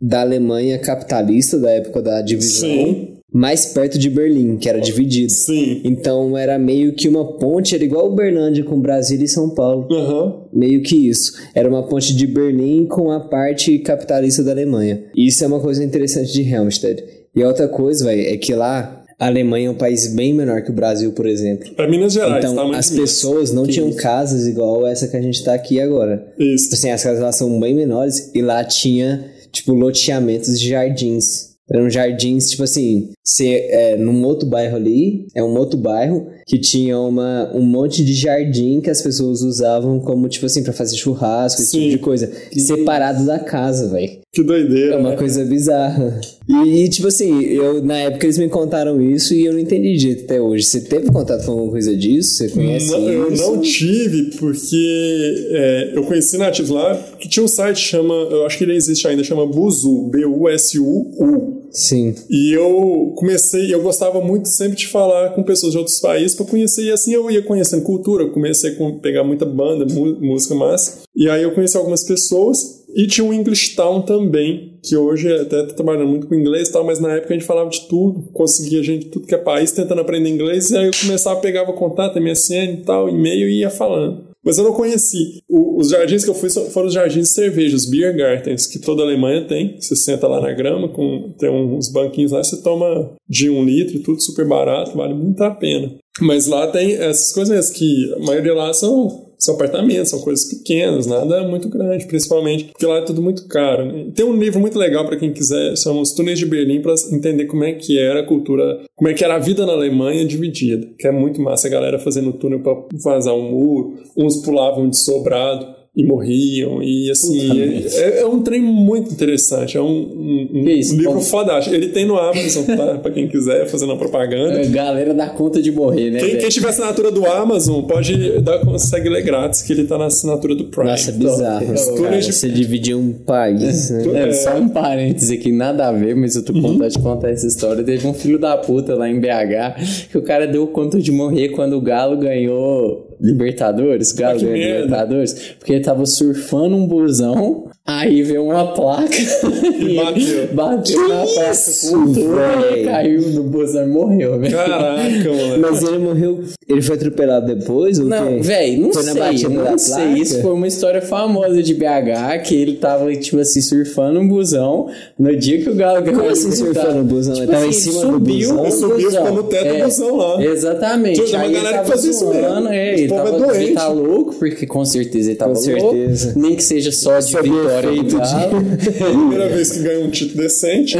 [SPEAKER 3] da Alemanha capitalista da época da divisão,
[SPEAKER 2] Sim.
[SPEAKER 3] Mais perto de Berlim, que era dividido.
[SPEAKER 2] Sim.
[SPEAKER 3] Então era meio que uma ponte, era igual Uberlândia com Brasília e São Paulo.
[SPEAKER 2] Aham.
[SPEAKER 3] Meio que isso. Era uma ponte de Berlim com a parte capitalista da Alemanha. Isso é uma coisa interessante de Helmstedt. E outra coisa, velho, é que lá a Alemanha é um país bem menor que o Brasil, por exemplo.
[SPEAKER 2] Pra Minas Gerais,
[SPEAKER 3] Então,
[SPEAKER 2] tamanho
[SPEAKER 3] as pessoas não
[SPEAKER 2] Que
[SPEAKER 3] tinham
[SPEAKER 2] isso.
[SPEAKER 3] casas igual essa que a gente tá aqui agora.
[SPEAKER 2] Isso.
[SPEAKER 3] Assim, as casas lá são bem menores e lá tinha, tipo, loteamentos de jardins. Eram jardins, tipo assim, se, é, num outro bairro ali, é um outro bairro que tinha uma, um monte de jardim que as pessoas usavam como, tipo assim, pra fazer churrasco, esse
[SPEAKER 2] Sim.
[SPEAKER 3] tipo de coisa. Separado da casa, velho.
[SPEAKER 2] Que doideira.
[SPEAKER 3] É uma
[SPEAKER 2] né?
[SPEAKER 3] coisa bizarra. E, e, tipo assim, eu, na época eles me contaram isso e eu não entendi direito até hoje. Você teve contato com alguma coisa disso? Você conhece
[SPEAKER 2] Não, eu não tive, porque é, eu conheci nativos lá, que tinha um site que chama, eu acho que ele existe ainda, chama Buzu, B-U-S-U-U.
[SPEAKER 3] Sim.
[SPEAKER 2] E eu comecei, eu gostava muito sempre de falar com pessoas de outros países para conhecer, e assim eu ia conhecendo cultura, comecei a pegar muita banda, música massa, e aí eu conheci algumas pessoas, e tinha o English Town também, que hoje até tá trabalhando muito com inglês e tal, mas na época a gente falava de tudo, conseguia gente tudo que é país tentando aprender inglês, e aí eu começava, pegava contato, MSN e tal, e-mail e ia falando. Mas eu não conheci. O- os jardins que eu fui foram os jardins de cerveja, os beer gardens, que toda a Alemanha tem. Você senta lá na grama, com, tem uns banquinhos lá, você toma de um litro, tudo super barato, vale muito a pena. Mas lá tem essas coisas que a maioria lá são, são apartamentos, são coisas pequenas, nada muito grande, principalmente porque lá é tudo muito caro. Né? Tem um livro muito legal para quem quiser, são os túneis de Berlim, para entender como é que era a cultura, como é que era a vida na Alemanha dividida, que é muito massa a galera fazendo túnel para vazar um muro, uns pulavam de sobrado e morriam, e assim, é, é um trem muito interessante, é um, um- um
[SPEAKER 1] isso,
[SPEAKER 2] livro fodástico. Ele tem no Amazon, tá? pra quem quiser fazer uma propaganda.
[SPEAKER 1] A galera dá conta de morrer, né?
[SPEAKER 2] Quem, quem tiver assinatura do Amazon pode dar, consegue ler grátis, que ele tá na assinatura do Prime.
[SPEAKER 3] Nossa, bizarro.
[SPEAKER 2] Os
[SPEAKER 3] Cara,
[SPEAKER 2] de-
[SPEAKER 3] Você dividir um país, né?
[SPEAKER 1] É, só um parêntese aqui, nada a ver, mas eu tô com
[SPEAKER 2] Uhum.
[SPEAKER 1] vontade de contar essa história. Teve um filho da puta lá em BH que o cara deu conta de morrer quando o Galo ganhou Libertadores. Galo ganhou
[SPEAKER 2] merda.
[SPEAKER 1] Libertadores. Porque ele tava surfando um busão, aí veio uma placa e,
[SPEAKER 2] bateu.
[SPEAKER 1] ele bateu na placa
[SPEAKER 3] isso,
[SPEAKER 1] com tudo e caiu no busão e morreu, velho.
[SPEAKER 2] Caraca, mano.
[SPEAKER 3] Mas ele morreu. Ele foi atropelado depois? Ou
[SPEAKER 1] Não, velho, não
[SPEAKER 3] Foi na
[SPEAKER 1] sei,
[SPEAKER 3] batida
[SPEAKER 1] não
[SPEAKER 3] da
[SPEAKER 1] sei.
[SPEAKER 3] placa?
[SPEAKER 1] Isso foi uma história famosa de BH, que ele tava, tipo assim, surfando um busão no dia que o Galo ganhou.
[SPEAKER 3] Como assim surfando um busão? Ele tava em cima do
[SPEAKER 1] subiu
[SPEAKER 3] busão?
[SPEAKER 1] o
[SPEAKER 2] Subiu, ficou no teto do busão lá.
[SPEAKER 1] Exatamente.
[SPEAKER 2] Tinha uma
[SPEAKER 1] Aí ele
[SPEAKER 2] galera que
[SPEAKER 1] tava
[SPEAKER 2] fazia isso mesmo.
[SPEAKER 1] zoando, É, ele
[SPEAKER 2] é
[SPEAKER 1] tava
[SPEAKER 2] doente.
[SPEAKER 1] ele tá louco, porque com certeza ele tava
[SPEAKER 3] Com
[SPEAKER 1] louco.
[SPEAKER 3] certeza.
[SPEAKER 1] Nem que seja só de do
[SPEAKER 3] efeito
[SPEAKER 1] Galo.
[SPEAKER 2] Primeira vez que ganha um título decente.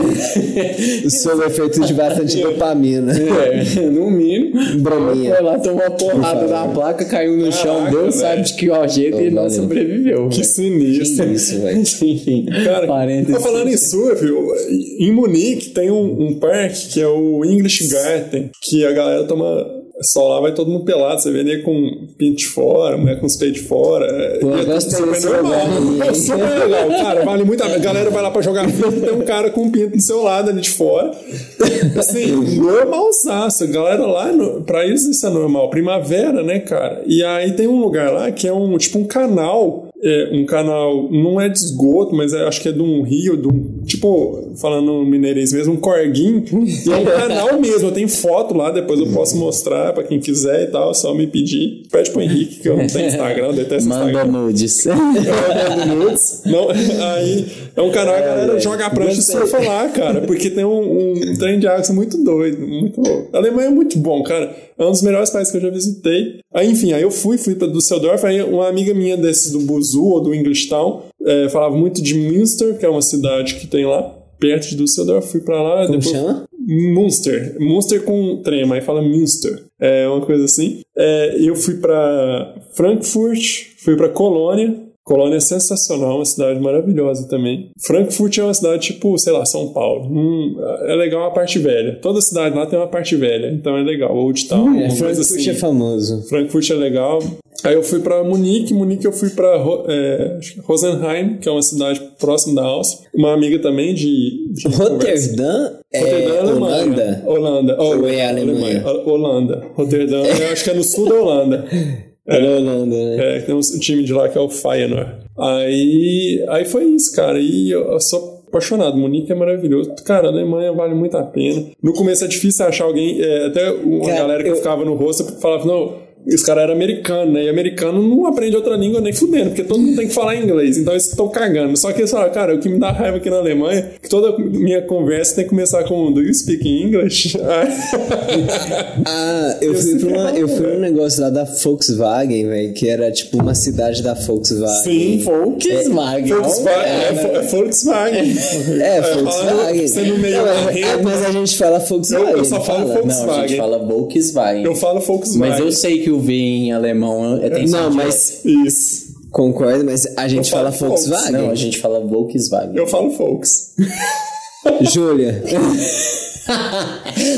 [SPEAKER 3] Sob efeito de bastante dopamina.
[SPEAKER 1] É, no mínimo.
[SPEAKER 3] Brominha.
[SPEAKER 1] Foi lá, tomou uma porrada da placa, caiu no chão,
[SPEAKER 2] Caraca,
[SPEAKER 1] Deus
[SPEAKER 2] velho.
[SPEAKER 1] sabe de que ó, jeito e não sobreviveu.
[SPEAKER 2] Que
[SPEAKER 1] velho.
[SPEAKER 2] sinistro.
[SPEAKER 3] Isso, velho.
[SPEAKER 1] Enfim,
[SPEAKER 2] Cara,
[SPEAKER 1] parênteses.
[SPEAKER 2] tô falando em surf, em Munique tem um, um parque que é o English Garden, que a galera toma sol lá, vai todo mundo pelado, você vê ele com pinto de fora, mulher com os peitos de fora. é-
[SPEAKER 3] Pô,
[SPEAKER 2] é
[SPEAKER 3] gostei
[SPEAKER 2] super
[SPEAKER 3] desse
[SPEAKER 2] normal. É super legal, cara, vale muito a pena. A galera vai lá pra jogar FIFA, tem um cara com um pinto do seu lado ali de fora. Assim, normalzaço. A galera lá, no- pra eles isso é normal. Primavera, né, cara? E aí tem um lugar lá que é um, tipo um canal é, um canal, não é de esgoto, mas é- acho que é de um rio, de um, tipo, falando mineirês mesmo, um corguinho. E é um canal mesmo, eu tenho foto lá, depois eu posso mostrar pra quem quiser e tal, é só me pedir. Pede pro Henrique, que eu não tenho Instagram, eu detesto
[SPEAKER 1] Manda
[SPEAKER 2] Instagram.
[SPEAKER 1] nudes.
[SPEAKER 2] Eu mando nudes. Não, aí é um canal que a galera joga a prancha e surfa lá, cara, porque tem um, um trem de água muito doido, muito louco. A Alemanha é muito bom, cara. É um dos melhores países que eu já visitei. Aí, enfim, aí eu fui, fui pra Düsseldorf, aí uma amiga minha desses do Buzu ou do English Town é, falava muito de Münster, que é uma cidade que tem lá, perto de Düsseldorf, fui pra lá.
[SPEAKER 3] Como
[SPEAKER 2] depois...
[SPEAKER 3] chama?
[SPEAKER 2] Munster. Munster com trema, aí fala Münster. É uma coisa assim. É, eu fui pra Frankfurt, fui pra Colônia, Colônia é sensacional, uma cidade maravilhosa também. Frankfurt é uma cidade tipo, sei lá, São Paulo. Hum, é legal a parte velha. Toda cidade lá tem uma parte velha, então é legal. Old Town,
[SPEAKER 3] É,
[SPEAKER 2] uma coisa
[SPEAKER 3] Frankfurt
[SPEAKER 2] assim.
[SPEAKER 3] é famoso.
[SPEAKER 2] Frankfurt é legal. Aí eu fui pra Munique, Munique eu fui pra Ro- é, Rosenheim, que é uma cidade próxima da Áustria. Uma amiga também de. de.
[SPEAKER 3] Roterdã é
[SPEAKER 2] Roterdã é Alemanha.
[SPEAKER 3] Holanda.
[SPEAKER 2] Holanda. Oh,
[SPEAKER 3] Ou é Alemanha?
[SPEAKER 2] Holanda. Roterdã, eu acho que é no sul da Holanda.
[SPEAKER 3] É da Holanda, né?
[SPEAKER 2] É, tem um time de lá que é o Feyenoord. Aí, aí foi isso, cara. E eu, eu sou apaixonado. Munique é maravilhoso. Cara, a Alemanha vale muito a pena. No começo é difícil achar alguém, é, até uma
[SPEAKER 3] Cara,
[SPEAKER 2] galera que
[SPEAKER 3] eu-
[SPEAKER 2] ficava no rosto falava, não. Esse cara era americano, né? E americano não aprende outra língua nem fudendo, porque todo mundo tem que falar inglês, então eles estão cagando. Só que eles falaram, cara, o que me dá raiva aqui na Alemanha é que toda minha conversa tem que começar com Do you speak English?
[SPEAKER 3] Ah, eu
[SPEAKER 2] Eu
[SPEAKER 3] fui, pra uma, eu fui num negócio lá da Volkswagen, velho, que era tipo uma cidade da Volkswagen.
[SPEAKER 2] Sim,
[SPEAKER 1] Volkswagen.
[SPEAKER 2] Volkswagen. É, é Volkswagen.
[SPEAKER 3] É,
[SPEAKER 2] É,
[SPEAKER 3] Volkswagen.
[SPEAKER 2] você no meio
[SPEAKER 3] Não, mas,
[SPEAKER 2] rede.
[SPEAKER 3] mas a gente fala Volkswagen.
[SPEAKER 2] Eu- eu só falo
[SPEAKER 3] fala?
[SPEAKER 2] Volkswagen.
[SPEAKER 1] Não, a gente fala Volkswagen.
[SPEAKER 2] Eu falo Volkswagen.
[SPEAKER 1] Mas eu sei que o V em alemão é tem
[SPEAKER 3] Não, mas
[SPEAKER 2] Isso.
[SPEAKER 3] concordo, mas a gente fala Volkswagen.
[SPEAKER 1] Não, a gente fala Volkswagen.
[SPEAKER 2] Eu falo Volks.
[SPEAKER 3] Júlia.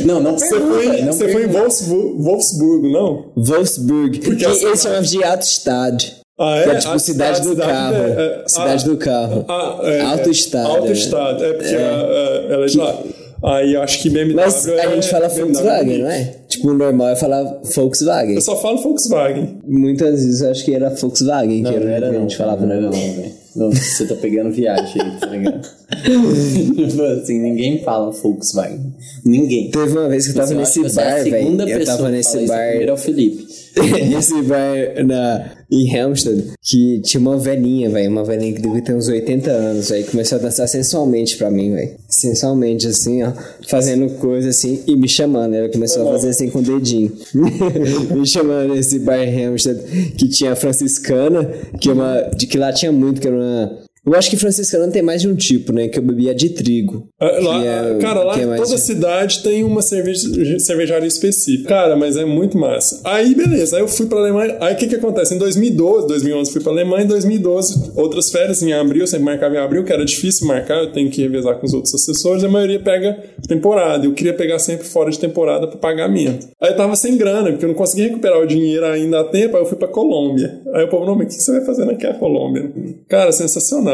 [SPEAKER 1] Não, não
[SPEAKER 2] Você foi,
[SPEAKER 1] não
[SPEAKER 2] você foi em Wolfsburgo, Wolfsburgo, não?
[SPEAKER 3] Wolfsburg. Que
[SPEAKER 2] a
[SPEAKER 3] eles
[SPEAKER 2] cidade-
[SPEAKER 3] chamam de Autostad.
[SPEAKER 2] Ah,
[SPEAKER 3] Que
[SPEAKER 2] é?
[SPEAKER 3] é tipo
[SPEAKER 2] A
[SPEAKER 3] cidade do carro.
[SPEAKER 2] é- é-
[SPEAKER 3] Cidade
[SPEAKER 2] ah,
[SPEAKER 3] do carro.
[SPEAKER 2] Ah, é,
[SPEAKER 3] Autoestado,
[SPEAKER 2] Autoestado. É, porque a- a- ela é de lá. Aí eu acho que BMW
[SPEAKER 3] Mas a
[SPEAKER 2] é-
[SPEAKER 3] gente fala Volkswagen, não é? Tipo, o normal é falar Volkswagen.
[SPEAKER 2] Eu só falo Volkswagen.
[SPEAKER 3] Muitas vezes eu acho que era Volkswagen
[SPEAKER 1] Não,
[SPEAKER 3] que era
[SPEAKER 1] não
[SPEAKER 3] o
[SPEAKER 1] era
[SPEAKER 3] que a
[SPEAKER 1] não.
[SPEAKER 3] gente falava.
[SPEAKER 1] Não era não, velho. Não, Você tá pegando viagem aí, tá ligado? Tipo assim, ninguém fala Volkswagen. Ninguém.
[SPEAKER 3] Teve uma vez que eu tava
[SPEAKER 1] Eu
[SPEAKER 3] nesse
[SPEAKER 1] a
[SPEAKER 3] bar, velho. Eu tava
[SPEAKER 1] que
[SPEAKER 3] nesse bar.
[SPEAKER 1] Primeiro é o Felipe.
[SPEAKER 3] esse bar na, em Helmstedt, que tinha uma velhinha, velho. Uma velhinha que devia ter uns 80 anos, velho. Começou a dançar sensualmente pra mim, velho. Sensualmente, assim, ó. Fazendo coisa assim e me chamando. Ela começou a fazer assim com o dedinho. me chamando nesse bar Helmstedt, que tinha a franciscana, que é uma. De que lá tinha muito, que era uma. Eu acho que franciscana tem mais de um tipo, né? Que eu bebia de trigo.
[SPEAKER 2] Ah, Lá,
[SPEAKER 3] é-
[SPEAKER 2] cara, lá
[SPEAKER 3] é
[SPEAKER 2] toda cidade tem uma cerveja, cervejaria específica. Cara, mas é muito massa. Aí, beleza. Aí eu fui pra Alemanha. Aí o que que acontece? Em 2012, 2011 fui pra Alemanha. Em 2012, outras férias em abril. Eu sempre marcava em abril, que era difícil marcar. Eu tenho que revezar com os outros assessores. A maioria pega temporada. Eu queria pegar sempre fora de temporada pra pagamento. Aí eu tava sem grana, porque eu não conseguia recuperar o dinheiro ainda a tempo. Aí eu fui pra Colômbia. Aí o povo, não, mas o que você vai fazer naquela Colômbia? Cara, sensacional.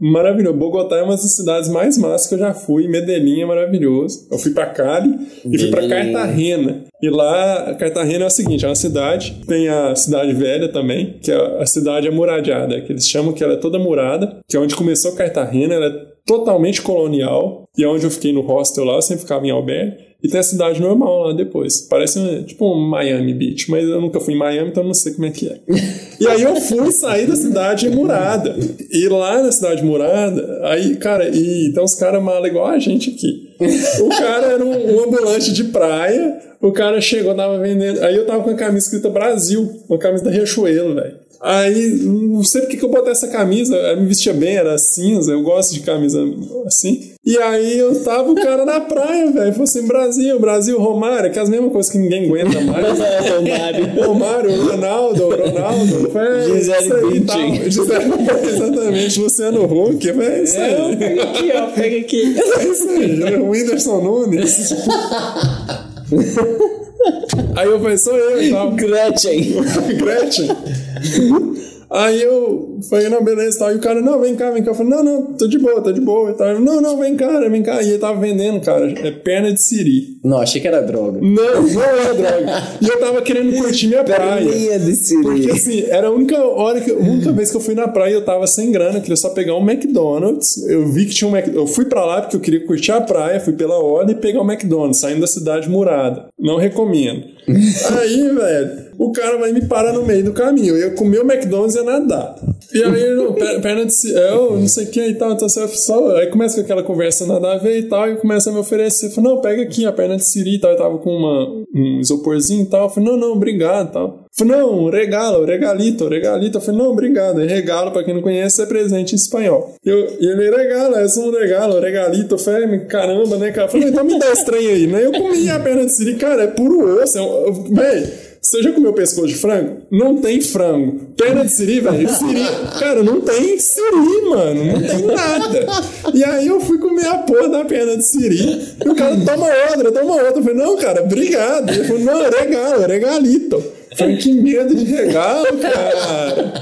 [SPEAKER 2] Maravilhoso. Bogotá é uma das cidades mais massas que eu já fui. Medellín é maravilhoso. Eu fui pra Cali e fui
[SPEAKER 1] Medellín.
[SPEAKER 2] Cartagena. E lá, Cartagena é o seguinte: é uma cidade, tem a cidade velha também, que é a cidade amuradiada, que eles chamam que ela é toda murada, que é onde começou Cartagena, ela é totalmente colonial, e é onde eu fiquei no hostel lá, eu sempre ficava em albergue. E tem a cidade normal lá depois. Parece tipo um Miami Beach, mas eu nunca fui em Miami, então não sei como é que é. E aí eu fui sair da cidade murada. E lá na cidade murada, aí, cara, e então os caras malam igual a gente aqui. O cara era um, um ambulante de praia, o cara chegou, tava vendendo. Aí eu tava com a camisa escrita Brasil, uma camisa da Riachuelo, velho. Aí, não sei porque que eu botei essa camisa, ela me vestia bem, era cinza, eu gosto de camisa assim. E aí eu tava o cara na praia, velho, falou assim, Brasil, Brasil, Romário, que é as mesmas coisas que ninguém aguenta mais.
[SPEAKER 1] Romário.
[SPEAKER 2] Romário, Ronaldo, Ronaldo, velho.
[SPEAKER 3] Gisele
[SPEAKER 2] isso aí
[SPEAKER 3] Bündchen.
[SPEAKER 2] Gisele, exatamente, Luciano Huck, velho, é isso aí.
[SPEAKER 1] Pega aqui, ó, pega aqui.
[SPEAKER 2] É isso aí, Whindersson Nunes. Aí eu falei, sou eu e tal.
[SPEAKER 3] Gretchen.
[SPEAKER 2] Gretchen. Aí eu falei, não, beleza e tal. E o cara, não, vem cá, vem cá. Eu falei, não, não, tô de boa, tô de boa e tal. Ele, Não, não, vem cá, vem cá. E ele tava vendendo, cara, é perna de siri.
[SPEAKER 1] Não, achei que era droga.
[SPEAKER 2] Não, não é droga. E eu tava querendo curtir minha praia.
[SPEAKER 3] Perninha de
[SPEAKER 2] Porque
[SPEAKER 3] Siri.
[SPEAKER 2] assim, era a única hora que, a única vez que eu fui na praia eu tava sem grana, eu queria só pegar um McDonald's. Eu vi que tinha um Mac... Eu fui pra lá porque eu queria curtir a praia, fui pela hora e pegar um McDonald's, saindo da cidade murada. Não recomendo. Aí, velho, o cara vai me parar no meio do caminho. Eu ia comer o McDonald's e ia nadar. E aí, não, per- perna de eu não sei o que e tal, então você só. Aí começa com aquela conversa nada a ver e tal, e começa a me oferecer. Falei, não, pega aqui a perna de siri e tal. Eu tava com uma, um isoporzinho e tal. Eu falei, não, não, obrigado e tal. Falei, não, regalo, regalito, regalito. Eu falei, não, obrigado. Regalo, pra quem não conhece, é presente em espanhol. Eu, ele, regalo, é um regalo, regalito. Eu falei, caramba, né, cara? Eu falei, então me dá trem aí, né? Eu comi a perna de siri, cara, é puro osso. É véi, Você já comeu pescoço de frango? Não tem frango. Perna de siri, velho? Siri. Cara, não tem siri, mano. Não tem nada. E aí eu fui comer a porra da perna de siri. E o cara toma outra, toma outra. Eu falei, não, cara, obrigado. Ele falou, não, regalo, regalito. Falei, que medo de regalo, cara.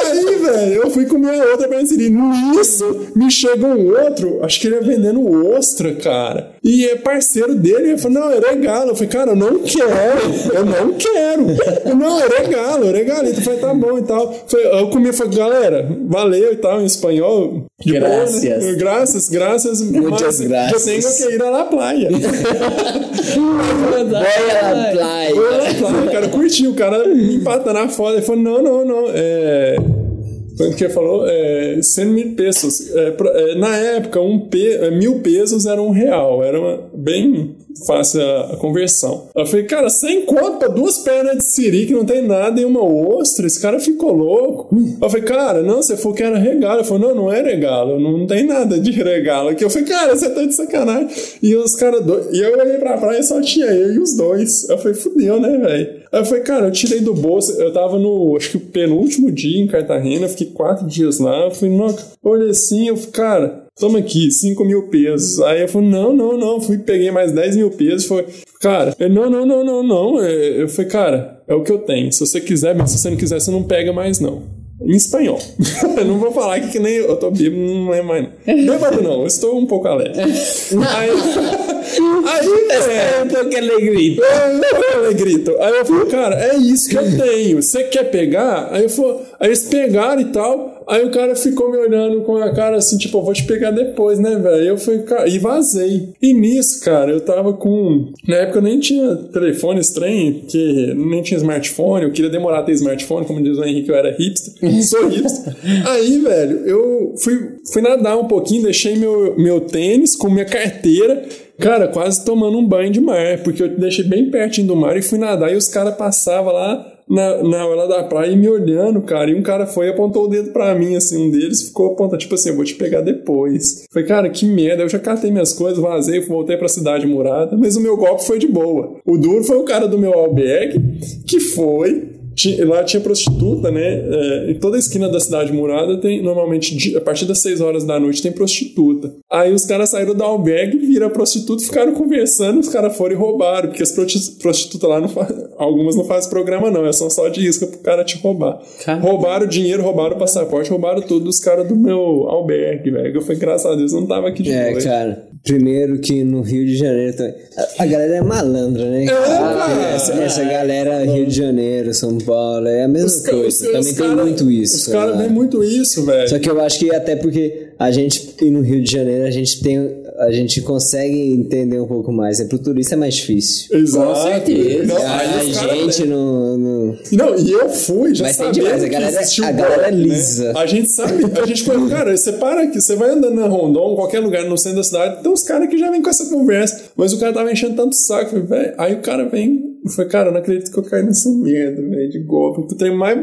[SPEAKER 2] Aí, velho, eu fui comer a outra siri. Nisso, me chega um outro, acho que ele ia vendendo ostra, cara. E é parceiro dele. Ele falou, não, é regalo. Eu falei, cara, eu não quero. Eu não quero. Eu, não, é regalo, é regalito. Eu falei, tá bom e tal. Eu comi e falei, galera, valeu e tal, em espanhol.
[SPEAKER 1] Graças.
[SPEAKER 2] Boa, né? Graças, graças.
[SPEAKER 3] Muitas graças.
[SPEAKER 2] Eu tenho que ir à la playa.
[SPEAKER 3] Voy a la playa.
[SPEAKER 2] Foi lá, claro, cara, curtiu. O cara me empata na foda. Ele falou: não, não, não. É. Quanto que ele falou? É, 100 mil pesos. É, é, na época, um pe, é, mil pesos era um real. Era uma- bem fácil a, conversão. Eu falei, cara, sem conto pra duas pernas de siri que não tem nada e uma ostra. Esse cara ficou louco. Eu falei, cara, não, você falou que era regalo. Ele falou, não, não é regalo. Não tem nada de regalo aqui. Eu falei, cara, você tá de sacanagem. E os caras dois. E eu olhei pra praia e só tinha eu e os dois. Eu falei, fudeu, né, velho? Aí eu falei, cara, eu tirei do bolso, eu tava no, acho que o penúltimo dia em Cartagena, eu fiquei quatro dias lá, eu falei, não, eu olhei assim, eu falei, cara, toma aqui, 5 mil pesos. Aí eu falei, não, não, não, fui, peguei mais 10 mil pesos, foi, cara, ele, não, não, não, não, não, É, eu falei, cara, é o que eu tenho, se você quiser, mas se você não quiser, você não pega mais não. Em espanhol. eu não vou falar que, que nem eu tô bêbado, não lembro mais não. Bêbado não, eu estou um pouco alegre. Aí, aí, é,
[SPEAKER 3] um pouco alegrito.
[SPEAKER 2] é, eu grito. Aí eu falei, cara, é isso que eu tenho. Você quer pegar? Aí, eu falei, aí eles pegaram e tal. Aí o cara ficou me olhando com a cara assim, tipo, eu vou te pegar depois, né, velho? Eu cara, e vazei. E nisso, cara, eu tava com. Na época eu nem tinha telefone estranho, que nem tinha smartphone, eu queria demorar a ter smartphone, como diz o Henrique, eu era hipster. Sou hipster. Aí, velho, eu fui, fui nadar um pouquinho, deixei meu, meu tênis com minha carteira. Cara, quase tomando um banho de mar, porque eu deixei bem pertinho do mar e fui nadar e os caras passavam lá na, na hora da praia e me olhando, cara. E um cara foi e apontou o dedo pra mim, assim, um deles ficou apontando, tipo assim, eu vou te pegar depois. Falei, cara, que merda. Eu já catei minhas coisas, vazei, voltei pra cidade murada, mas o meu golpe foi de boa. O duro foi o cara do meu albergue, que foi. Lá tinha prostituta, né? É, em toda a esquina da cidade murada tem, normalmente, a partir das 6 horas da noite, tem prostituta. Aí os caras saíram do albergue, viram a prostituta, ficaram conversando, os caras foram e roubaram, porque as prosti- prostitutas lá, não fa- algumas não fazem programa, não, elas são só de isca pro cara te roubar.
[SPEAKER 1] Caramba.
[SPEAKER 2] Roubaram o dinheiro, roubaram o passaporte, roubaram tudo dos caras do meu albergue, velho. Eu falei, graças a Deus, eu não tava aqui de
[SPEAKER 3] É,
[SPEAKER 2] noite.
[SPEAKER 3] cara. Primeiro que no Rio de Janeiro também. A, a galera é malandra, né? essa, essa galera Rio de Janeiro, São Paulo, é a mesma
[SPEAKER 2] Os
[SPEAKER 3] coisa.
[SPEAKER 2] os-
[SPEAKER 3] também
[SPEAKER 2] os
[SPEAKER 3] tem
[SPEAKER 2] cara-
[SPEAKER 3] muito isso.
[SPEAKER 2] Os caras
[SPEAKER 3] lá.
[SPEAKER 2] veem muito isso, velho.
[SPEAKER 3] Só que eu acho que até porque a gente, e no Rio de Janeiro, a gente tem. A gente consegue entender um pouco mais. É pro turista é mais difícil.
[SPEAKER 2] Exato.
[SPEAKER 1] Com certeza.
[SPEAKER 2] Não,
[SPEAKER 3] a gente no, no-
[SPEAKER 2] Não, e eu fui, já
[SPEAKER 3] Mas tem
[SPEAKER 2] sabendo
[SPEAKER 3] demais, a galera- a galera
[SPEAKER 2] golpe, né?
[SPEAKER 3] lisa.
[SPEAKER 2] A gente sabe, a gente fala, cara, você para aqui, você vai andando na Rondon, qualquer lugar no centro da cidade, tem uns caras que já vêm com essa conversa, mas o cara tava enchendo tanto saco, velho, aí o cara vem, eu falei, cara, eu não acredito que eu caí nessa merda, velho, de golpe, tu tem mais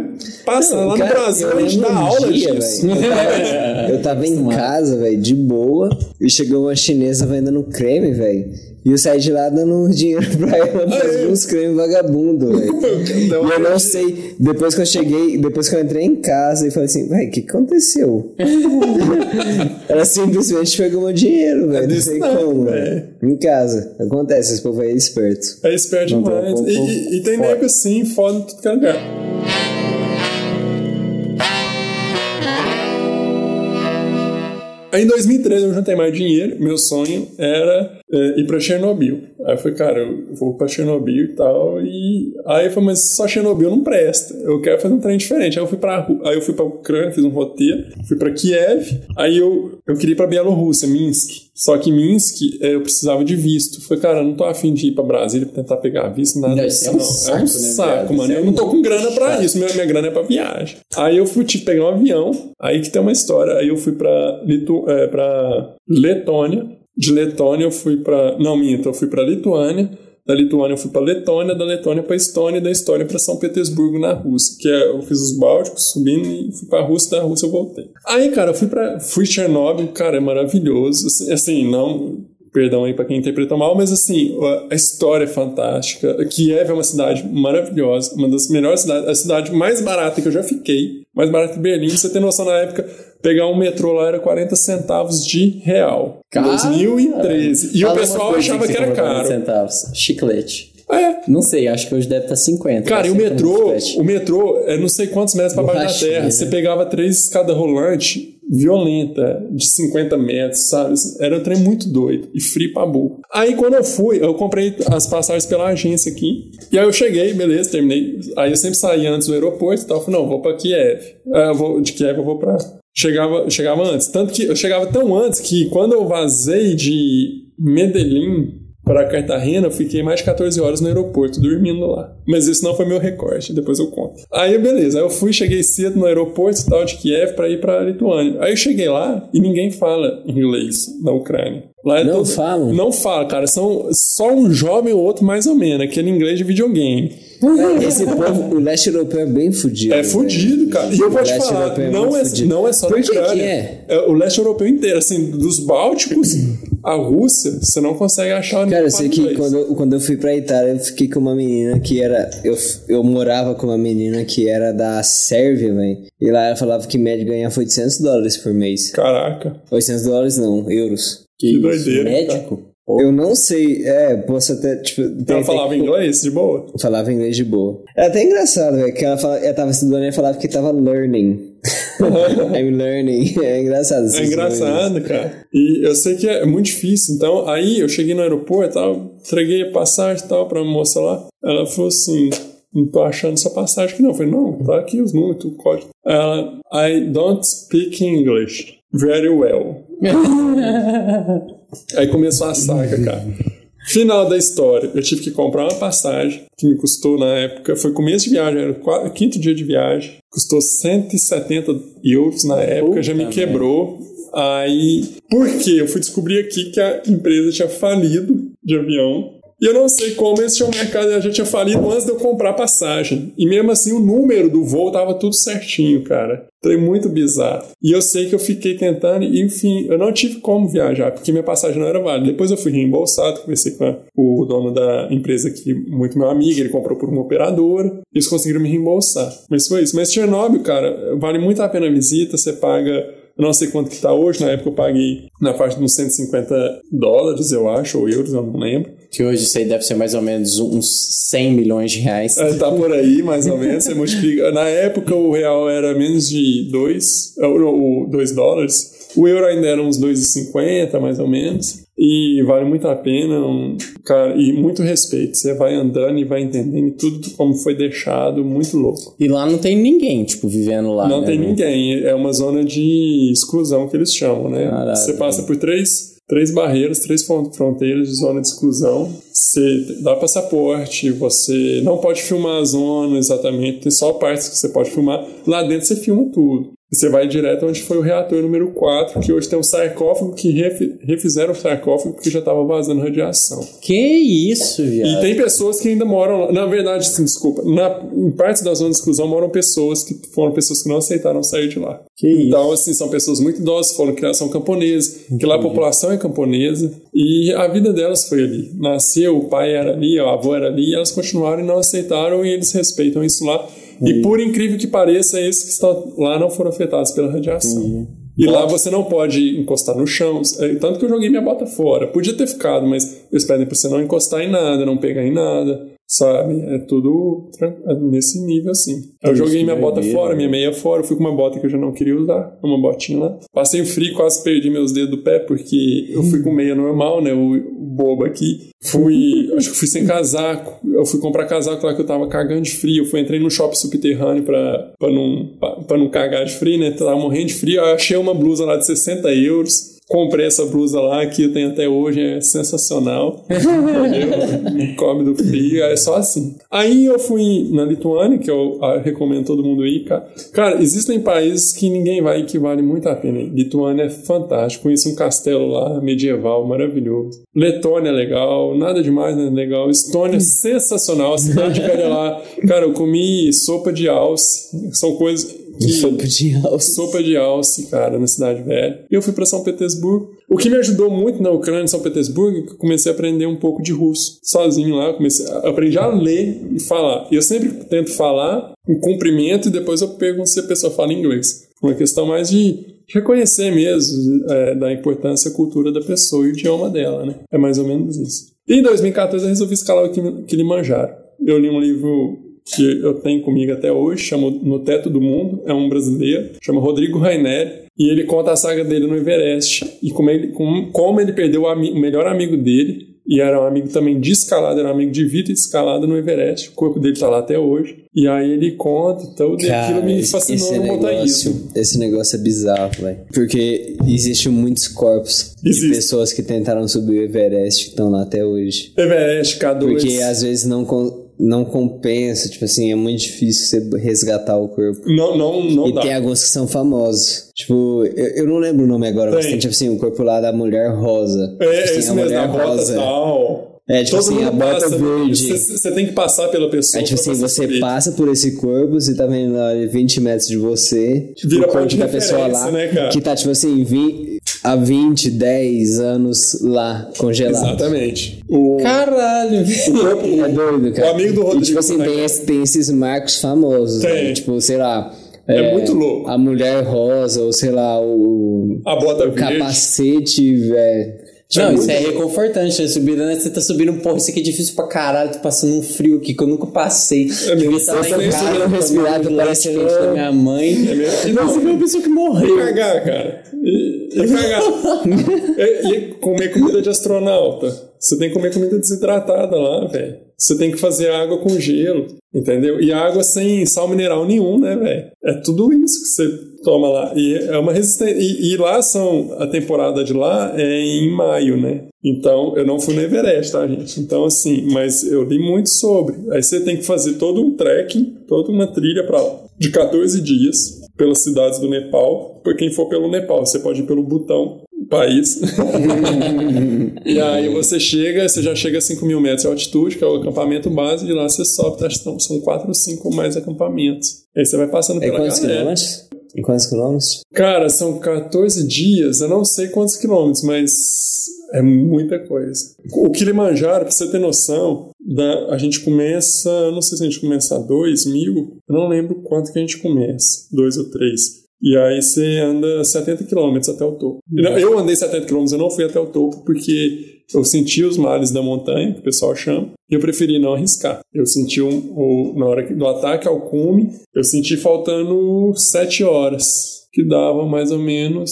[SPEAKER 2] passando lá
[SPEAKER 3] Cara,
[SPEAKER 2] no Brasil, a gente dá
[SPEAKER 3] um
[SPEAKER 2] aula
[SPEAKER 3] dia,
[SPEAKER 2] disso.
[SPEAKER 3] velho, Eu tava, eu tava em casa, velho, de boa, e chegou uma chinesa vendendo creme, velho. E eu saí de lá dando dinheiro pra ela
[SPEAKER 2] Aí.
[SPEAKER 3] uns cremes vagabundo, velho. E eu não sei, depois que eu cheguei, depois que eu entrei em casa e falei assim, velho, o que aconteceu? Ela simplesmente pegou meu dinheiro, velho. Não
[SPEAKER 2] desse
[SPEAKER 3] sei
[SPEAKER 2] não,
[SPEAKER 3] como,
[SPEAKER 2] velho.
[SPEAKER 3] Em casa. Acontece, esse povo aí é esperto.
[SPEAKER 2] É esperto
[SPEAKER 3] Não,
[SPEAKER 2] demais.
[SPEAKER 3] pô, pô,
[SPEAKER 2] E, e- tem
[SPEAKER 3] foda.
[SPEAKER 2] nego assim, foda em tudo que é lugar. Aí em 2013 eu juntei mais dinheiro. Meu sonho era é, ir pra Chernobyl. Aí eu falei, cara, eu vou pra Chernobyl e tal. E aí eu falei, mas só Chernobyl não presta. Eu quero fazer um trem diferente. Aí eu fui pra, aí eu fui pra Ucrânia, fiz um roteiro. Fui pra Kiev. Aí eu, eu queria ir pra Bielorrússia, Minsk. Só que Minsk é, eu precisava de visto. Falei, cara, eu não tô afim de ir pra Brasília pra tentar pegar visto, nada.
[SPEAKER 1] Deve ser um
[SPEAKER 2] Não,
[SPEAKER 1] saco,
[SPEAKER 2] é um
[SPEAKER 1] né,
[SPEAKER 2] saco,
[SPEAKER 1] viado?
[SPEAKER 2] mano.
[SPEAKER 1] É
[SPEAKER 2] Eu não tô com grana pra isso. Minha, minha grana é pra viagem. Aí eu fui tipo, pegar um avião. Aí que tem uma história. Aí eu fui pra, Litu, é, pra Letônia. De Letônia eu fui pra. Não, minto, eu fui pra Lituânia. Da Lituânia eu fui pra Letônia, da Letônia pra Estônia, da Estônia pra São Petersburgo, na Rússia. Que é, eu fiz os Bálticos, subindo e fui pra Rússia, da Rússia eu voltei. Aí, cara, eu fui pra. Fui Chernobyl, cara, é maravilhoso. Assim, assim, não. Perdão aí pra quem interpretou mal, mas assim, a história é fantástica. Kiev é uma cidade maravilhosa, uma das melhores cidades, a cidade mais barata que eu já fiquei, mais barata que Berlim. Você tem noção, na época, pegar um metrô lá era 40 centavos de real. Em 2013. E o pessoal achava que, que era caro.
[SPEAKER 1] centavos. Chiclete.
[SPEAKER 2] É.
[SPEAKER 1] Não sei, acho que hoje deve estar 50.
[SPEAKER 2] Cara, e o
[SPEAKER 1] Tá
[SPEAKER 2] metrô,
[SPEAKER 1] 50.
[SPEAKER 2] o metrô é não sei quantos metros pra baixo da terra.
[SPEAKER 1] né?
[SPEAKER 2] Você pegava três escadas rolantes violenta, de 50 metros, sabe? Era um trem muito doido e frio pra burro. Aí quando eu fui, eu comprei as passagens pela agência aqui. E aí eu cheguei, beleza, terminei. Aí eu sempre saía antes do aeroporto e tal. Eu falei, não, vou pra Kiev. Ah, vou, de Kiev eu vou pra. Chegava, chegava antes. Tanto que eu chegava tão antes que quando eu vazei de Medellín para Cartagena, eu fiquei mais de 14 horas no aeroporto, dormindo lá. Mas isso não foi meu recorde, depois eu conto. Aí, beleza, aí eu fui, cheguei cedo no aeroporto tal de Kiev para ir para Lituânia. Aí eu cheguei lá e ninguém fala inglês na Ucrânia. Lá é
[SPEAKER 3] Não
[SPEAKER 2] todo-
[SPEAKER 3] falam?
[SPEAKER 2] Não fala, cara. São só um jovem ou outro, mais ou menos, aquele inglês de videogame.
[SPEAKER 3] É, Esse povo, o leste europeu é bem fudido.
[SPEAKER 2] É fudido, cara. E eu vou
[SPEAKER 3] O
[SPEAKER 2] te
[SPEAKER 3] leste
[SPEAKER 2] falar,
[SPEAKER 3] europeu é
[SPEAKER 2] não
[SPEAKER 3] muito
[SPEAKER 2] é,
[SPEAKER 3] fudido.
[SPEAKER 2] não é só
[SPEAKER 3] Por que que
[SPEAKER 2] Ucrânia.
[SPEAKER 3] é?
[SPEAKER 2] O leste europeu inteiro, assim, dos Bálticos à Rússia, você não consegue achar
[SPEAKER 3] Cara, eu
[SPEAKER 2] ninguém
[SPEAKER 3] sei que
[SPEAKER 2] inglês.
[SPEAKER 3] quando, eu- quando eu fui pra Itália, eu fiquei com uma menina que era. Eu, eu morava com uma menina que era da Sérvia, velho. E lá ela falava que média ganhava 800 dólares por mês.
[SPEAKER 2] Caraca,
[SPEAKER 3] 800 dólares não, euros.
[SPEAKER 2] que doideira. cara.
[SPEAKER 3] Eu não sei, é, posso até, tipo. tem-
[SPEAKER 2] Ela
[SPEAKER 3] tem
[SPEAKER 2] falava
[SPEAKER 3] que-
[SPEAKER 2] inglês de boa?
[SPEAKER 3] Falava inglês de boa. Era até engraçado, velho, que ela, fala, ela tava estudando e falava que tava learning. I'm learning. É engraçado.
[SPEAKER 2] É
[SPEAKER 3] esses nomes.
[SPEAKER 2] engraçado, cara. E eu sei que é muito difícil. Então, aí eu cheguei no aeroporto, tal, entreguei a passagem e tal pra moça lá. Ela falou assim: não tô achando essa passagem aqui não. Eu falei, não, tá aqui os números, tudo código. Ela, I don't speak English very well. Aí começou a saga, cara. Final da história, eu tive que comprar uma passagem que me custou na época, foi começo de viagem, era o quinto dia de viagem, custou 170 euros na época, já me quebrou. Aí, por quê? Eu fui descobrir aqui que a empresa tinha falido de avião. E eu não sei como esse o mercado já tinha falido antes de eu comprar a passagem. E mesmo assim, o número do voo tava tudo certinho, cara. Foi muito bizarro. E eu sei que eu fiquei tentando, e enfim, eu não tive como viajar, porque minha passagem não era válida. Depois eu fui reembolsado, conversei com a- o dono da empresa aqui, muito meu amigo, ele comprou por uma operadora, eles conseguiram me reembolsar. Mas foi isso. Mas Chernobyl, cara, vale muito a pena a visita, você paga. Eu não sei quanto que tá hoje, na época eu paguei na faixa de uns 150 dólares, eu acho, ou euros, eu não lembro.
[SPEAKER 1] Que hoje isso aí deve ser mais ou menos uns 100 milhões de reais.
[SPEAKER 2] É, tá por aí, mais ou menos. Você multiplica. Na época, o real era menos de 2 dois dólares. O euro ainda era uns 2,50, mais ou menos. E vale muito a pena. um- cara, e muito respeito. Você vai andando e vai entendendo tudo como foi deixado. Muito louco.
[SPEAKER 1] E lá não tem ninguém, tipo, vivendo lá.
[SPEAKER 2] Não
[SPEAKER 1] né,
[SPEAKER 2] tem
[SPEAKER 1] né?
[SPEAKER 2] ninguém. É uma zona de exclusão que eles chamam, né? Você passa por três, três barreiras, três fron- fronteiras de zona de exclusão. Você dá passaporte, você não pode filmar a zona exatamente, tem só partes que você pode filmar. Lá dentro você filma tudo. Você vai direto onde foi o reator número 4, que hoje tem um sarcófago que refi- refizeram o sarcófago porque já estava vazando radiação.
[SPEAKER 1] Que isso,
[SPEAKER 2] E
[SPEAKER 1] viado.
[SPEAKER 2] tem pessoas que ainda moram lá. Na verdade, sim, desculpa. Na, em partes da zona de exclusão moram pessoas que foram pessoas que não aceitaram sair de lá.
[SPEAKER 1] Que isso.
[SPEAKER 2] então, assim, são pessoas muito idosas, foram criação camponesa, que lá a população é camponesa, e a vida delas foi ali. Nasceu, o pai era ali, o avô era ali, e elas continuaram e não aceitaram, e eles respeitam isso lá. E por incrível que pareça, esses que estão lá não foram afetados pela radiação. E lá você não pode encostar no chão. É, Tanto que eu joguei minha bota fora. Podia ter ficado, mas eles pedem pra você não encostar em nada, não pegar em nada. Sabe? É tudo é nesse nível assim. Eu joguei minha
[SPEAKER 1] que
[SPEAKER 2] bota fora,
[SPEAKER 1] né?
[SPEAKER 2] minha meia fora. Eu fui com uma bota que eu já não queria usar. Uma botinha lá. Passei frio, quase perdi meus dedos do pé, porque eu fui com meia normal, né? O, bobo aqui. Fui. acho que fui sem casaco. Eu fui comprar casaco lá que eu tava cagando de frio. Eu fui, entrei no shopping subterrâneo pra, pra, não, pra, pra não cagar de frio, né? Tava morrendo de frio. Eu achei uma blusa lá de 60 euros. Comprei essa blusa lá que eu tenho até hoje, é sensacional. Eu- me come do frio, é só assim. Aí eu fui na Lituânia, que eu ah, recomendo todo mundo ir, cara. Cara, existem países que ninguém vai e que vale muito a pena. Lituânia é fantástico, conheci um castelo lá, medieval, maravilhoso. Letônia é legal, nada demais, né? Legal. Estônia é sensacional, a cidade velha lá. Cara, eu comi sopa de alce, são coisas que
[SPEAKER 3] Sopa de alce.
[SPEAKER 2] sopa de alce, cara, na cidade velha. E eu fui para São Petersburgo. O que me ajudou muito na Ucrânia, em São Petersburgo, é que eu comecei a aprender um pouco de russo. Sozinho lá, eu comecei a, aprendi a ler e falar. E eu sempre tento falar um cumprimento e depois eu pergunto se a pessoa fala inglês. Uma questão mais de reconhecer mesmo é, da importância e cultura da pessoa e o idioma dela, né? É mais ou menos isso. E em 2014 eu resolvi escalar o Kili- Kilimanjaro. Eu li um livro que eu tenho comigo até hoje, chama No Teto do Mundo, é um brasileiro, chama Rodrigo Raineri, e ele conta a saga dele no Everest e como ele, como, como ele perdeu o, o melhor amigo dele, e era um amigo também de escalada, era um amigo de vida e escalada no Everest, o corpo dele tá lá até hoje, e aí ele conta, então e aquilo me fascinou no montanhismo.
[SPEAKER 3] negócio, esse negócio é bizarro, velho. Porque existem muitos corpos
[SPEAKER 2] Existe.
[SPEAKER 3] de pessoas que tentaram subir o Everest que estão lá até hoje.
[SPEAKER 2] Everest, K2.
[SPEAKER 3] Porque às vezes não, não compensa, tipo assim, é muito difícil você resgatar o corpo.
[SPEAKER 2] Não, não, não
[SPEAKER 3] E
[SPEAKER 2] dá.
[SPEAKER 3] tem alguns que são famosos. Tipo, eu, eu não lembro o nome agora, mas
[SPEAKER 2] Tem.
[SPEAKER 3] tem tipo assim, o corpo lá da mulher rosa.
[SPEAKER 2] É,
[SPEAKER 3] Tipo
[SPEAKER 2] é
[SPEAKER 3] assim,
[SPEAKER 2] isso
[SPEAKER 3] a
[SPEAKER 2] mesmo,
[SPEAKER 3] mulher
[SPEAKER 2] bota
[SPEAKER 3] rosa.
[SPEAKER 2] tal.
[SPEAKER 3] É, tipo
[SPEAKER 2] Todo
[SPEAKER 3] assim, a bota
[SPEAKER 2] passa,
[SPEAKER 3] verde.
[SPEAKER 2] Você, tem que passar pela pessoa.
[SPEAKER 3] Aí, tipo assim, você passa por esse corpo, você tá vendo lá 20 metros de você, tipo,
[SPEAKER 2] Vira
[SPEAKER 3] o corpo da pessoa lá,
[SPEAKER 2] né,
[SPEAKER 3] que tá, tipo assim, 20, há 20, 10 anos lá, congelado.
[SPEAKER 2] Exatamente. O,
[SPEAKER 1] Caralho,
[SPEAKER 3] O corpo é doido, cara.
[SPEAKER 2] O amigo do
[SPEAKER 3] E,
[SPEAKER 2] Rodrigo,
[SPEAKER 3] tipo assim,
[SPEAKER 2] né,
[SPEAKER 3] tem, esse- tem esses marcos famosos,
[SPEAKER 2] Tem.
[SPEAKER 3] né? Tipo, sei lá...
[SPEAKER 2] É muito louco.
[SPEAKER 3] A mulher rosa, ou sei lá, o...
[SPEAKER 2] a bota
[SPEAKER 3] o
[SPEAKER 2] verde.
[SPEAKER 3] capacete, velho...
[SPEAKER 1] Não, isso é reconfortante, né? Subida, né? Você tá subindo, porra, isso aqui é difícil pra caralho, tô passando um frio aqui que eu nunca passei.
[SPEAKER 2] É mesmo,
[SPEAKER 1] lá
[SPEAKER 2] você
[SPEAKER 1] em casa,
[SPEAKER 3] tu parece
[SPEAKER 1] quente da minha mãe.
[SPEAKER 2] É mesmo? E não,
[SPEAKER 1] Nossa, uma pessoa que
[SPEAKER 2] E
[SPEAKER 1] morreu.
[SPEAKER 2] cagar, cara. E, e cagar. e, e comer comida de astronauta. Você tem que comer comida desidratada lá, velho. Você tem que fazer água com gelo, entendeu? E água sem sal mineral nenhum, né, velho? É tudo isso que você toma lá. E é uma resistência. E, e lá são. A temporada de lá é em maio, né? Então, eu não fui no Everest, tá, gente? Então, assim, mas eu li muito sobre. Aí você tem que fazer todo um trekking, toda uma trilha pra de 14 dias, pelas cidades do Nepal. Por quem for pelo Nepal, você pode ir pelo Butão, país. e aí você chega, você já chega a 5 mil metros de altitude, que é o acampamento base, e lá você sobe, que são- são 4 ou 5 mais acampamentos. Aí você vai passando
[SPEAKER 3] É
[SPEAKER 2] pela
[SPEAKER 3] quantos
[SPEAKER 2] galera.
[SPEAKER 3] quilômetros? Em quantos quilômetros?
[SPEAKER 2] Cara, são 14 dias, eu não sei quantos quilômetros, mas é muita coisa. O Kilimanjaro, pra você ter noção, da, a gente começa, não sei se a gente começa a 2 mil, eu não lembro quanto que a gente começa, 2 ou 3. E aí você anda 70 quilômetros até o topo. Eu andei 70 quilômetros, eu não fui até o topo porque eu senti os males da montanha, que o pessoal chama, e eu preferi não arriscar. Eu senti um, o, na hora do ataque ao cume, eu senti faltando 7 horas, que dava mais ou menos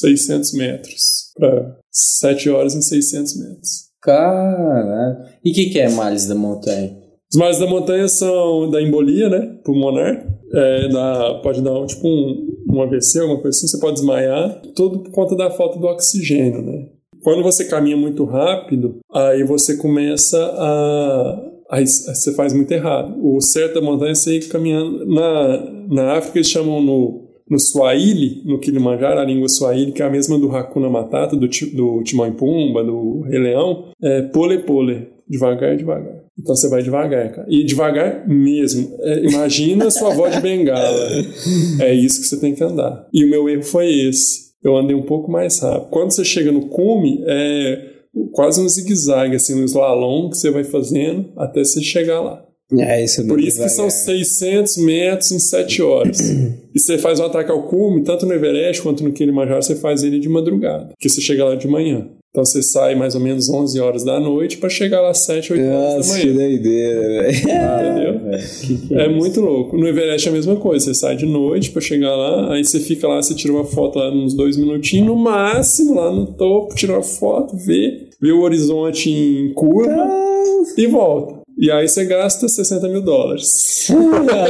[SPEAKER 2] 600 metros. Para 7 horas em 600 metros.
[SPEAKER 1] Caralho. E o que, que é Males da Montanha?
[SPEAKER 2] Os males da montanha são da embolia, né? Pulmonar. É, dá, pode dar tipo um, um AVC, alguma coisa assim. Você pode desmaiar. Tudo por conta da falta do oxigênio, né? Quando você caminha muito rápido, aí você começa a. Aí você faz muito errado. O certo da montanha é você ir caminhando. Na, na África eles chamam no, no Swahili, no Kilimanjaro, a língua Swahili, que é a mesma do Hakuna Matata, do, do Timão e Pumba, do Rei Leão, é pole pole, devagar, devagar. Então você vai devagar, cara. E devagar mesmo. É, imagina sua avó de bengala. É isso que você tem que andar. E o meu erro foi esse. Eu andei um pouco mais rápido. Quando você chega no cume, é quase um zigue-zague, assim, um slalom que você vai fazendo até você chegar lá.
[SPEAKER 3] É isso
[SPEAKER 2] Por isso que são 600 metros em 7 horas. e você faz um ataque ao cume, tanto no Everest quanto no Kilimanjaro, você faz ele de madrugada. Porque você chega lá de manhã. Então você sai mais ou menos 11 horas da noite para chegar lá 7, 8 horas da
[SPEAKER 3] Nossa, que
[SPEAKER 2] manhã.
[SPEAKER 3] doideira, velho.
[SPEAKER 2] Entendeu? É muito louco. No Everest é a mesma coisa. Você sai de noite pra chegar lá, aí você fica lá, você tira uma foto lá uns dois minutinhos, no máximo, lá no topo, tira uma foto, vê, vê o horizonte em curva e volta. E aí você gasta 60 mil dólares.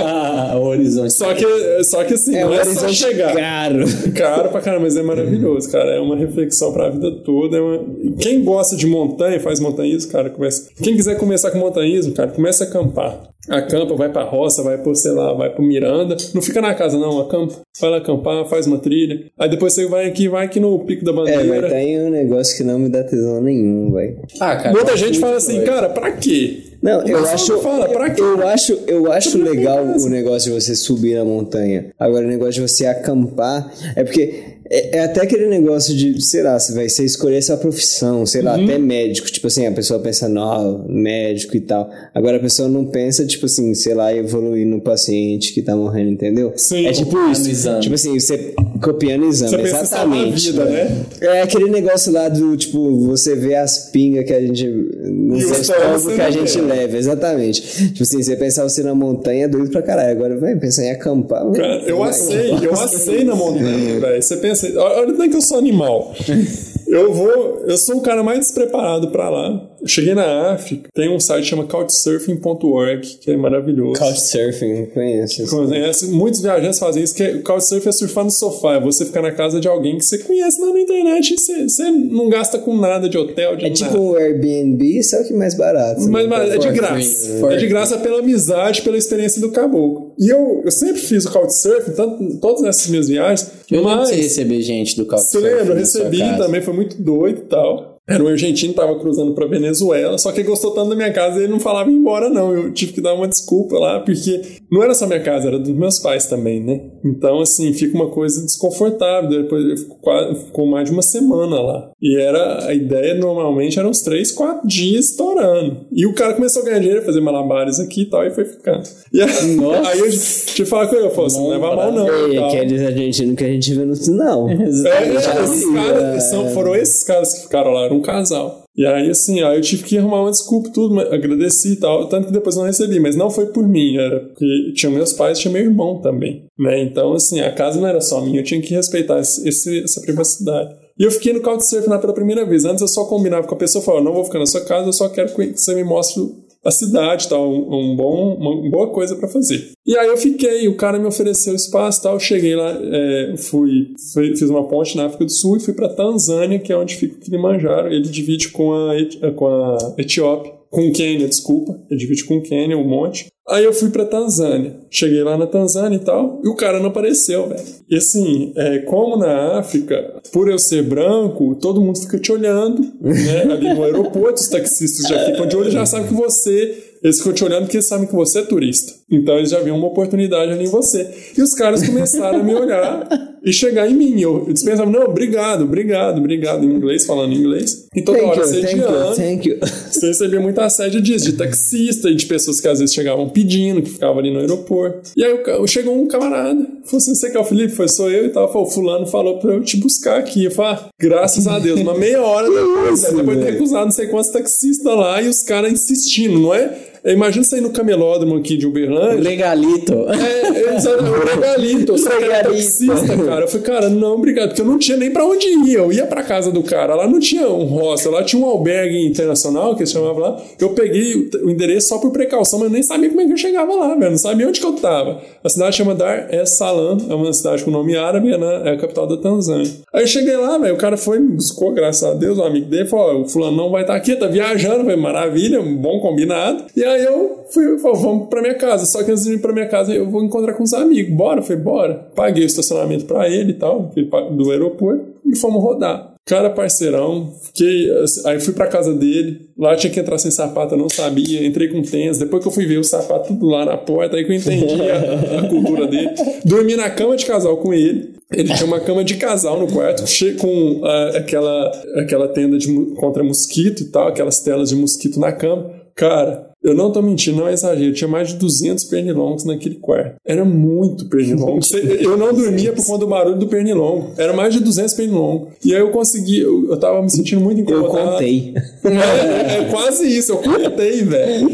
[SPEAKER 1] Ah, o horizonte.
[SPEAKER 2] Só que, só que assim,
[SPEAKER 3] É
[SPEAKER 2] não é só chegar.
[SPEAKER 3] caro.
[SPEAKER 2] Caro pra caramba, mas é maravilhoso, cara. É uma reflexão pra vida toda. É uma... Quem gosta de montanha, faz montanhismo, cara, começa. Quem quiser começar com montanhismo, cara, começa a acampar. Acampa, vai pra roça, vai pro, sei lá, vai pro Miranda. Não fica na casa, não, acampa. Vai lá acampar, faz uma trilha. Aí depois você vai aqui, vai aqui no Pico da
[SPEAKER 3] É,
[SPEAKER 2] Bandeira.
[SPEAKER 3] mas tem um negócio que não me dá tesão nenhum, velho.
[SPEAKER 1] Ah, cara.
[SPEAKER 2] Muita gente fala assim, cara, pra quê?
[SPEAKER 3] Não, eu acho,
[SPEAKER 2] fala, pra quê?
[SPEAKER 3] eu acho, eu acho legal o negócio de você subir na montanha. Agora, o negócio de você acampar é porque é, é até aquele negócio de, sei lá, você vai você escolher sua profissão, sei
[SPEAKER 2] Uhum.
[SPEAKER 3] lá, até médico. Tipo assim, a pessoa pensa, não, médico e tal. Agora a pessoa não pensa, tipo assim, sei lá, evoluir no paciente que tá morrendo, entendeu?
[SPEAKER 2] Sim.
[SPEAKER 3] é tipo isso.
[SPEAKER 1] exame.
[SPEAKER 3] Tipo assim, você copiando exame,
[SPEAKER 2] Você
[SPEAKER 3] exatamente.
[SPEAKER 2] vida, né?
[SPEAKER 3] É aquele negócio lá do, tipo, você vê as pingas que a gente. Nos
[SPEAKER 2] E os
[SPEAKER 3] povos
[SPEAKER 2] povos
[SPEAKER 3] que a
[SPEAKER 2] não
[SPEAKER 3] gente
[SPEAKER 2] vê.
[SPEAKER 3] leva, exatamente. Tipo assim, você pensar você na montanha é doido pra caralho. Agora, vai pensar em acampar.
[SPEAKER 2] Cara, eu
[SPEAKER 3] vai.
[SPEAKER 2] assei, eu assei na montanha, velho. Você pensa, olha nem que eu sou animal. Eu vou, eu sou o cara mais despreparado pra lá. Eu cheguei na África, tem um site que chama couchsurfing.org, que é maravilhoso.
[SPEAKER 3] Couchsurfing, conheço. isso.
[SPEAKER 2] Conhece, muitos viajantes fazem isso, que é, couchsurfing é surfar no sofá, é você ficar na casa de alguém que você conhece lá na internet e você, você não gasta com nada de hotel, de
[SPEAKER 3] É tipo
[SPEAKER 2] nada.
[SPEAKER 3] o Airbnb, só que mais barato.
[SPEAKER 2] Mas,
[SPEAKER 3] né?
[SPEAKER 2] mas é de graça. É de graça pela amizade, pela experiência do caboclo. E eu, eu sempre fiz o couchsurfing, tanto todas essas minhas viagens.
[SPEAKER 1] Eu lembro
[SPEAKER 2] mas
[SPEAKER 1] de você receber gente do
[SPEAKER 2] você
[SPEAKER 1] Couchsurfing
[SPEAKER 2] lembra? Eu recebi também, foi muito doido e tal. Era um argentino, tava cruzando pra Venezuela, só que gostou tanto da minha casa ele não falava ir embora, não. Eu tive que dar uma desculpa lá, porque não era só minha casa, era dos meus pais também, né? Então, assim, fica uma coisa desconfortável. Depois eu fico quase, ficou mais de uma semana lá. E era a ideia, normalmente, eram uns três, quatro dias estourando. E o cara começou a ganhar dinheiro, fazer malabares aqui e tal, e foi ficando. E aí,
[SPEAKER 1] Nossa.
[SPEAKER 2] aí eu que falar com ele, eu falei, você não leva mal, não. e
[SPEAKER 3] É aqueles argentinos que a gente vê no sinal.
[SPEAKER 2] É,
[SPEAKER 3] Já
[SPEAKER 2] esses caras,
[SPEAKER 3] é.
[SPEAKER 2] são, foram esses caras que ficaram lá, era um casal. E aí, assim, aí eu tive que arrumar uma desculpa tudo, agradeci e tal, tanto que depois não recebi, mas não foi por mim, era porque tinha meus pais, tinha meu irmão também, né? Então, assim, a casa não era só minha, eu tinha que respeitar esse- essa privacidade. E eu fiquei no Couchsurfing lá pela primeira vez. Antes eu só combinava com a pessoa, falava, não vou ficar na sua casa, eu só quero que você me mostre a cidade, tal, um, um bom, uma boa coisa pra fazer. E aí eu fiquei, o cara me ofereceu espaço, tal, cheguei lá, é, fui, fiz uma ponte na África do Sul e fui pra Tanzânia, que é onde fica o Kilimanjaro. Ele divide com a, com a Etiópia, com o Quênia, desculpa, ele divide com o Quênia, um monte. Aí eu fui pra Tanzânia. Cheguei lá na Tanzânia e tal, e o cara não apareceu, velho. E assim, é, como na África, por eu ser branco, todo mundo fica te olhando, né? Ali no aeroporto, os taxistas já ficam de olho e já sabem que você. Eles ficam te olhando porque eles sabem que você é turista. Então eles já viram uma oportunidade ali em você. E os caras começaram a me olhar e chegar em mim. Eu, eu dispensava, não, obrigado, obrigado, obrigado, em inglês, falando em inglês. E toda
[SPEAKER 3] Thank
[SPEAKER 2] hora
[SPEAKER 3] you, thank you, thank you.
[SPEAKER 2] Você recebia muita assédio disso, de taxista e de pessoas que às vezes chegavam pedindo, que ficavam ali no aeroporto. E aí ca- chegou um camarada, falou assim: Você que é o Felipe? Foi, sou eu e tal. Falou, fulano falou pra eu te buscar aqui. Eu falei, ah, graças a Deus, uma meia hora depois, né, depois de ter recusado não sei quantos taxistas lá e os caras insistindo, não é? Imagina você ir no camelódromo aqui de Uberlândia.
[SPEAKER 1] Legalito.
[SPEAKER 2] É, exato, o regalito, só que era taxista, cara. Eu falei, cara, não, obrigado, porque eu não tinha nem pra onde ir. Eu ia pra casa do cara, lá não tinha um hostel, lá tinha um albergue internacional, que se chamava lá. Eu peguei o- endereço só por precaução, mas eu nem sabia como é que eu chegava lá, velho. Não sabia onde que eu tava. A cidade chama Dar es Salaam, é uma cidade com nome árabe, é, na- é a capital da Tanzânia. Aí eu cheguei lá, velho, o cara foi, me buscou, graças a Deus, o amigo dele falou: o fulano não vai estar aqui, tá viajando, foi maravilha, um bom combinado. E aí eu fui, falei, vamos pra minha casa. Só que antes de ir pra minha casa, eu vou encontrar com os amigos. Bora? Falei, bora. Paguei o estacionamento pra ele e tal, do aeroporto, e fomos rodar. Cara, parceirão, fiquei. Aí fui pra casa dele, lá tinha que entrar sem sapato, eu não sabia, entrei com tênis. Depois que eu fui ver o sapato tudo lá na porta, aí que eu entendi a, a cultura dele. Dormi na cama de casal com ele. Ele tinha uma cama de casal no quarto, com ah, aquela, aquela tenda de, contra mosquito e tal, aquelas telas de mosquito na cama. Cara, eu não tô mentindo, não é exagero. Tinha mais de 200 pernilongos naquele quarto. Era muito pernilongo. Eu não dormia por conta do barulho do pernilongo. Era mais de 200 pernilongos. E aí eu consegui, eu, eu tava me sentindo muito
[SPEAKER 3] Eu
[SPEAKER 2] incomodado.
[SPEAKER 3] contei.
[SPEAKER 2] É, é quase isso, eu contei, velho.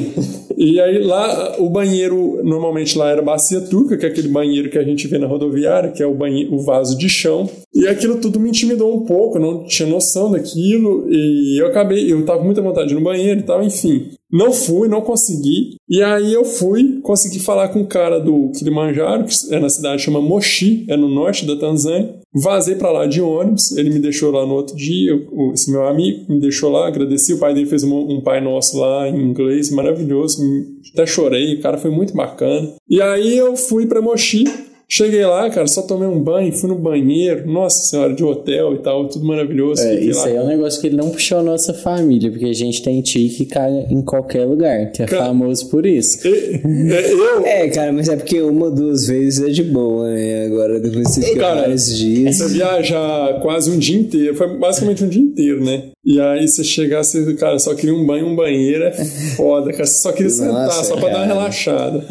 [SPEAKER 2] E aí lá, o banheiro, normalmente lá era bacia turca, que é aquele banheiro que a gente vê na rodoviária, que é o, banheiro, o vaso de chão. E aquilo tudo me intimidou um pouco, eu não tinha noção daquilo. E eu acabei, eu tava com muita vontade no banheiro e tal, enfim. Não fui, não consegui. E aí eu fui, consegui falar com o cara do Kilimanjaro, que é na cidade chama Moshi, é no norte da Tanzânia. Vazei pra lá de ônibus, ele me deixou lá no outro dia, esse meu amigo me deixou lá, agradeci. O pai dele fez um, um Pai Nosso lá em inglês, maravilhoso, até chorei, o cara foi muito bacana. E aí eu fui pra Moshi, Cheguei lá, cara, só tomei um banho, fui no banheiro, nossa senhora, de hotel e tal, tudo maravilhoso.
[SPEAKER 1] É, isso
[SPEAKER 2] lá.
[SPEAKER 1] aí é um negócio que ele não puxou a nossa família, porque a gente tem tio que caga em qualquer lugar, que é
[SPEAKER 2] Cara-
[SPEAKER 1] famoso por isso.
[SPEAKER 2] E- é, eu,
[SPEAKER 3] É, cara, mas é porque uma ou duas vezes é de boa, né? Agora depois você fica
[SPEAKER 2] Cara,
[SPEAKER 3] vários dias.
[SPEAKER 2] Você viaja quase um dia inteiro, foi basicamente um dia inteiro, né? E aí você chegar, você, cara, só queria um banho, um banheiro, é foda, cara. Você só queria sentar,
[SPEAKER 3] Nossa,
[SPEAKER 2] só pra dar uma relaxada.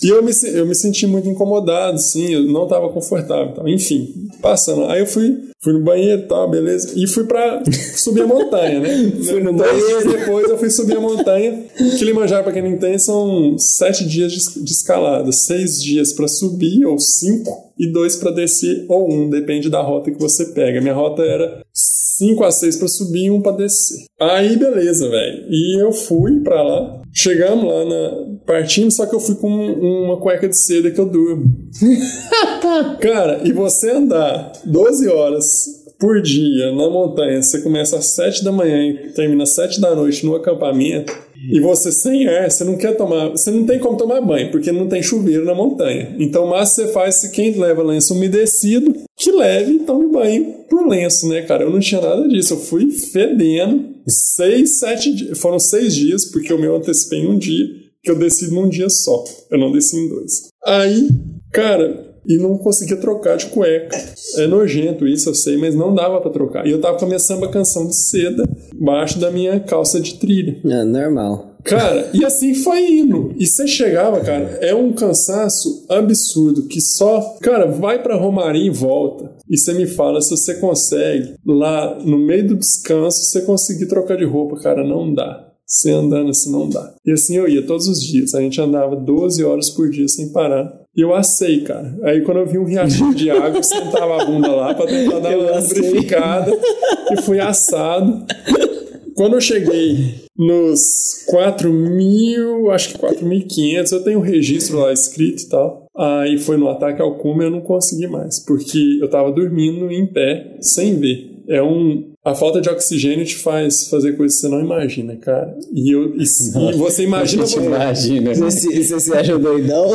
[SPEAKER 2] E eu me, eu me senti muito incomodado, sim, eu não tava confortável. Então, enfim, passando. Aí eu fui, fui no banheiro e tal, beleza. E fui pra subir a montanha, né?
[SPEAKER 3] Fui no
[SPEAKER 2] dias
[SPEAKER 3] banheiro.
[SPEAKER 2] depois eu fui subir a montanha. Kilimanjaro, pra quem não entende, são sete dias de, de escalada. Seis dias pra subir, ou cinco, e dois pra descer, ou um, depende da rota que você pega. Minha rota era cinco a seis pra subir e um pra descer. Aí, beleza, velho. E eu fui pra lá. Chegamos lá na. Partimos, só que eu fui com uma cueca de seda que eu durmo. Cara, e você andar 12 horas por dia na montanha, você começa às 7 da manhã e termina às 7 da noite no acampamento, e você sem ar, você não quer tomar, você não tem como tomar banho, porque não tem chuveiro na montanha. Então, que você faz, se quem leva lenço umedecido, que leve e tome banho por lenço, né, cara? Eu não tinha nada disso, eu fui fedendo, seis, sete dias, foram seis dias, porque o meu eu antecipei em um dia, que eu desci num dia só, eu não desci em dois. Aí, cara, e não conseguia trocar de cueca. É nojento isso, eu sei, mas não dava pra trocar. E eu tava com a minha samba canção de seda embaixo da minha calça de trilha.
[SPEAKER 3] É normal.
[SPEAKER 2] Cara, e assim foi indo. E você chegava, cara, é um cansaço absurdo que só, cara, vai pra Romaria e volta. E você me fala se você consegue lá no meio do descanso você conseguir trocar de roupa, cara, não dá. Você andando assim não dá. E assim eu ia todos os dias. A gente andava 12 horas por dia sem parar. E eu assei, cara. Aí quando eu vi um riachinho de água, eu sentava a bunda lá pra tentar dar
[SPEAKER 3] Eu
[SPEAKER 2] uma lubrificada. E fui assado. Quando eu cheguei nos 4 mil, acho que 4.500, eu tenho um registro lá escrito e tal. Aí foi no ataque ao cume eu não consegui mais, porque eu tava dormindo em pé, sem ver. É um. A falta de oxigênio te faz fazer coisas que você não imagina, cara. E, eu, e, e você imagina.
[SPEAKER 1] Você imagina.
[SPEAKER 3] Você, se- você se acha doidão?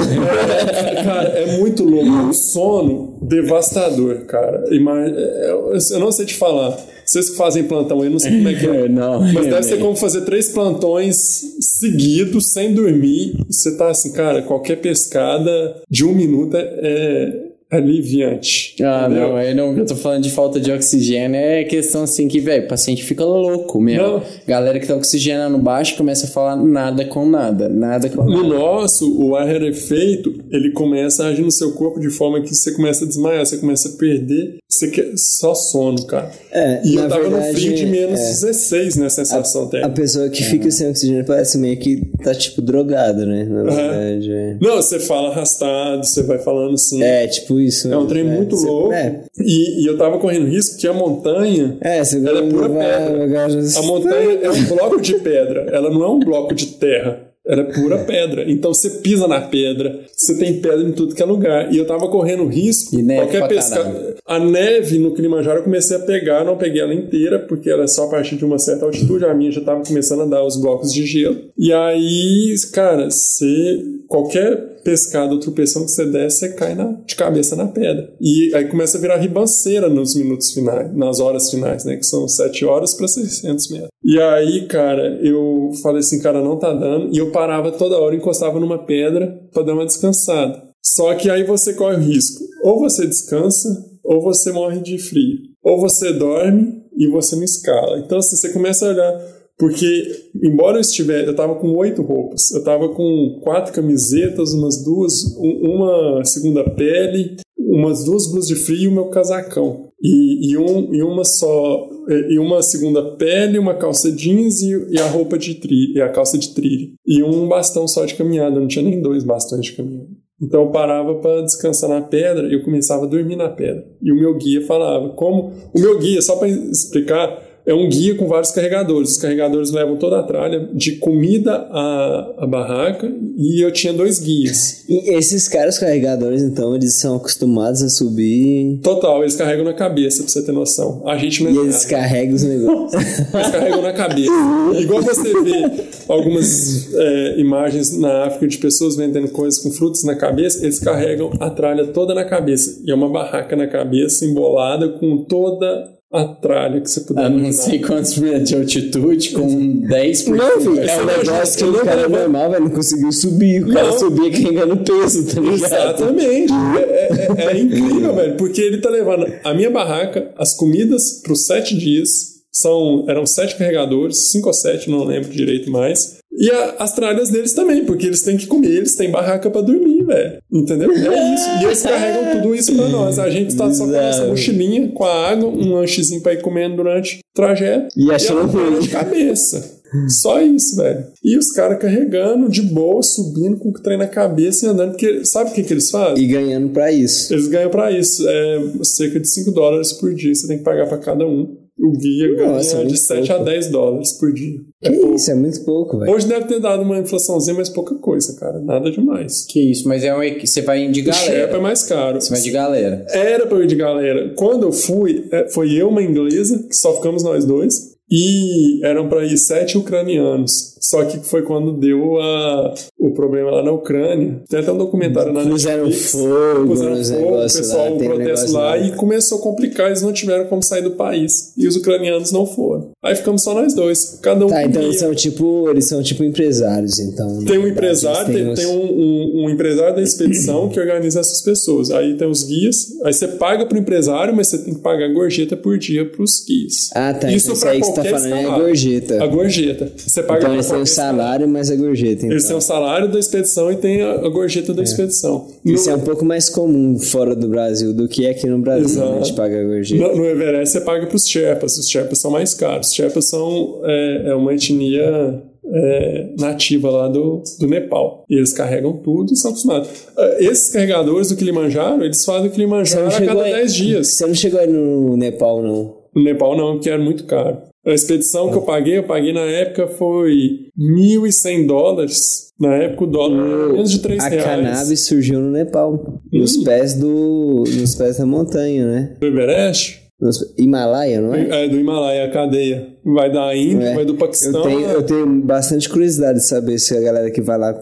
[SPEAKER 2] cara, é muito louco. Um sono devastador, cara. É, Eu não sei te falar. Vocês que fazem plantão, eu não sei como é que é.
[SPEAKER 1] Não,
[SPEAKER 2] Mas deve
[SPEAKER 1] é,
[SPEAKER 2] ser como fazer três plantões seguidos, sem dormir. E você tá assim, cara, qualquer pescada de um minuto é, é aliviante.
[SPEAKER 1] Ah,
[SPEAKER 2] entendeu?
[SPEAKER 1] não, eu não, eu tô falando de falta de oxigênio, é questão assim que, velho, o paciente fica louco mesmo. Galera que tá oxigenando baixo começa a falar nada com nada, nada com
[SPEAKER 2] No
[SPEAKER 1] nada.
[SPEAKER 2] nosso, o ar rarefeito, ele começa a agir no seu corpo de forma que você começa a desmaiar, você começa a perder, você quer só sono, cara.
[SPEAKER 3] É,
[SPEAKER 2] e eu tava
[SPEAKER 3] verdade,
[SPEAKER 2] no frio de menos
[SPEAKER 3] é.
[SPEAKER 2] 16, né, sensação
[SPEAKER 3] A
[SPEAKER 2] térmica.
[SPEAKER 3] pessoa que fica sem oxigênio parece meio que tá tipo drogado, né? Na verdade. É,
[SPEAKER 2] Não, você fala arrastado, você vai falando assim.
[SPEAKER 3] É, tipo isso.
[SPEAKER 2] É um trem
[SPEAKER 3] né?
[SPEAKER 2] muito
[SPEAKER 3] Você-
[SPEAKER 2] louco.
[SPEAKER 3] É,
[SPEAKER 2] E, e eu tava correndo risco que a montanha.
[SPEAKER 3] é você
[SPEAKER 2] Ela é pura
[SPEAKER 3] vai-
[SPEAKER 2] pedra.
[SPEAKER 3] vai-
[SPEAKER 2] A montanha é um bloco de pedra. Ela não é um bloco de terra. Ela é pura pedra. Então você pisa na pedra, você tem pedra em tudo que é lugar. E eu tava correndo risco.
[SPEAKER 1] E neve
[SPEAKER 2] qualquer pesca... A neve no Kilimanjaro eu comecei a pegar, não peguei ela inteira, porque ela é só a partir de uma certa altitude. A minha já tava começando a dar os blocos de gelo. E aí, cara, você. Qualquer pescada ou tropeção que você der, você cai na, de cabeça na pedra. E aí começa a virar ribanceira nos minutos finais, nas horas finais, né? Que são 7 horas para 600 metros. E aí, cara, eu falei assim, cara, não tá dando. E eu parava toda hora, encostava numa pedra para dar uma descansada. Só que aí você corre o risco. Ou você descansa, ou você morre de frio. Ou você dorme e você não escala. Então, assim, você começa a olhar. Porque, embora eu estivesse, eu tava com oito roupas. Eu tava com quatro camisetas, umas duas, um- uma segunda pele, umas duas blusas de frio e o meu casacão. E, e, um, e uma só, e uma segunda pele, uma calça jeans e, e a roupa de trilha, e a calça de trilha. E um bastão só de caminhada, eu não tinha nem dois bastões de caminhada. Então eu parava para descansar na pedra e eu começava a dormir na pedra. E o meu guia falava, como o meu guia, só para explicar, é um guia com vários carregadores. Os carregadores levam toda a tralha de comida à, à barraca e eu tinha dois guias.
[SPEAKER 3] E esses caras carregadores, então, eles são acostumados a subir.
[SPEAKER 2] Total, eles carregam na cabeça, pra você ter noção. A gente não é
[SPEAKER 3] E eles carregam os negócios.
[SPEAKER 2] Eles carregam na cabeça. Igual você vê algumas é, imagens na África de pessoas vendendo coisas com frutos na cabeça, eles carregam a tralha toda na cabeça. E é uma barraca na cabeça embolada com toda a tralha que você puder
[SPEAKER 1] A não sei quantos metros de altitude, com 10%.
[SPEAKER 3] Não, filho, é um
[SPEAKER 2] Essa
[SPEAKER 3] negócio que o
[SPEAKER 2] não
[SPEAKER 3] cara
[SPEAKER 2] vou-
[SPEAKER 3] normal, velho, não conseguiu subir. O cara
[SPEAKER 2] Não.
[SPEAKER 3] subia carregando peso, tá ligado?
[SPEAKER 2] Exatamente. É, é- é incrível, velho, porque ele tá levando a minha barraca, as comidas pros sete dias. São, eram sete carregadores, cinco ou sete, não lembro direito mais. E a- as tralhas deles também, porque eles têm que comer, eles têm barraca pra dormir, velho. Entendeu? É isso. E eles carregam tudo isso pra nós. A gente tá só com a nossa
[SPEAKER 3] Bizarro.
[SPEAKER 2] mochilinha, com a água, um lanchezinho pra ir comendo durante o trajeto.
[SPEAKER 3] E achando
[SPEAKER 2] a tralha
[SPEAKER 3] ruim.
[SPEAKER 2] de cabeça. Só isso, velho. E os caras carregando de boa, subindo com o trem na cabeça e andando. Porque sabe o que, que eles fazem?
[SPEAKER 3] E ganhando pra isso.
[SPEAKER 2] Eles ganham pra isso. É cerca de 5 dólares por dia. Você tem que pagar pra cada um. O guia
[SPEAKER 3] Nossa,
[SPEAKER 2] ganha de
[SPEAKER 3] muito
[SPEAKER 2] 7 a
[SPEAKER 3] pouco.
[SPEAKER 2] 10 dólares por dia.
[SPEAKER 3] Que isso, é muito pouco, velho.
[SPEAKER 2] Hoje deve ter dado uma inflaçãozinha, mas pouca coisa, cara. Nada demais.
[SPEAKER 1] Que isso, mas é um, você vai de
[SPEAKER 2] O Sherpa é
[SPEAKER 1] galera.
[SPEAKER 2] mais caro.
[SPEAKER 1] Você vai de galera.
[SPEAKER 2] Era pra eu ir de galera. Quando eu fui, é, foi eu, uma inglesa, que só ficamos nós dois. E eram pra ir sete ucranianos. Só que foi quando deu a, o problema lá na Ucrânia. Tem até um documentário na
[SPEAKER 3] Puseram
[SPEAKER 2] Netflix.
[SPEAKER 3] fogo
[SPEAKER 2] Puseram fogo, o pessoal,
[SPEAKER 3] lá,
[SPEAKER 2] protesto lá,
[SPEAKER 3] lá.
[SPEAKER 2] e começou a complicar, eles não tiveram como sair do país. E os ucranianos não foram. Aí ficamos só nós dois. Cada um
[SPEAKER 3] Tá, então eles são tipo, eles são tipo empresários, então.
[SPEAKER 2] Tem um
[SPEAKER 3] verdade,
[SPEAKER 2] empresário, tem,
[SPEAKER 3] os-
[SPEAKER 2] um, um- um empresário da expedição que organiza essas pessoas. Aí tem os guias, aí você paga pro empresário, mas você tem que pagar gorjeta por dia pros guias.
[SPEAKER 3] Ah, tá.
[SPEAKER 2] Isso
[SPEAKER 3] então
[SPEAKER 2] pra
[SPEAKER 3] aí que você tá
[SPEAKER 2] qualquer
[SPEAKER 3] falando é a gorjeta.
[SPEAKER 2] A gorjeta. Você paga
[SPEAKER 3] Então
[SPEAKER 2] pra
[SPEAKER 3] eles têm o
[SPEAKER 2] qualquer escalada.
[SPEAKER 3] salário, mas a gorjeta.
[SPEAKER 2] Eles têm
[SPEAKER 3] Então.
[SPEAKER 2] o salário da expedição e tem a, a gorjeta da expedição. No,
[SPEAKER 3] Isso é um pouco mais comum fora do Brasil do que aqui no Brasil,
[SPEAKER 2] Exato.
[SPEAKER 3] né, de pagar gorjeta.
[SPEAKER 2] no, no Everest você paga pros Sherpas. Os Sherpas são mais caros. Os Sherpas são é, é uma etnia é, nativa lá do, do Nepal. E eles carregam tudo e são acostumados. Ah, Esses carregadores do Kilimanjaro, eles fazem o Kilimanjaro a cada
[SPEAKER 3] aí-
[SPEAKER 2] 10 dias.
[SPEAKER 3] Você não chegou aí no Nepal, não.
[SPEAKER 2] No Nepal não, porque era muito caro. A expedição que eu paguei, eu paguei na época foi 1.100 dólares. Na época o dólar era menos de 3
[SPEAKER 3] A
[SPEAKER 2] reais.
[SPEAKER 3] cannabis surgiu no Nepal. Nos
[SPEAKER 2] Hum.
[SPEAKER 3] pés do. Nos pés da montanha, né?
[SPEAKER 2] Do Everest?
[SPEAKER 3] Nos, Himalaia, não é?
[SPEAKER 2] É, do Himalaia, a cadeia. Vai da Índia,
[SPEAKER 3] É.
[SPEAKER 2] vai do Paquistão.
[SPEAKER 3] Eu tenho, eu tenho bastante curiosidade de saber se a galera que vai lá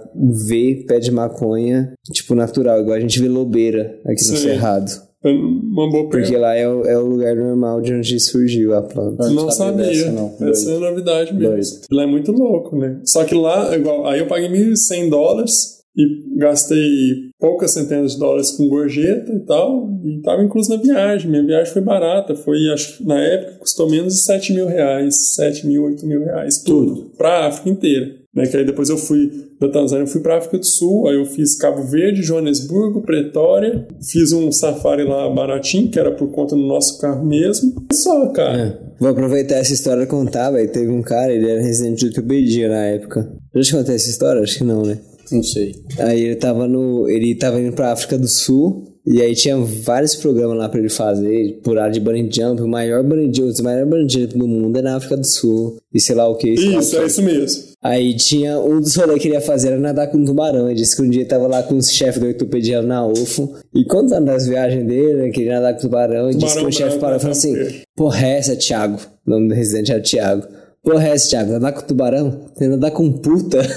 [SPEAKER 3] vê pé de maconha, tipo, natural, igual a gente vê lobeira aqui no
[SPEAKER 2] Sim.
[SPEAKER 3] Cerrado.
[SPEAKER 2] É uma boa
[SPEAKER 3] Porque lá é o, é o lugar normal de onde surgiu a planta.
[SPEAKER 2] Não sabia.
[SPEAKER 1] dessa, não.
[SPEAKER 2] Essa é a novidade mesmo.
[SPEAKER 1] Doido.
[SPEAKER 2] Lá é muito louco, né? Só que lá, igual, aí eu paguei 1.100 dólares e gastei poucas centenas de dólares com gorjeta e tal, e tava incluso na viagem. Minha viagem foi barata, foi, acho na época custou menos de 7 mil reais, 7 mil, 8 mil reais, tudo, pra África inteira. Né, que aí depois eu fui da Tanzânia, eu fui pra África do Sul, aí eu fiz Cabo Verde, Joanesburgo, Pretória, fiz um safari lá baratinho, que era por conta do nosso carro mesmo. E só, cara.
[SPEAKER 3] Vou aproveitar essa história e contar, velho. Teve um cara, ele era residente de ortopedia na época. Já te contei essa história? Acho que não, né?
[SPEAKER 1] Não sei.
[SPEAKER 3] Aí ele tava no. Ele tava indo pra África do Sul. E aí tinha vários programas lá pra ele fazer, pular de bungee jump, o maior bungee jump, os maiores bungee jump do mundo é na África do Sul. E sei lá o que. o
[SPEAKER 2] Isso, é isso mesmo.
[SPEAKER 3] Aí tinha um dos rolês que ele ia fazer era nadar com um tubarão. Ele disse que um dia tava lá com os chefes do ortopedia lá na UFO. E contando das viagens dele, né, que ele ia nadar com tubarão. E disse que o chefe parou e falou
[SPEAKER 2] né,
[SPEAKER 3] assim:
[SPEAKER 2] porque-
[SPEAKER 3] Porra, é essa, Thiago. O nome do residente era Thiago. Porra, é essa, Thiago. Nadar com tubarão? Você nadar com puta.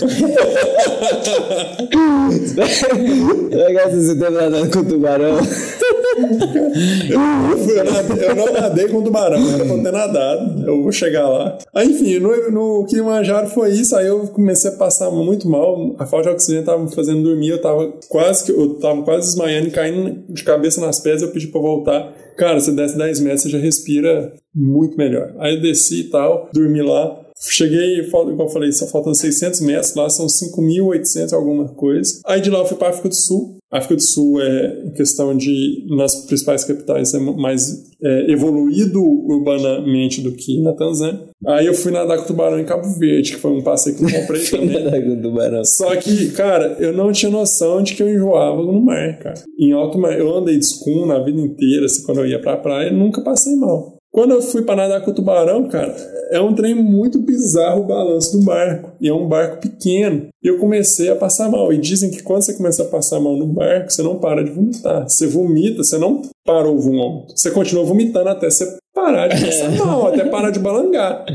[SPEAKER 3] Legal você ter nadado com tubarão.
[SPEAKER 2] Eu, eu nadei- eu não nadei com tubarão, era pra eu ter nadado. Eu vou chegar lá. Aí, enfim, no, no Kilimanjaro foi isso. Aí eu comecei a passar muito mal. A falta de oxigênio tava me fazendo dormir. Eu tava quase eu tava quase desmaiando e caindo de cabeça nas pedras. Eu pedi pra voltar. Cara, você desce 10 metros, você já respira muito melhor. Aí eu desci e tal, dormi lá. Cheguei, igual eu falei, só faltam 600 metros, lá são 5.800 alguma coisa. Aí de lá eu fui para África do Sul. A África do Sul é, em questão de, nas principais capitais, é mais é, evoluído urbanamente do que na Tanzânia. Aí eu fui nadar com tubarão em Cabo Verde, que foi um passeio que eu comprei também.
[SPEAKER 3] nadar com tubarão.
[SPEAKER 2] Só que, cara, eu não tinha noção de que eu enjoava no mar, cara. Em alto mar, eu andei de na vida inteira, assim, quando eu ia pra praia, nunca passei mal. Quando eu fui para nadar com o tubarão, cara, é um trem muito bizarro o balanço do barco. E é um barco pequeno. E eu comecei a passar mal. E dizem que quando você começa a passar mal no barco, você não para de vomitar. Você vomita, você não parou o vômito. Você continua vomitando até você parar de passar mal, até parar de balangar.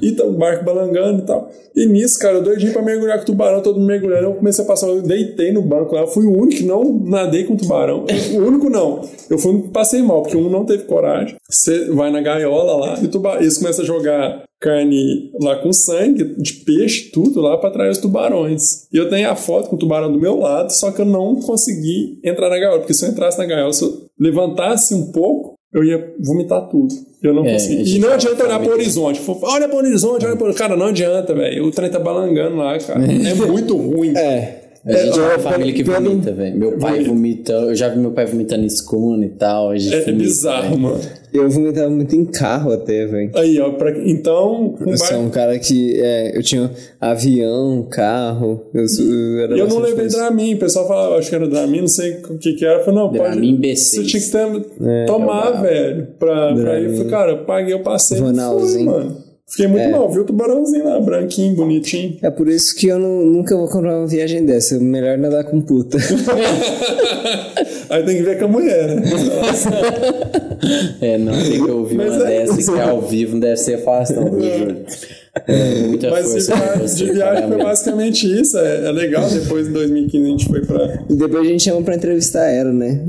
[SPEAKER 2] E tá o barco balangando e tal. E nisso, cara, eu doidinho pra mergulhar com o tubarão, todo mundo mergulhando. Eu comecei a passar mal, eu deitei no banco lá. Eu fui o único que não nadei com o tubarão. O único não. Eu fui o único que passei mal, porque um não teve coragem. Você vai na gaiola lá e o tubarão, eles começam a jogar carne lá com sangue, de peixe, tudo lá para atrair os tubarões. E eu tenho a foto com o tubarão do meu lado, só que eu não consegui entrar na gaiola, porque se eu entrasse na gaiola, se eu levantasse um pouco, eu ia vomitar tudo. Eu não é, consegui. E não adianta olhar pro horizonte. Olha pro horizonte, olha pro. Cara, não adianta, velho. O trem tá balangando lá, cara. É muito ruim.
[SPEAKER 3] É.
[SPEAKER 1] A gente é, é uma família que vomita, velho. Meu pai vomita, eu já vi meu pai vomitando escuna e tal.
[SPEAKER 2] é, é bizarro, véio. mano.
[SPEAKER 3] Eu vomitava muito em carro até, velho.
[SPEAKER 2] Aí, ó, pra... então.
[SPEAKER 3] Eu bar... sou um cara que. É, eu tinha avião, carro. Eu,
[SPEAKER 2] eu, era eu não levei coisa. Dramin. O pessoal falava, acho que era Dramin, não sei o que que era. Eu falei, não,
[SPEAKER 1] Dramin
[SPEAKER 2] pode.
[SPEAKER 1] B6.
[SPEAKER 2] Você tinha que ter, é, tomar, velho. Pra, pra ir. Eu falei, cara, eu paguei, eu passei. Fui, mano. Fiquei muito é. mal, viu o tubarãozinho lá, branquinho, bonitinho.
[SPEAKER 3] É por isso que eu não, nunca vou comprar uma viagem dessa. Melhor nadar com puta.
[SPEAKER 2] Aí tem que ver com a mulher, né?
[SPEAKER 1] é, não, tem que ouvir Mas uma é... dessa que é ao vivo deve ser fácil, não, viu, Júlio?
[SPEAKER 2] É, muita Mas força de, de viagem foi basicamente isso. É, é, legal. Depois, em 2015, a gente foi pra.
[SPEAKER 3] E depois a gente chama pra entrevistar ela, né?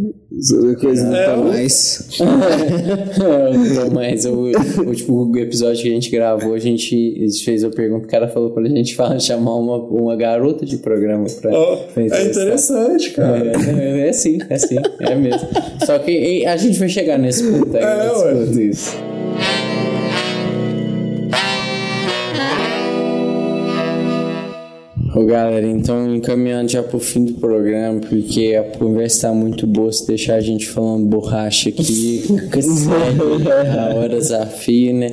[SPEAKER 3] Coisa do é, Tomás.
[SPEAKER 1] o Tomás, o último episódio que a gente gravou, a gente fez a pergunta, o cara falou pra gente falar, chamar uma, uma garota de programa pra.
[SPEAKER 2] Oh, é interessante, cara.
[SPEAKER 1] É, é, é sim, é sim, é mesmo. Só que a gente vai chegar nesse ponto aí. É, ué. Isso. Ô galera, então encaminhando já pro fim do programa, porque a conversa tá muito boa, se deixar a gente falando borracha aqui, a hora desafio, né?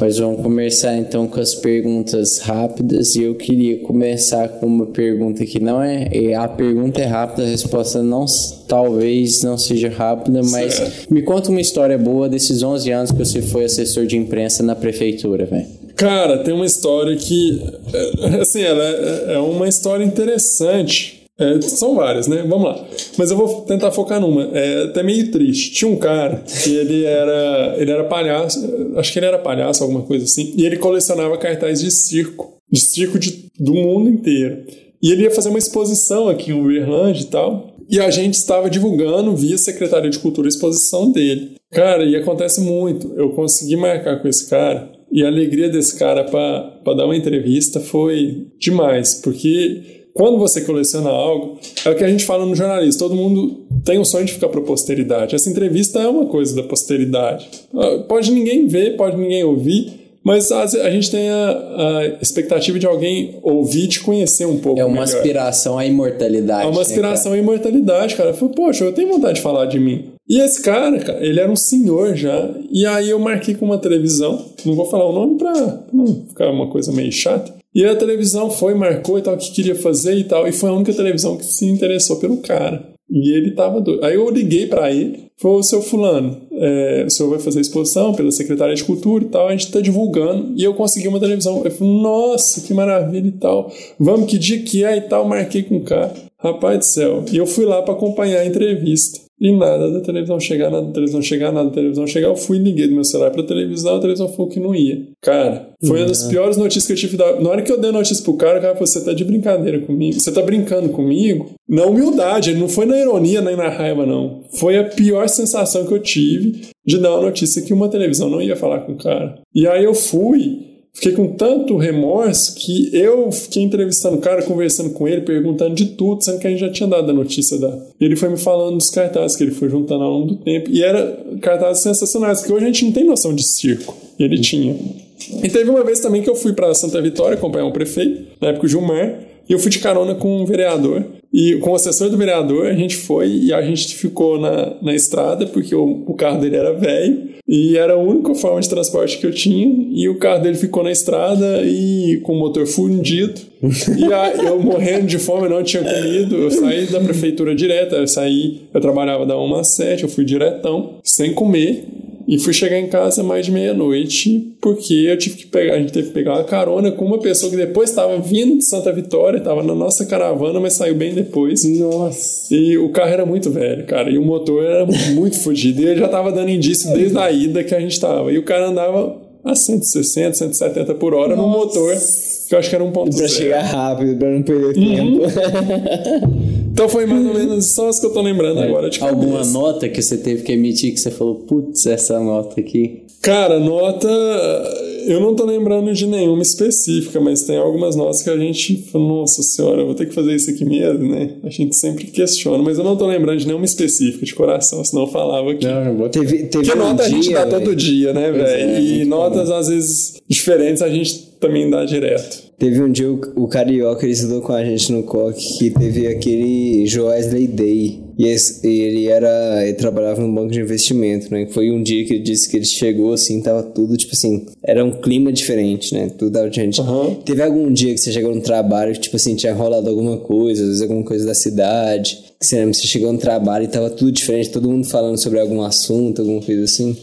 [SPEAKER 1] Mas vamos começar então com as perguntas rápidas e eu queria começar com uma pergunta que não é, a pergunta é rápida, a resposta não talvez não seja rápida, mas certo. me conta uma história boa desses 11 anos que você foi assessor de imprensa na prefeitura, velho.
[SPEAKER 2] Cara, tem uma história que. É, assim, ela é, é uma história interessante. É, são várias, né? Vamos lá. Mas eu vou tentar focar numa. É até meio triste. Tinha um cara que ele era, ele era palhaço, acho que ele era palhaço, alguma coisa assim, e ele colecionava cartazes de circo, de circo de, do mundo inteiro. E ele ia fazer uma exposição aqui em Uberlândia e tal. E a gente estava divulgando via Secretaria de Cultura a exposição dele. Cara, e acontece muito. Eu consegui marcar com esse cara e a alegria desse cara para dar uma entrevista foi demais, porque quando você coleciona algo, é o que a gente fala no jornalismo, todo mundo tem o sonho de ficar para a posteridade. Essa entrevista é uma coisa da posteridade. Ah, pode ninguém ver, pode ninguém ouvir, mas a, a gente tem a, a, expectativa de alguém ouvir e te conhecer um pouco.
[SPEAKER 1] É uma
[SPEAKER 2] melhor.
[SPEAKER 1] aspiração à imortalidade.
[SPEAKER 2] É uma aspiração né, à imortalidade, cara. Eu falei, poxa, eu tenho vontade de falar de mim. E esse cara, cara, ele era um senhor já. E aí eu marquei com uma televisão. Não vou falar o nome pra não ficar uma coisa meio chata. E a televisão foi, marcou e tal, o que queria fazer e tal. E foi a única televisão que se interessou pelo cara. E ele tava doido. Aí eu liguei para ele, falou, seu fulano, é, o senhor vai fazer exposição pela Secretaria de Cultura e tal, a gente tá divulgando. E eu consegui uma televisão. Eu falei, nossa, que maravilha e tal. Vamos, que dia que é e tal, marquei com o cara. Rapaz do céu. E eu fui lá para acompanhar a entrevista. E nada da televisão chegar, nada da televisão chegar, nada da televisão chegar. Eu fui e liguei do meu celular pra televisão, a televisão falou que não ia. Cara, foi uma das uhum. piores notícias que eu tive. Da... Na hora que eu dei a notícia pro cara, o cara falou: Você tá de brincadeira comigo? Você tá brincando comigo? Na humildade, não foi na ironia nem na raiva, não. Foi a pior sensação que eu tive de dar uma notícia que uma televisão não ia falar com o cara. E aí eu fui Fiquei com tanto remorso que eu fiquei entrevistando o cara, conversando com ele, perguntando de tudo, sendo que a gente já tinha dado a notícia da. E ele foi me falando dos cartazes que ele foi juntando ao longo do tempo. E era cartazes sensacionais, que hoje a gente não tem noção de circo. E ele tinha. E teve uma vez também que eu fui para Santa Vitória acompanhar um prefeito, na época o Gilmar, e eu fui de carona com um vereador. E com o assessor do vereador, a gente foi e a gente ficou na, na estrada, porque o, o carro dele era velho e era a única forma de transporte que eu tinha. E o carro dele ficou na estrada e com o motor fundido. e a, eu morrendo de fome, não tinha comido. Eu saí da prefeitura direta, eu saí, eu trabalhava da 1 às 7, eu fui diretão, sem comer. E fui chegar em casa mais de meia-noite, porque eu tive que pegar, a gente teve que pegar uma carona com uma pessoa que depois estava vindo de Santa Vitória, estava na nossa caravana, mas saiu bem depois.
[SPEAKER 1] Nossa.
[SPEAKER 2] E o carro era muito velho, cara, e o motor era muito fodido. E ele já tava dando indício desde a ida que a gente tava. E o cara andava a 160, 170 por hora Nossa. no motor, que eu acho que era 1.0.
[SPEAKER 3] Pra chegar rápido, pra não perder uhum. tempo.
[SPEAKER 2] Então foi mais ou menos só as que eu tô lembrando é. agora de
[SPEAKER 1] cabeça. Alguma nota que você teve que emitir que você falou, putz, essa nota aqui?
[SPEAKER 2] Cara, nota. Eu não tô lembrando de nenhuma específica, mas tem algumas notas que a gente fala, nossa senhora, eu vou ter que fazer isso aqui mesmo, né? A gente sempre questiona, mas eu não tô lembrando de nenhuma específica de coração, senão eu falava aqui. Não,
[SPEAKER 3] vou... teve, teve
[SPEAKER 2] que
[SPEAKER 3] um
[SPEAKER 2] nota
[SPEAKER 3] dia,
[SPEAKER 2] a gente dá véio. todo dia, né, velho? É, e notas, às vezes, diferentes a gente também dá direto.
[SPEAKER 3] Teve um dia o, o Carioca ele estudou com a gente no COC que teve aquele Joesley Day. E ele era. Ele trabalhava num banco de investimento, né? Foi um dia que ele disse que ele chegou assim, tava tudo, tipo assim, era um clima diferente, né? Tudo da gente. Uhum. Teve algum dia que você chegou no trabalho, tipo assim, tinha rolado alguma coisa, às vezes alguma coisa da cidade. Que você lembra, você chegou no trabalho e tava tudo diferente, todo mundo falando sobre algum assunto, alguma coisa assim?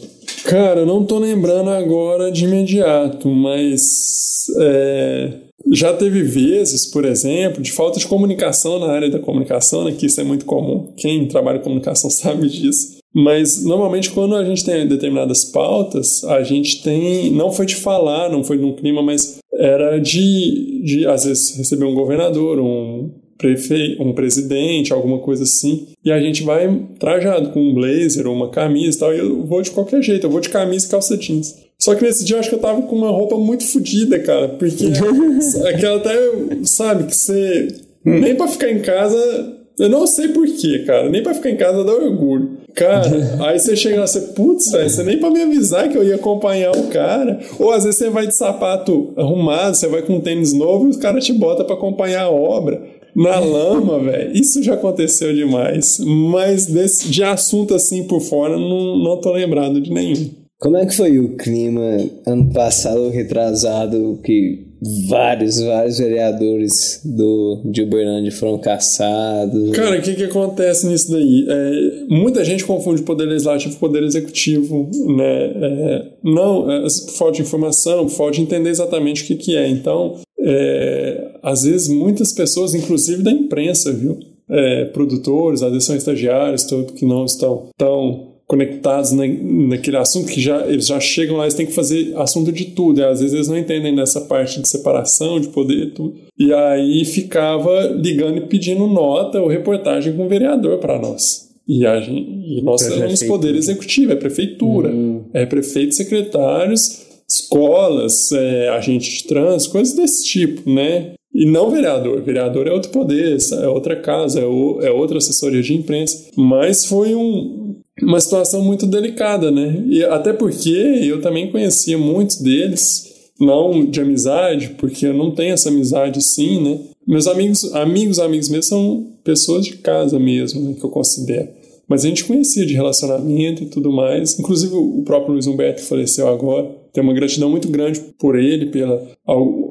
[SPEAKER 2] Cara, eu não tô lembrando agora de imediato, mas. É já teve vezes, por exemplo, de falta de comunicação na área da comunicação, né, que isso é muito comum. Quem trabalha em comunicação sabe disso. Mas normalmente quando a gente tem determinadas pautas, a gente tem. Não foi de falar, não foi num clima, mas era de, de às vezes receber um governador, um prefeito, um presidente, alguma coisa assim, e a gente vai trajado com um blazer ou uma camisa e tal, e eu vou de qualquer jeito, eu vou de camisa e calça jeans. Só que nesse dia eu acho que eu tava com uma roupa muito fodida, cara. Porque aquela até, sabe, que você. Nem pra ficar em casa. Eu não sei porquê, cara. Nem pra ficar em casa dá orgulho. Cara, aí você chega lá, você, putz, velho, você nem pra me avisar que eu ia acompanhar o cara. Ou às vezes você vai de sapato arrumado, você vai com um tênis novo e o cara te bota para acompanhar a obra. Na lama, velho. Isso já aconteceu demais. Mas desse, de assunto assim por fora, não, não tô lembrado de nenhum.
[SPEAKER 3] Como é que foi o clima ano passado, retrasado, que vários, vários vereadores do, de Uberlândia foram caçados?
[SPEAKER 2] Cara, o que que acontece nisso daí? É, muita gente confunde poder legislativo com poder executivo, né? É, não, é, falta de informação, falta de entender exatamente o que que é. Então, é, às vezes muitas pessoas, inclusive da imprensa, viu? É, produtores, às vezes são estagiários, que não estão tão conectados na, naquele assunto que já eles já chegam lá, eles têm que fazer assunto de tudo. E às vezes eles não entendem nessa parte de separação, de poder, tudo. E aí ficava ligando e pedindo nota ou reportagem com o vereador para nós. E, a gente, e nós temos poder executivo, é prefeitura, uhum. é prefeito, secretários, escolas, é, agente de trânsito, coisas desse tipo, né? E não vereador. Vereador é outro poder, é outra casa, é, o, é outra assessoria de imprensa. Mas foi um, uma situação muito delicada, né? E até porque eu também conhecia muitos deles, não de amizade, porque eu não tenho essa amizade assim, né? Meus amigos, amigos, amigos meus são pessoas de casa mesmo, né, que eu considero. Mas a gente conhecia de relacionamento e tudo mais. Inclusive o próprio Luiz Humberto que faleceu agora. Tenho uma gratidão muito grande por ele, pela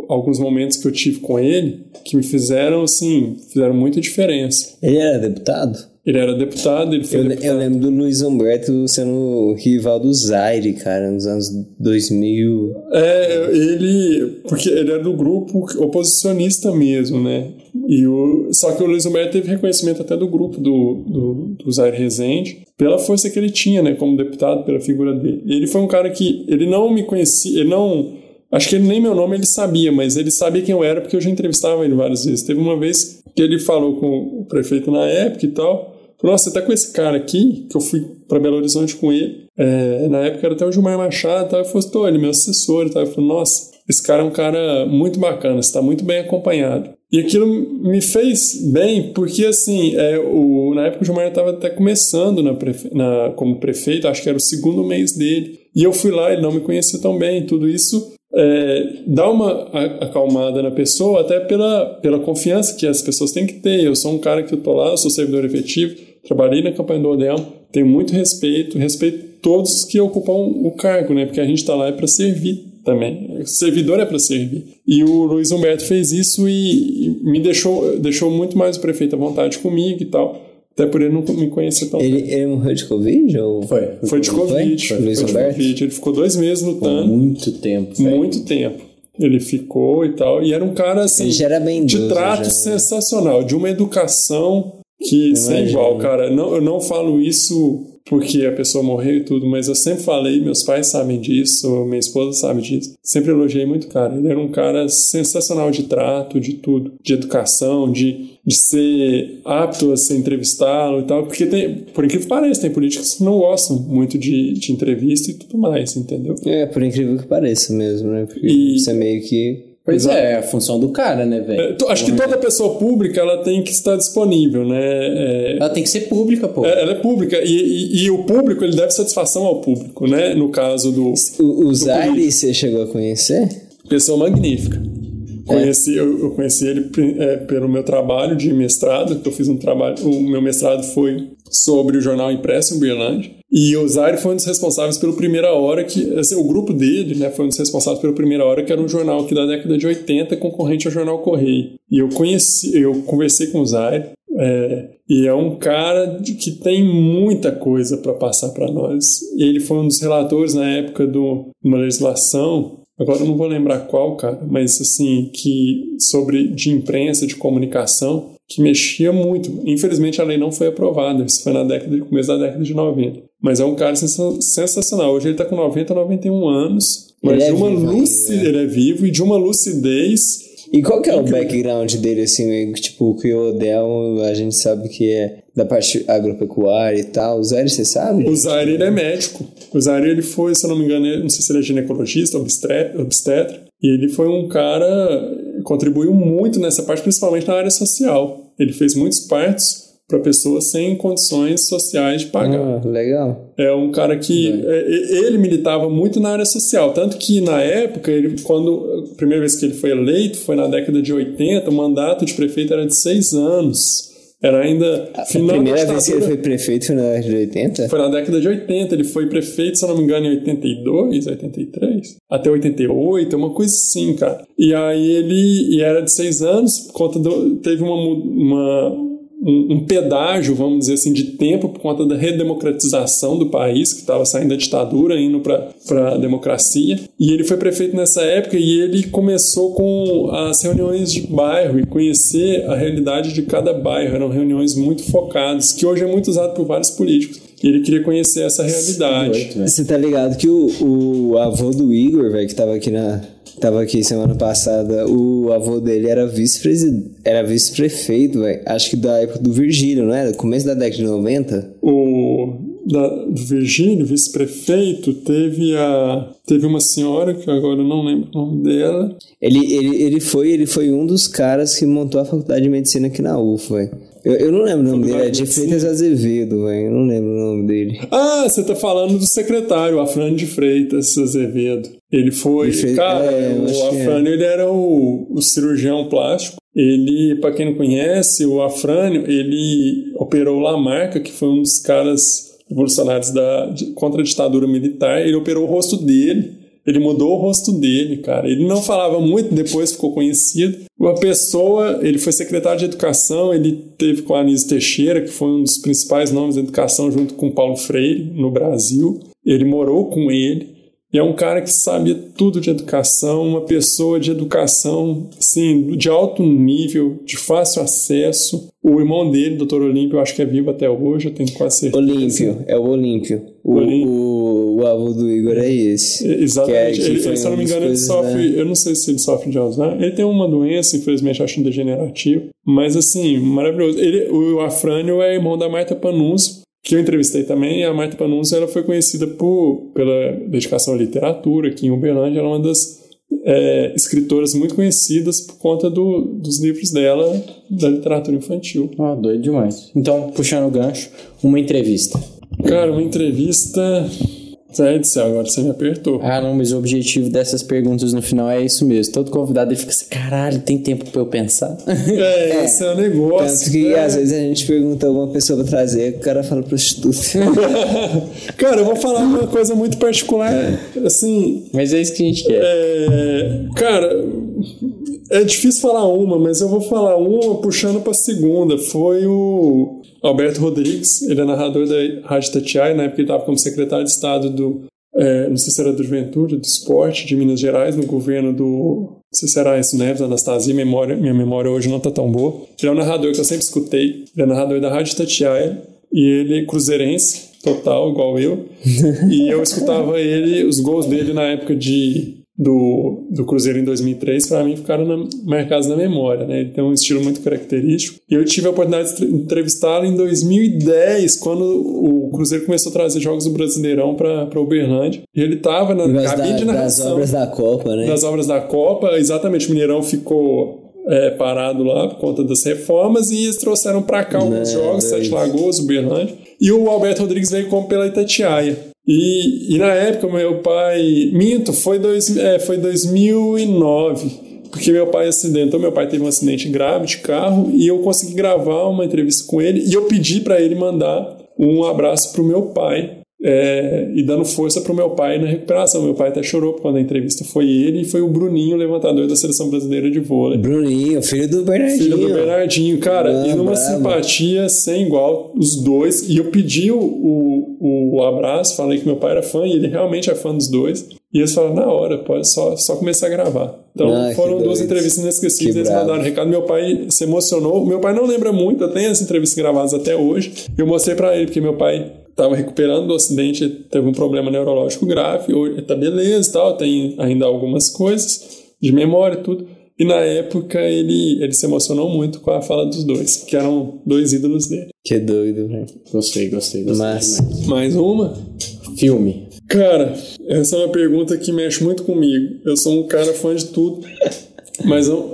[SPEAKER 2] alguns momentos que eu tive com ele, que me fizeram assim, fizeram muita diferença.
[SPEAKER 3] Ele era deputado?
[SPEAKER 2] Ele era deputado, ele foi
[SPEAKER 3] eu,
[SPEAKER 2] deputado.
[SPEAKER 3] eu lembro do Luiz Humberto sendo rival do Zaire, cara, nos anos 2000.
[SPEAKER 2] É, ele... Porque ele era do grupo oposicionista mesmo, né? E o, só que o Luiz Humberto teve reconhecimento até do grupo do, do, do Zaire Rezende pela força que ele tinha, né? Como deputado, pela figura dele. Ele foi um cara que... Ele não me conhecia... Ele não... Acho que ele nem meu nome ele sabia, mas ele sabia quem eu era porque eu já entrevistava ele várias vezes. Teve uma vez que ele falou com o prefeito na época e tal nossa, tá com esse cara aqui, que eu fui para Belo Horizonte com ele. É, na época era até o Gilmar Machado, tal, eu falei, tô, ele é meu assessor tal. Eu falei, nossa, esse cara é um cara muito bacana, está muito bem acompanhado. E aquilo me fez bem, porque assim, é, o, na época o Gilmar estava até começando na, prefe, na, como prefeito, acho que era o segundo mês dele. E eu fui lá, ele não me conhecia tão bem, tudo isso é, dá uma acalmada na pessoa, até pela, pela confiança que as pessoas têm que ter. Eu sou um cara que eu tô lá, eu sou servidor efetivo, trabalhei na campanha do Odel, tenho muito respeito, respeito todos que ocupam o cargo, né? Porque a gente está lá é para servir também. O servidor é para servir. E o Luiz Humberto fez isso e, e me deixou, deixou muito mais o prefeito à vontade comigo e tal Até por ele não me conhecer tão
[SPEAKER 3] Ele, ele morreu de Covid? Ou...
[SPEAKER 1] Foi.
[SPEAKER 2] Foi de Covid.
[SPEAKER 3] Foi?
[SPEAKER 2] Foi,
[SPEAKER 3] Luiz
[SPEAKER 2] de
[SPEAKER 3] Roberto?
[SPEAKER 2] Covid. Ele ficou dois meses
[SPEAKER 1] Por
[SPEAKER 2] lutando.
[SPEAKER 1] muito tempo. velho.
[SPEAKER 2] Muito tempo. Ele ficou e tal. E era um cara assim.
[SPEAKER 3] Ele já era bem
[SPEAKER 2] de trato
[SPEAKER 3] já.
[SPEAKER 2] sensacional, de uma educação que sem
[SPEAKER 3] Imagino.
[SPEAKER 2] igual, cara. Não, eu não falo isso porque a pessoa morreu e tudo, mas eu sempre falei, meus pais sabem disso, minha esposa sabe disso. Sempre elogiei muito o cara. Ele era um cara sensacional de trato, de tudo, de educação, de, de ser apto a ser entrevistá-lo e tal, porque tem, por incrível que pareça, tem políticos que não gostam muito de, de entrevista e tudo mais, entendeu?
[SPEAKER 3] É, por incrível que pareça mesmo, né? Porque
[SPEAKER 2] E-
[SPEAKER 3] isso é meio que.
[SPEAKER 1] Pois
[SPEAKER 2] Exato.
[SPEAKER 1] é, é a função do cara, né, velho?
[SPEAKER 2] É, acho que toda pessoa pública ela tem que estar disponível, né? É,
[SPEAKER 1] Ela tem que ser pública, pô.
[SPEAKER 2] É, ela é pública e, e- e o público ele deve satisfação ao público, né? No caso do
[SPEAKER 3] O, o você chegou a conhecer?
[SPEAKER 2] pessoa magnífica. Conheci, eu, eu conheci ele é, pelo meu trabalho de mestrado, que eu fiz um trabalho, o meu mestrado foi sobre o jornal impresso em Uberlândia. E o Zaire foi um dos responsáveis pelo Primeira Hora, que assim, o grupo dele, né, foi um dos responsáveis pelo Primeira Hora, que era um jornal aqui da década de 80, concorrente ao jornal Correio. E eu conheci, eu conversei com o Zaire, é, e é um cara que tem muita coisa para passar para nós. Ele foi um dos relatores na época de uma legislação, agora eu não vou lembrar qual, cara, mas assim, que sobre de imprensa, de comunicação, que mexia muito. Infelizmente a lei não foi aprovada, isso foi na década, começo da década de 90. Mas é um cara sensa- sensacional. Hoje ele tá com 90, 91 anos, mas
[SPEAKER 3] Ele é
[SPEAKER 2] de uma
[SPEAKER 3] vivo ainda,
[SPEAKER 2] lucidez,
[SPEAKER 3] né?
[SPEAKER 2] ele é vivo e de uma lucidez
[SPEAKER 3] E qual que é o background dele, assim, tipo, que o Odell, a gente sabe que é da parte agropecuária e tal. O Zaire, você sabe?
[SPEAKER 2] O Zaire, ele é médico. O Zaire, ele foi, se eu não me engano, não sei se ele é ginecologista, obstetra. E ele foi um cara, contribuiu muito nessa parte, principalmente na área social. Ele fez muitos partos para pessoas sem condições sociais de pagar.
[SPEAKER 3] Ah, legal.
[SPEAKER 2] É um cara que é, e- ele militava muito na área social, tanto que na época, ele, quando a primeira vez que ele foi eleito, foi na década de 80, o mandato de prefeito era de seis anos. Era ainda
[SPEAKER 3] A primeira vez que ele foi prefeito foi na década de 80?
[SPEAKER 2] Foi na década de 80, ele foi prefeito, se eu não me engano, em 82, 83, até 88, uma coisa assim, cara. E aí ele e era de seis anos, por conta do. Teve uma, uma, um, um pedágio, vamos dizer assim, de tempo por conta da redemocratização do país, que estava saindo da ditadura, indo para a democracia. E ele foi prefeito nessa época e ele começou com as reuniões de bairro e conhecer a realidade de cada bairro. Eram reuniões muito focadas, que hoje é muito usado por vários políticos. E ele queria conhecer essa realidade.
[SPEAKER 1] Velho.
[SPEAKER 3] Você tá ligado que o, o avô do Igor, velho, que tava aqui na. Tava aqui semana passada, o avô dele era vice-presidente, era vice-prefeito, velho. Acho que da época do Virgílio, não era? Começo da década de 90?
[SPEAKER 2] o da, do Virgílio, vice-prefeito, teve a teve uma senhora que agora eu não lembro o nome dela.
[SPEAKER 3] Ele, ele, ele, foi, ele foi um dos caras que montou a faculdade de medicina aqui na UF, velho. Eu, eu não lembro o nome dele, é de Freitas Azevedo, velho. Eu não lembro o nome dele.
[SPEAKER 2] Ah, você tá falando do secretário, Afrânio de Freitas Azevedo. Ele foi,
[SPEAKER 3] Freitas-
[SPEAKER 2] cara,
[SPEAKER 3] é,
[SPEAKER 2] o
[SPEAKER 3] é.
[SPEAKER 2] Afrânio ele era o, o cirurgião plástico. Ele, pra quem não conhece, o Afrânio, ele operou Lamarca, que foi um dos caras revolucionários da, de- contra a ditadura militar. Ele operou o rosto dele. Ele mudou o rosto dele, cara. Ele não falava muito, depois ficou conhecido. Uma pessoa, ele foi secretário de educação, ele teve com a Anísio Teixeira, que foi um dos principais nomes da educação, junto com Paulo Freire, no Brasil. Ele morou com ele. E é um cara que sabia tudo de educação, uma pessoa de educação, assim, de alto nível, de fácil acesso. O irmão dele, doutor Olímpio, acho que é vivo até hoje, eu tenho quase certeza.
[SPEAKER 3] Olímpio, é o Olímpio. O,
[SPEAKER 2] Olímpio.
[SPEAKER 3] o, o avô do Igor é esse.
[SPEAKER 2] Exatamente.
[SPEAKER 3] Que é- que
[SPEAKER 2] ele, se eu não me engano, ele sofre.
[SPEAKER 3] né?
[SPEAKER 2] Eu não sei se ele sofre de Alzheimer. Ele tem uma doença, infelizmente, acho degenerativa. Mas, assim, maravilhoso. Ele, o Afrânio é irmão da Marta Panunzio, que eu entrevistei também. A Marta Panunzio ela foi conhecida por, pela dedicação à literatura aqui em Uberlândia. Ela é uma das é, escritoras muito conhecidas por conta do, dos livros dela da literatura infantil.
[SPEAKER 1] Ah, doido demais. Então, puxando o gancho, uma entrevista.
[SPEAKER 2] Cara, uma entrevista. Zé do céu, agora você me apertou.
[SPEAKER 1] Ah, não, mas o objetivo dessas perguntas no final é isso mesmo. Todo convidado ele fica assim, caralho, tem tempo pra eu pensar?
[SPEAKER 2] É, esse é o negócio.
[SPEAKER 3] Tanto que
[SPEAKER 2] né?
[SPEAKER 3] às vezes a gente pergunta alguma pessoa pra trazer, o cara fala prostituta.
[SPEAKER 2] Cara, eu vou falar uma coisa muito particular. Assim,
[SPEAKER 1] mas é isso que a gente quer.
[SPEAKER 2] é, cara, é difícil falar uma, mas eu vou falar uma puxando pra segunda. Foi o Alberto Rodrigues, ele é narrador da Rádio Tatiai, na época ele estava como secretário de Estado do, é, não sei se era da Juventude, do Esporte de Minas Gerais, no governo do, não sei se era isso, Neves, Anastasia, memória, minha memória hoje não está tão boa. Ele é um narrador que eu sempre escutei, ele é narrador da Rádio Tatiai, e ele é cruzeirense, total, igual eu, e eu escutava ele, os gols dele na época de do, do Cruzeiro em 2003, para mim ficaram na, marcados na memória, né? Ele tem um estilo muito característico. E eu tive a oportunidade de entrevistá-lo em 2010, quando o Cruzeiro começou a trazer jogos do Brasileirão para Uberlândia. E ele estava na cabine
[SPEAKER 3] da,
[SPEAKER 2] de narração.
[SPEAKER 3] Das obras da Copa, né?
[SPEAKER 2] Das obras da Copa, exatamente. O Mineirão ficou é, parado lá por conta das reformas e eles trouxeram para cá alguns Não, jogos, Sete Lagoas, Uberlândia. E o Alberto Rodrigues veio como pela Itatiaia. E, e na época, meu pai. Minto, foi, dois, é, foi 2009 porque meu pai acidentou, meu pai teve um acidente grave de carro e eu consegui gravar uma entrevista com ele e eu pedi para ele mandar um abraço pro meu pai é, e dando força pro meu pai na recuperação. Meu pai até chorou quando a entrevista foi ele e foi o Bruninho, levantador da seleção brasileira de vôlei.
[SPEAKER 3] Bruninho, filho do Bernardinho.
[SPEAKER 2] Filho do Bernardinho, cara, ah, e numa bravo. simpatia sem igual, os dois. E eu pedi o, o, o abraço, falei que meu pai era fã e ele realmente é fã dos dois. E eles falaram, na hora, pode só, só começar a gravar. Então ah, foram duas entrevistas inesquecíveis, eles mandaram um recado. Meu pai se emocionou. Meu pai não lembra muito, eu tenho as entrevistas gravadas até hoje. Eu mostrei para ele, porque meu pai estava recuperando do acidente, teve um problema neurológico grave, hoje tá beleza tal, tem ainda algumas coisas de memória e tudo. E na época ele, ele se emocionou muito com a fala dos dois, que eram dois ídolos dele.
[SPEAKER 3] Que doido, velho.
[SPEAKER 1] Gostei, gostei, gostei.
[SPEAKER 2] Mas... Mais uma?
[SPEAKER 1] Filme.
[SPEAKER 2] Cara, essa é uma pergunta que mexe muito comigo. Eu sou um cara fã de tudo, mas eu,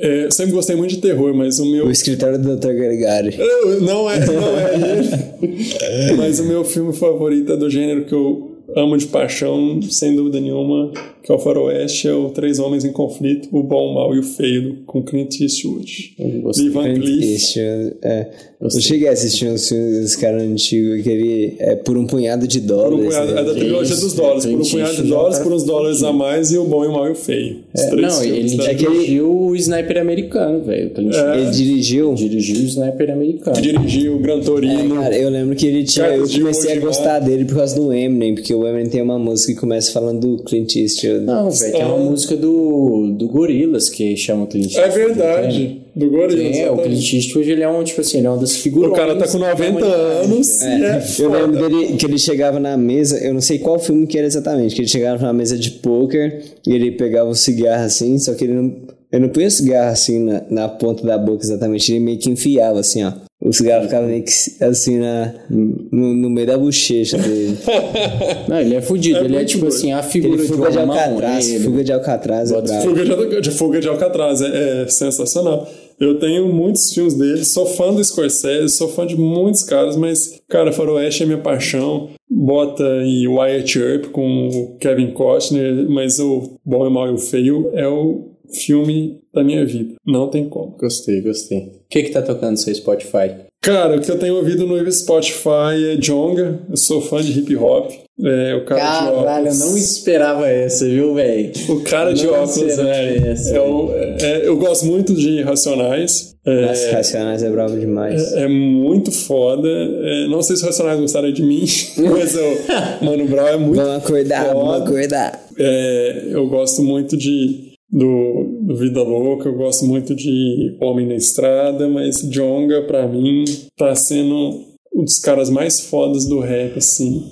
[SPEAKER 2] é, sempre gostei muito de terror, mas o meu.
[SPEAKER 3] O escritório do Dr. Gargari.
[SPEAKER 2] Não é, não é ele. mas o meu filme favorito é do gênero que eu amo de paixão, sem dúvida nenhuma, que é o Faroeste, é o Três Homens em Conflito, o Bom, o Mal e o Feio, com Clint Eastwood.
[SPEAKER 3] Ivan Cliff. É. Eu cheguei a assistir uns filmes desse cara antigo que ele é por um punhado de dólares. Por um punhado,
[SPEAKER 2] né? É da trilogia dos dólares. Por um punhado de dólares, por uns dólares a mais e o Bom, o Mal e o Feio.
[SPEAKER 1] É, não, ele dirigiu o Sniper americano, velho.
[SPEAKER 3] É. Ele dirigiu?
[SPEAKER 1] Dirigiu o Sniper americano.
[SPEAKER 2] Dirigiu o Gran Torino.
[SPEAKER 3] É, cara, eu lembro que ele tinha. eu comecei a gostar dele por causa do Eminem, porque o Eminem tem uma música que começa falando do Clint Eastwood.
[SPEAKER 1] Não, velho, tem uma música do, do Gorillaz que chama Clint
[SPEAKER 2] Eastwood. É verdade. Do Gorillaz.
[SPEAKER 1] É, o Clint Eastwood ele é um, tipo assim, ele é uma das figuras.
[SPEAKER 2] O cara tá com 90 anos. É. é
[SPEAKER 3] eu lembro dele que ele chegava na mesa, eu não sei qual filme que era exatamente, que ele chegava na mesa de poker e ele pegava o um cigarro assim, só que ele não. Eu não punha cigarro assim na, na ponta da boca exatamente, ele meio que enfiava assim, ó. O cigarro ficava meio que assim na, no, no meio da bochecha dele.
[SPEAKER 1] Não, ele é fudido. É ele é tipo assim, a figura
[SPEAKER 3] fuga de, de Alcatraz. Ele... Fuga de Alcatraz. É
[SPEAKER 2] fuga, de, fuga de Alcatraz é, é, sensacional. Eu tenho muitos filmes dele, sou fã do Scorsese, sou fã de muitos caras, mas, cara, Faroeste é minha paixão. Bota e Wyatt Earp com o Kevin Costner, mas o Bom, o Mal e o Feio é o filme da minha vida. Não tem como.
[SPEAKER 1] Gostei, gostei. O que que tá tocando no seu Spotify?
[SPEAKER 2] Cara, o que eu tenho ouvido no Spotify é Jonga. Eu sou fã de hip hop. É, o cara
[SPEAKER 1] Caralho,
[SPEAKER 2] de óculos.
[SPEAKER 1] eu não esperava essa, viu, velho?
[SPEAKER 2] O cara de óculos, é, essa, é, o, é, Eu gosto muito de Racionais.
[SPEAKER 3] É, Nossa, Racionais é bravo demais.
[SPEAKER 2] É, é muito foda. É, não sei se Racionais gostaram de mim, mas o Mano Brown é muito
[SPEAKER 3] Vamos acordar, foda. vamos acordar.
[SPEAKER 2] É, eu gosto muito de do, do, Vida Louca, eu gosto muito de Homem na Estrada, mas Jonga, pra mim, tá sendo um dos caras mais fodas do rap, assim,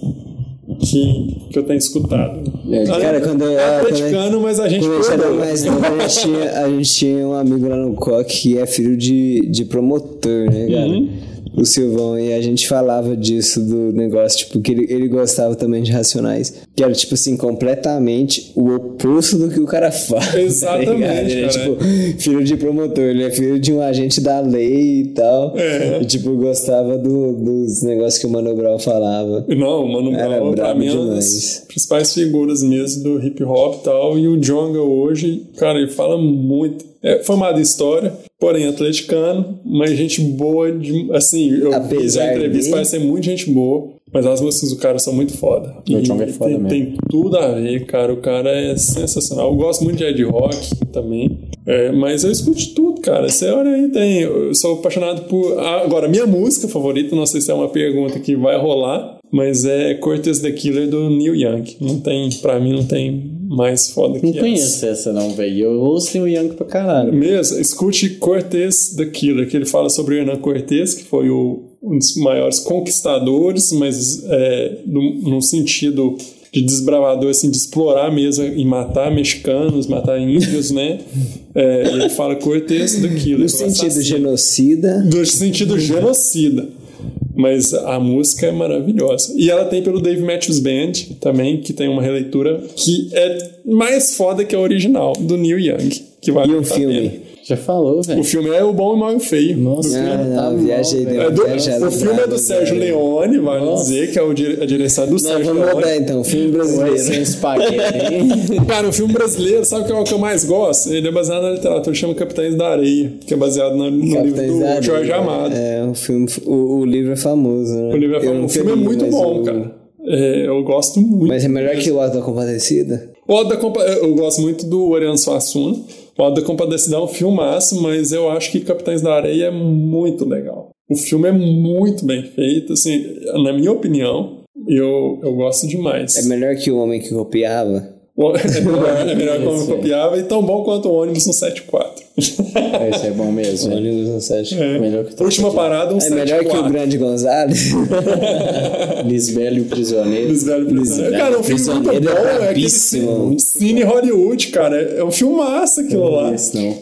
[SPEAKER 2] que, que eu tenho escutado.
[SPEAKER 3] É, cara, quando eu era
[SPEAKER 2] atleticano, mas a gente
[SPEAKER 3] quando mais novo, a gente, tinha, a gente tinha um amigo lá no Coque que é filho de, de promotor, né, cara? Uhum o Silvão, e a gente falava disso do negócio, tipo, que ele, ele gostava também de Racionais, que era, tipo assim, completamente o oposto do que o cara faz.
[SPEAKER 2] Tá Exatamente, tá ele
[SPEAKER 3] é, tipo, filho de promotor, ele é filho de um agente da lei e tal,
[SPEAKER 2] é.
[SPEAKER 3] e, tipo, gostava do, dos negócios que o Mano Brown falava.
[SPEAKER 2] Não, o Mano Brown, pra mim, é uma das principais figuras mesmo do hip hop e tal, e o Jonga hoje, cara, ele fala muito é formado em história, porém atleticano, mas gente boa, de, assim, eu
[SPEAKER 3] Apesar
[SPEAKER 2] fiz a entrevista,
[SPEAKER 3] de...
[SPEAKER 2] parece ser muito gente boa. Mas as músicas do cara são muito foda.
[SPEAKER 1] Chong é
[SPEAKER 2] E
[SPEAKER 1] foda
[SPEAKER 2] tem,
[SPEAKER 1] mesmo.
[SPEAKER 2] tem tudo a ver, cara. O cara é sensacional. Eu gosto muito de Ed Rock também. É, mas eu escuto tudo, cara. Você olha aí, tem. Eu sou apaixonado por. ah, Agora, minha música favorita, não sei se é uma pergunta que vai rolar, mas é Cortez the Killer do Neil Young. Não tem, pra mim, não tem mais foda que
[SPEAKER 1] Não conheço essa não, velho. Eu ouço o Young pra caralho.
[SPEAKER 2] Mesmo, escute Cortez the Killer, que ele fala sobre o Hernan Cortez, que foi o, um dos maiores conquistadores, mas é, no, no sentido de desbravador, assim, de explorar mesmo e matar mexicanos, matar índios, né? É, ele fala Cortez the Killer.
[SPEAKER 3] No sentido
[SPEAKER 2] assassino.
[SPEAKER 3] genocida.
[SPEAKER 2] No sentido genocida. Mas a música é maravilhosa. E ela tem pelo Dave Matthews Band também, que tem uma releitura que é mais foda que a original, do Neil Young. Que vale
[SPEAKER 3] E um filme.
[SPEAKER 2] pena.
[SPEAKER 1] Já falou, velho.
[SPEAKER 2] O filme é O Bom, o Mal e o Feio.
[SPEAKER 1] Nossa,
[SPEAKER 3] Ah,
[SPEAKER 1] cara, tá
[SPEAKER 3] não, viajei.
[SPEAKER 2] É do-
[SPEAKER 3] viajado
[SPEAKER 2] o filme é do Sérgio
[SPEAKER 3] velho.
[SPEAKER 2] Leone, vale
[SPEAKER 1] Nossa.
[SPEAKER 2] dizer, que é o dire- a direção do
[SPEAKER 3] Não,
[SPEAKER 2] Sérgio
[SPEAKER 3] vamos mudar
[SPEAKER 2] Leone.
[SPEAKER 3] então. Filme
[SPEAKER 1] Vai ser um
[SPEAKER 3] brasileiro.
[SPEAKER 1] espaguete?
[SPEAKER 2] Cara, o filme brasileiro, sabe qual é o que eu mais gosto? Ele é baseado na literatura, chama Capitães da Areia, que é baseado no, no livro do
[SPEAKER 3] Areia.
[SPEAKER 2] Jorge Amado.
[SPEAKER 3] É, o filme. O, o livro é famoso, né?
[SPEAKER 2] O, livro é famoso. o filme é muito bom,
[SPEAKER 3] o-
[SPEAKER 2] cara. É, eu gosto muito.
[SPEAKER 3] Mas é melhor que o Auto da Compadecida?
[SPEAKER 2] O Auto da Compa- Eu gosto muito do Oriano Suassuna. O Auto da Compadecida é um filmaço, mas eu acho que Capitães da Areia é muito legal. O filme é muito bem feito, assim, na minha opinião, eu, eu gosto demais.
[SPEAKER 3] É melhor que o Homem que Copiava?
[SPEAKER 2] O- É melhor, é melhor como eu copiava e tão bom quanto o ônibus no 74.
[SPEAKER 1] Esse é bom mesmo. velho.
[SPEAKER 3] Ônibus no sete.
[SPEAKER 2] É.
[SPEAKER 1] Melhor que o
[SPEAKER 2] Última parada, um
[SPEAKER 3] É melhor que o
[SPEAKER 2] 74.
[SPEAKER 3] Grande Gonzales?
[SPEAKER 1] Lisbelo e o Prisioneiro.
[SPEAKER 2] Luiz Velho Prisioneiro. Cara, é um filme muito bom.
[SPEAKER 3] Prisioneiro é
[SPEAKER 2] É. Cine Hollywood, cara. É um filmaço aquilo lá.
[SPEAKER 1] Não.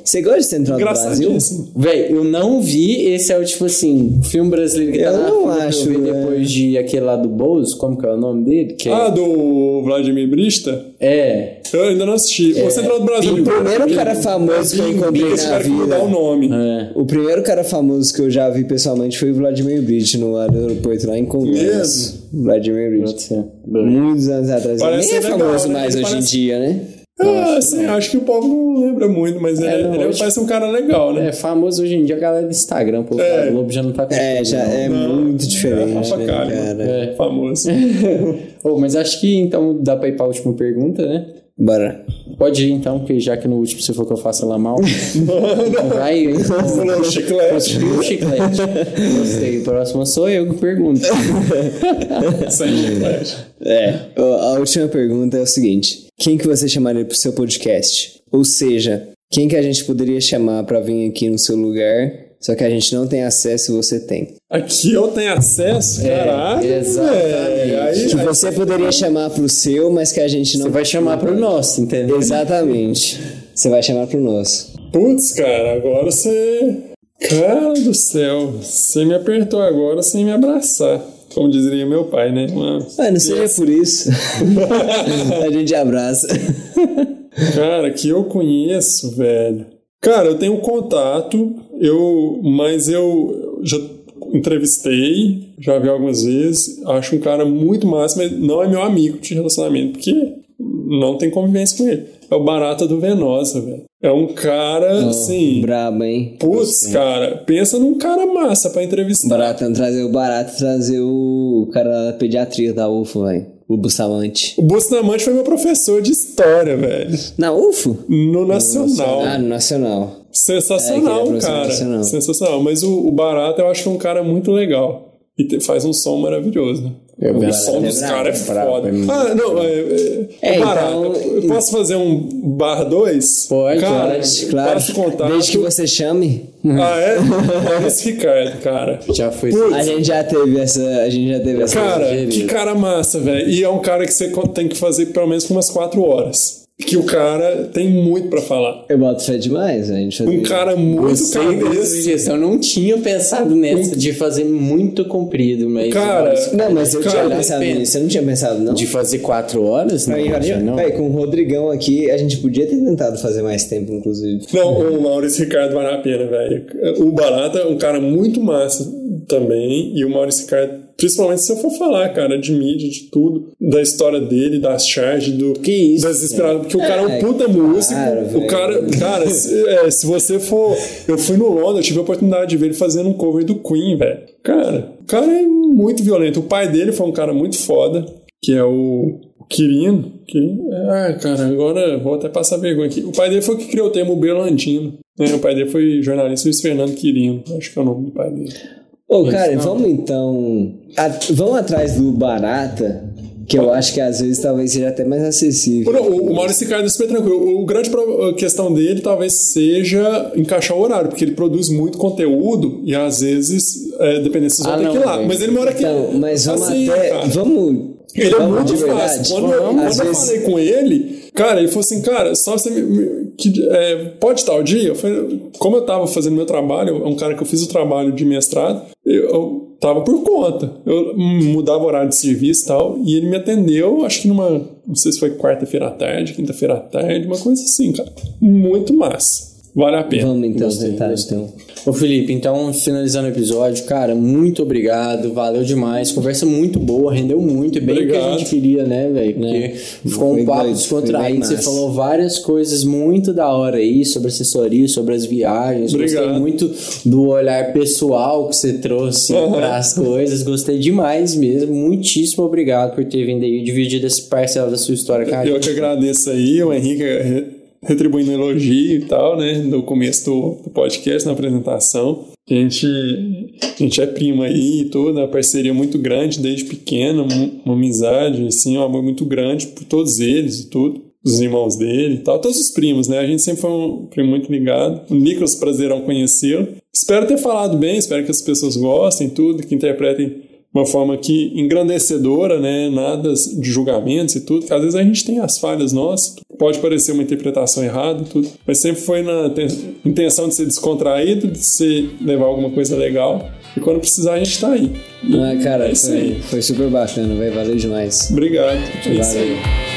[SPEAKER 3] Você gosta de Central do Brasil?
[SPEAKER 1] Véi, eu não vi. Esse é o tipo assim, filme brasileiro que tá
[SPEAKER 3] Eu
[SPEAKER 1] na
[SPEAKER 3] não acho,
[SPEAKER 1] Eu vi
[SPEAKER 3] é.
[SPEAKER 1] depois de aquele lá do Bozo, como que é o nome dele? Que
[SPEAKER 2] Ah, do Vladimir Brista?
[SPEAKER 1] é.
[SPEAKER 2] Eu ainda não assisti. O Central do Brasil.
[SPEAKER 3] O primeiro cara famoso que eu encontrei
[SPEAKER 2] Esse cara que mudar o nome.
[SPEAKER 1] É.
[SPEAKER 3] O primeiro cara famoso que eu já vi pessoalmente foi o Vladimir Bridge no aeroporto lá em Congonhas. Vladimir Bridge.
[SPEAKER 1] Pode ser.
[SPEAKER 3] Muitos anos atrás.
[SPEAKER 2] Parece
[SPEAKER 3] Nem é
[SPEAKER 2] legal,
[SPEAKER 3] famoso
[SPEAKER 2] né?
[SPEAKER 3] mais
[SPEAKER 2] Ele
[SPEAKER 3] hoje
[SPEAKER 2] parece-
[SPEAKER 3] em dia, né?
[SPEAKER 2] Ah, assim, acho que o povo não lembra muito, mas ele,
[SPEAKER 1] não,
[SPEAKER 2] ele
[SPEAKER 1] hoje-
[SPEAKER 2] parece um cara legal, né?
[SPEAKER 1] É famoso hoje em dia a galera do Instagram, pô.
[SPEAKER 2] É.
[SPEAKER 1] O Globo já não tá com
[SPEAKER 3] É, já é muito diferente,
[SPEAKER 2] Rafa
[SPEAKER 3] né,
[SPEAKER 2] Kalimann.
[SPEAKER 3] cara?
[SPEAKER 1] É.
[SPEAKER 2] Famoso.
[SPEAKER 1] Oh, mas acho que então dá pra ir pra última pergunta, né?
[SPEAKER 3] Bora.
[SPEAKER 1] Pode ir então, porque já que no último você falou que eu faço lá mal. Vai, hein?
[SPEAKER 2] Falou chiclete.
[SPEAKER 1] Um chiclete. Gostei. O próximo sou eu que pergunto.
[SPEAKER 2] Sem chiclete.
[SPEAKER 3] É. A última pergunta é o seguinte: quem que você chamaria pro seu podcast? Ou seja, quem que a gente poderia chamar pra vir aqui no seu lugar, só que a gente não tem acesso e você tem?
[SPEAKER 2] Aqui eu tenho acesso, caralho.
[SPEAKER 1] exatamente.
[SPEAKER 2] velho. Aí,
[SPEAKER 3] Que
[SPEAKER 2] aí-
[SPEAKER 3] você poderia chamar pro seu, mas que a gente não.
[SPEAKER 1] Você vai chamar pro nosso, entendeu?
[SPEAKER 3] Exatamente. Você vai chamar pro nosso.
[SPEAKER 2] Putz, cara, agora você. Cara do céu, você me apertou agora sem me abraçar. Como diria meu pai, né? Uma-
[SPEAKER 3] Ah, não seja por isso. a gente abraça.
[SPEAKER 2] Cara, que eu conheço, velho. Cara, eu tenho contato, eu, mas eu já entrevistei, já vi algumas vezes. Acho um cara muito massa, mas não é meu amigo de relacionamento, porque não tem convivência com ele. É o Barata do Venosa, velho. É um cara, assim.
[SPEAKER 3] Brabo, hein?
[SPEAKER 2] Putz, cara, pensa num cara massa pra entrevistar.
[SPEAKER 3] Barato, não trazer o barato, trazer o cara da pediatria da UFO, velho. O Bustamante.
[SPEAKER 2] O Bustamante foi meu professor de história, velho.
[SPEAKER 3] Na UFO?
[SPEAKER 2] No Nacional.
[SPEAKER 3] Ah, no Nacional.
[SPEAKER 2] Sensacional,
[SPEAKER 3] É, é
[SPEAKER 2] cara. Sensacional. Mas o, o Barata eu acho que é um cara muito legal. E te- faz um som maravilhoso.
[SPEAKER 1] Eu
[SPEAKER 2] o
[SPEAKER 1] vi
[SPEAKER 2] som
[SPEAKER 3] é
[SPEAKER 2] dos caras é foda.
[SPEAKER 1] é
[SPEAKER 2] Ah, não, é, é,
[SPEAKER 3] É,
[SPEAKER 2] o Barata.
[SPEAKER 3] então-
[SPEAKER 2] eu posso fazer um bar 2?
[SPEAKER 1] Pode,
[SPEAKER 2] cara,
[SPEAKER 1] pode,
[SPEAKER 3] Claro.
[SPEAKER 2] Passo contato.
[SPEAKER 3] Desde que você chame.
[SPEAKER 2] Ah, é? Maurício Ricardo, cara.
[SPEAKER 1] Já foi.
[SPEAKER 2] Putz,
[SPEAKER 3] A gente já teve essa. A gente já teve essa.
[SPEAKER 2] Cara, que cara massa, velho. E é um cara que você tem que fazer pelo menos umas 4 horas. Que o cara tem muito pra falar.
[SPEAKER 3] Eu boto fé demais, a gente
[SPEAKER 2] Um cara muito cabeça.
[SPEAKER 1] Eu não tinha pensado nessa de fazer muito comprido, mas.
[SPEAKER 2] Cara,
[SPEAKER 3] Não, mas eu
[SPEAKER 2] Cara,
[SPEAKER 3] tinha pensado nisso. Você não tinha pensado, não?
[SPEAKER 1] De fazer quatro horas? Não,
[SPEAKER 3] Aí,
[SPEAKER 1] acho, não.
[SPEAKER 3] véi, com o Rodrigão aqui, a gente podia ter tentado fazer mais tempo, inclusive.
[SPEAKER 2] Não, o Maurício Ricardo vale a pena, velho. O Barata é um cara muito massa também. E o Maurício Ricardo, principalmente se eu for falar, cara, de mídia, de tudo, da história dele, das charges, do,
[SPEAKER 3] Que isso,
[SPEAKER 2] das inspiradas. Porque o cara é um
[SPEAKER 3] É,
[SPEAKER 2] puta músico. o
[SPEAKER 3] velho.
[SPEAKER 2] cara, cara, se, é, se você for. Eu fui no Londres, eu tive a oportunidade de ver ele fazendo um cover do Queen, velho. Cara, o cara é muito violento. O pai dele foi um cara muito foda, que é o. o Quirino, Quirino, ah, cara, agora vou até passar vergonha aqui. O pai dele foi o que criou o termo berlandino. Né? O pai dele foi jornalista Luiz Fernando Quirino, acho que é o nome do pai dele.
[SPEAKER 3] Ô, cara, vamos então. a- vamos atrás do Barata, que eu acho que às vezes talvez seja até mais acessível.
[SPEAKER 2] Não, o, o Maurício Ricardo é super tranquilo. O grande pro- questão dele talvez seja encaixar o horário, porque ele produz muito conteúdo e às vezes, é, dependendo se vocês
[SPEAKER 1] Ah,
[SPEAKER 2] vão ter
[SPEAKER 1] não,
[SPEAKER 2] que ir lá.
[SPEAKER 1] velho.
[SPEAKER 2] Mas ele mora aqui.
[SPEAKER 3] Então, mas vamos
[SPEAKER 2] assim,
[SPEAKER 3] até.
[SPEAKER 2] cara.
[SPEAKER 3] Vamos.
[SPEAKER 2] Ele é
[SPEAKER 3] vamos
[SPEAKER 2] muito fácil. Quando, eu- quando eu
[SPEAKER 3] vezes-
[SPEAKER 2] falei com ele, cara, ele falou assim, cara, só você me. me- que, é, pode dia? Eu falei, como eu tava fazendo meu trabalho, é um cara que eu fiz o trabalho de mestrado, eu, eu tava por conta. Eu mudava horário de serviço e tal, e ele me atendeu, acho que numa. Não sei se foi quarta-feira à tarde, quinta-feira à tarde, uma coisa assim, cara. Muito massa. Vale a pena.
[SPEAKER 3] Vamos então
[SPEAKER 1] Gostei,
[SPEAKER 3] tentar.
[SPEAKER 1] gostei.
[SPEAKER 3] Então.
[SPEAKER 1] Ô Felipe, então finalizando o episódio, cara, muito obrigado, valeu demais, conversa muito boa, rendeu muito, é bem o que a
[SPEAKER 2] Obrigado.
[SPEAKER 1] gente queria, né, velho? Porque ficou
[SPEAKER 3] Foi
[SPEAKER 1] um papo descontraído, você falou várias coisas muito da hora aí, sobre assessoria, sobre as viagens, gostei
[SPEAKER 2] Obrigado.
[SPEAKER 1] muito do olhar pessoal que você trouxe
[SPEAKER 2] Uhum.
[SPEAKER 1] para as coisas, gostei demais mesmo, muitíssimo obrigado por ter vindo aí e dividido esse parcela da sua história com a
[SPEAKER 2] Eu que agradeço aí, o Henrique retribuindo elogio e tal, né? No começo do, podcast, na apresentação. A gente, a gente é primo aí e tudo, uma parceria muito grande desde pequeno, mu- uma amizade, assim, um amor muito grande por todos eles e tudo. Os irmãos dele e tal, todos os primos, né? A gente sempre foi um primo muito ligado. O Nicolas, prazerão conhecê-lo. Espero ter falado bem, espero que as pessoas gostem, tudo, que interpretem uma forma que engrandecedora, né? Nada de julgamentos e tudo. que Às vezes a gente tem as falhas nossas, pode parecer uma interpretação errada e tudo, mas sempre foi na ten- intenção de ser descontraído, de ser levar alguma coisa legal. E quando precisar a gente tá aí. E
[SPEAKER 3] Ah, cara,
[SPEAKER 2] é isso
[SPEAKER 3] foi,
[SPEAKER 2] aí.
[SPEAKER 3] foi super bacana, velho. Valeu demais.
[SPEAKER 2] Obrigado. É.
[SPEAKER 3] Valeu.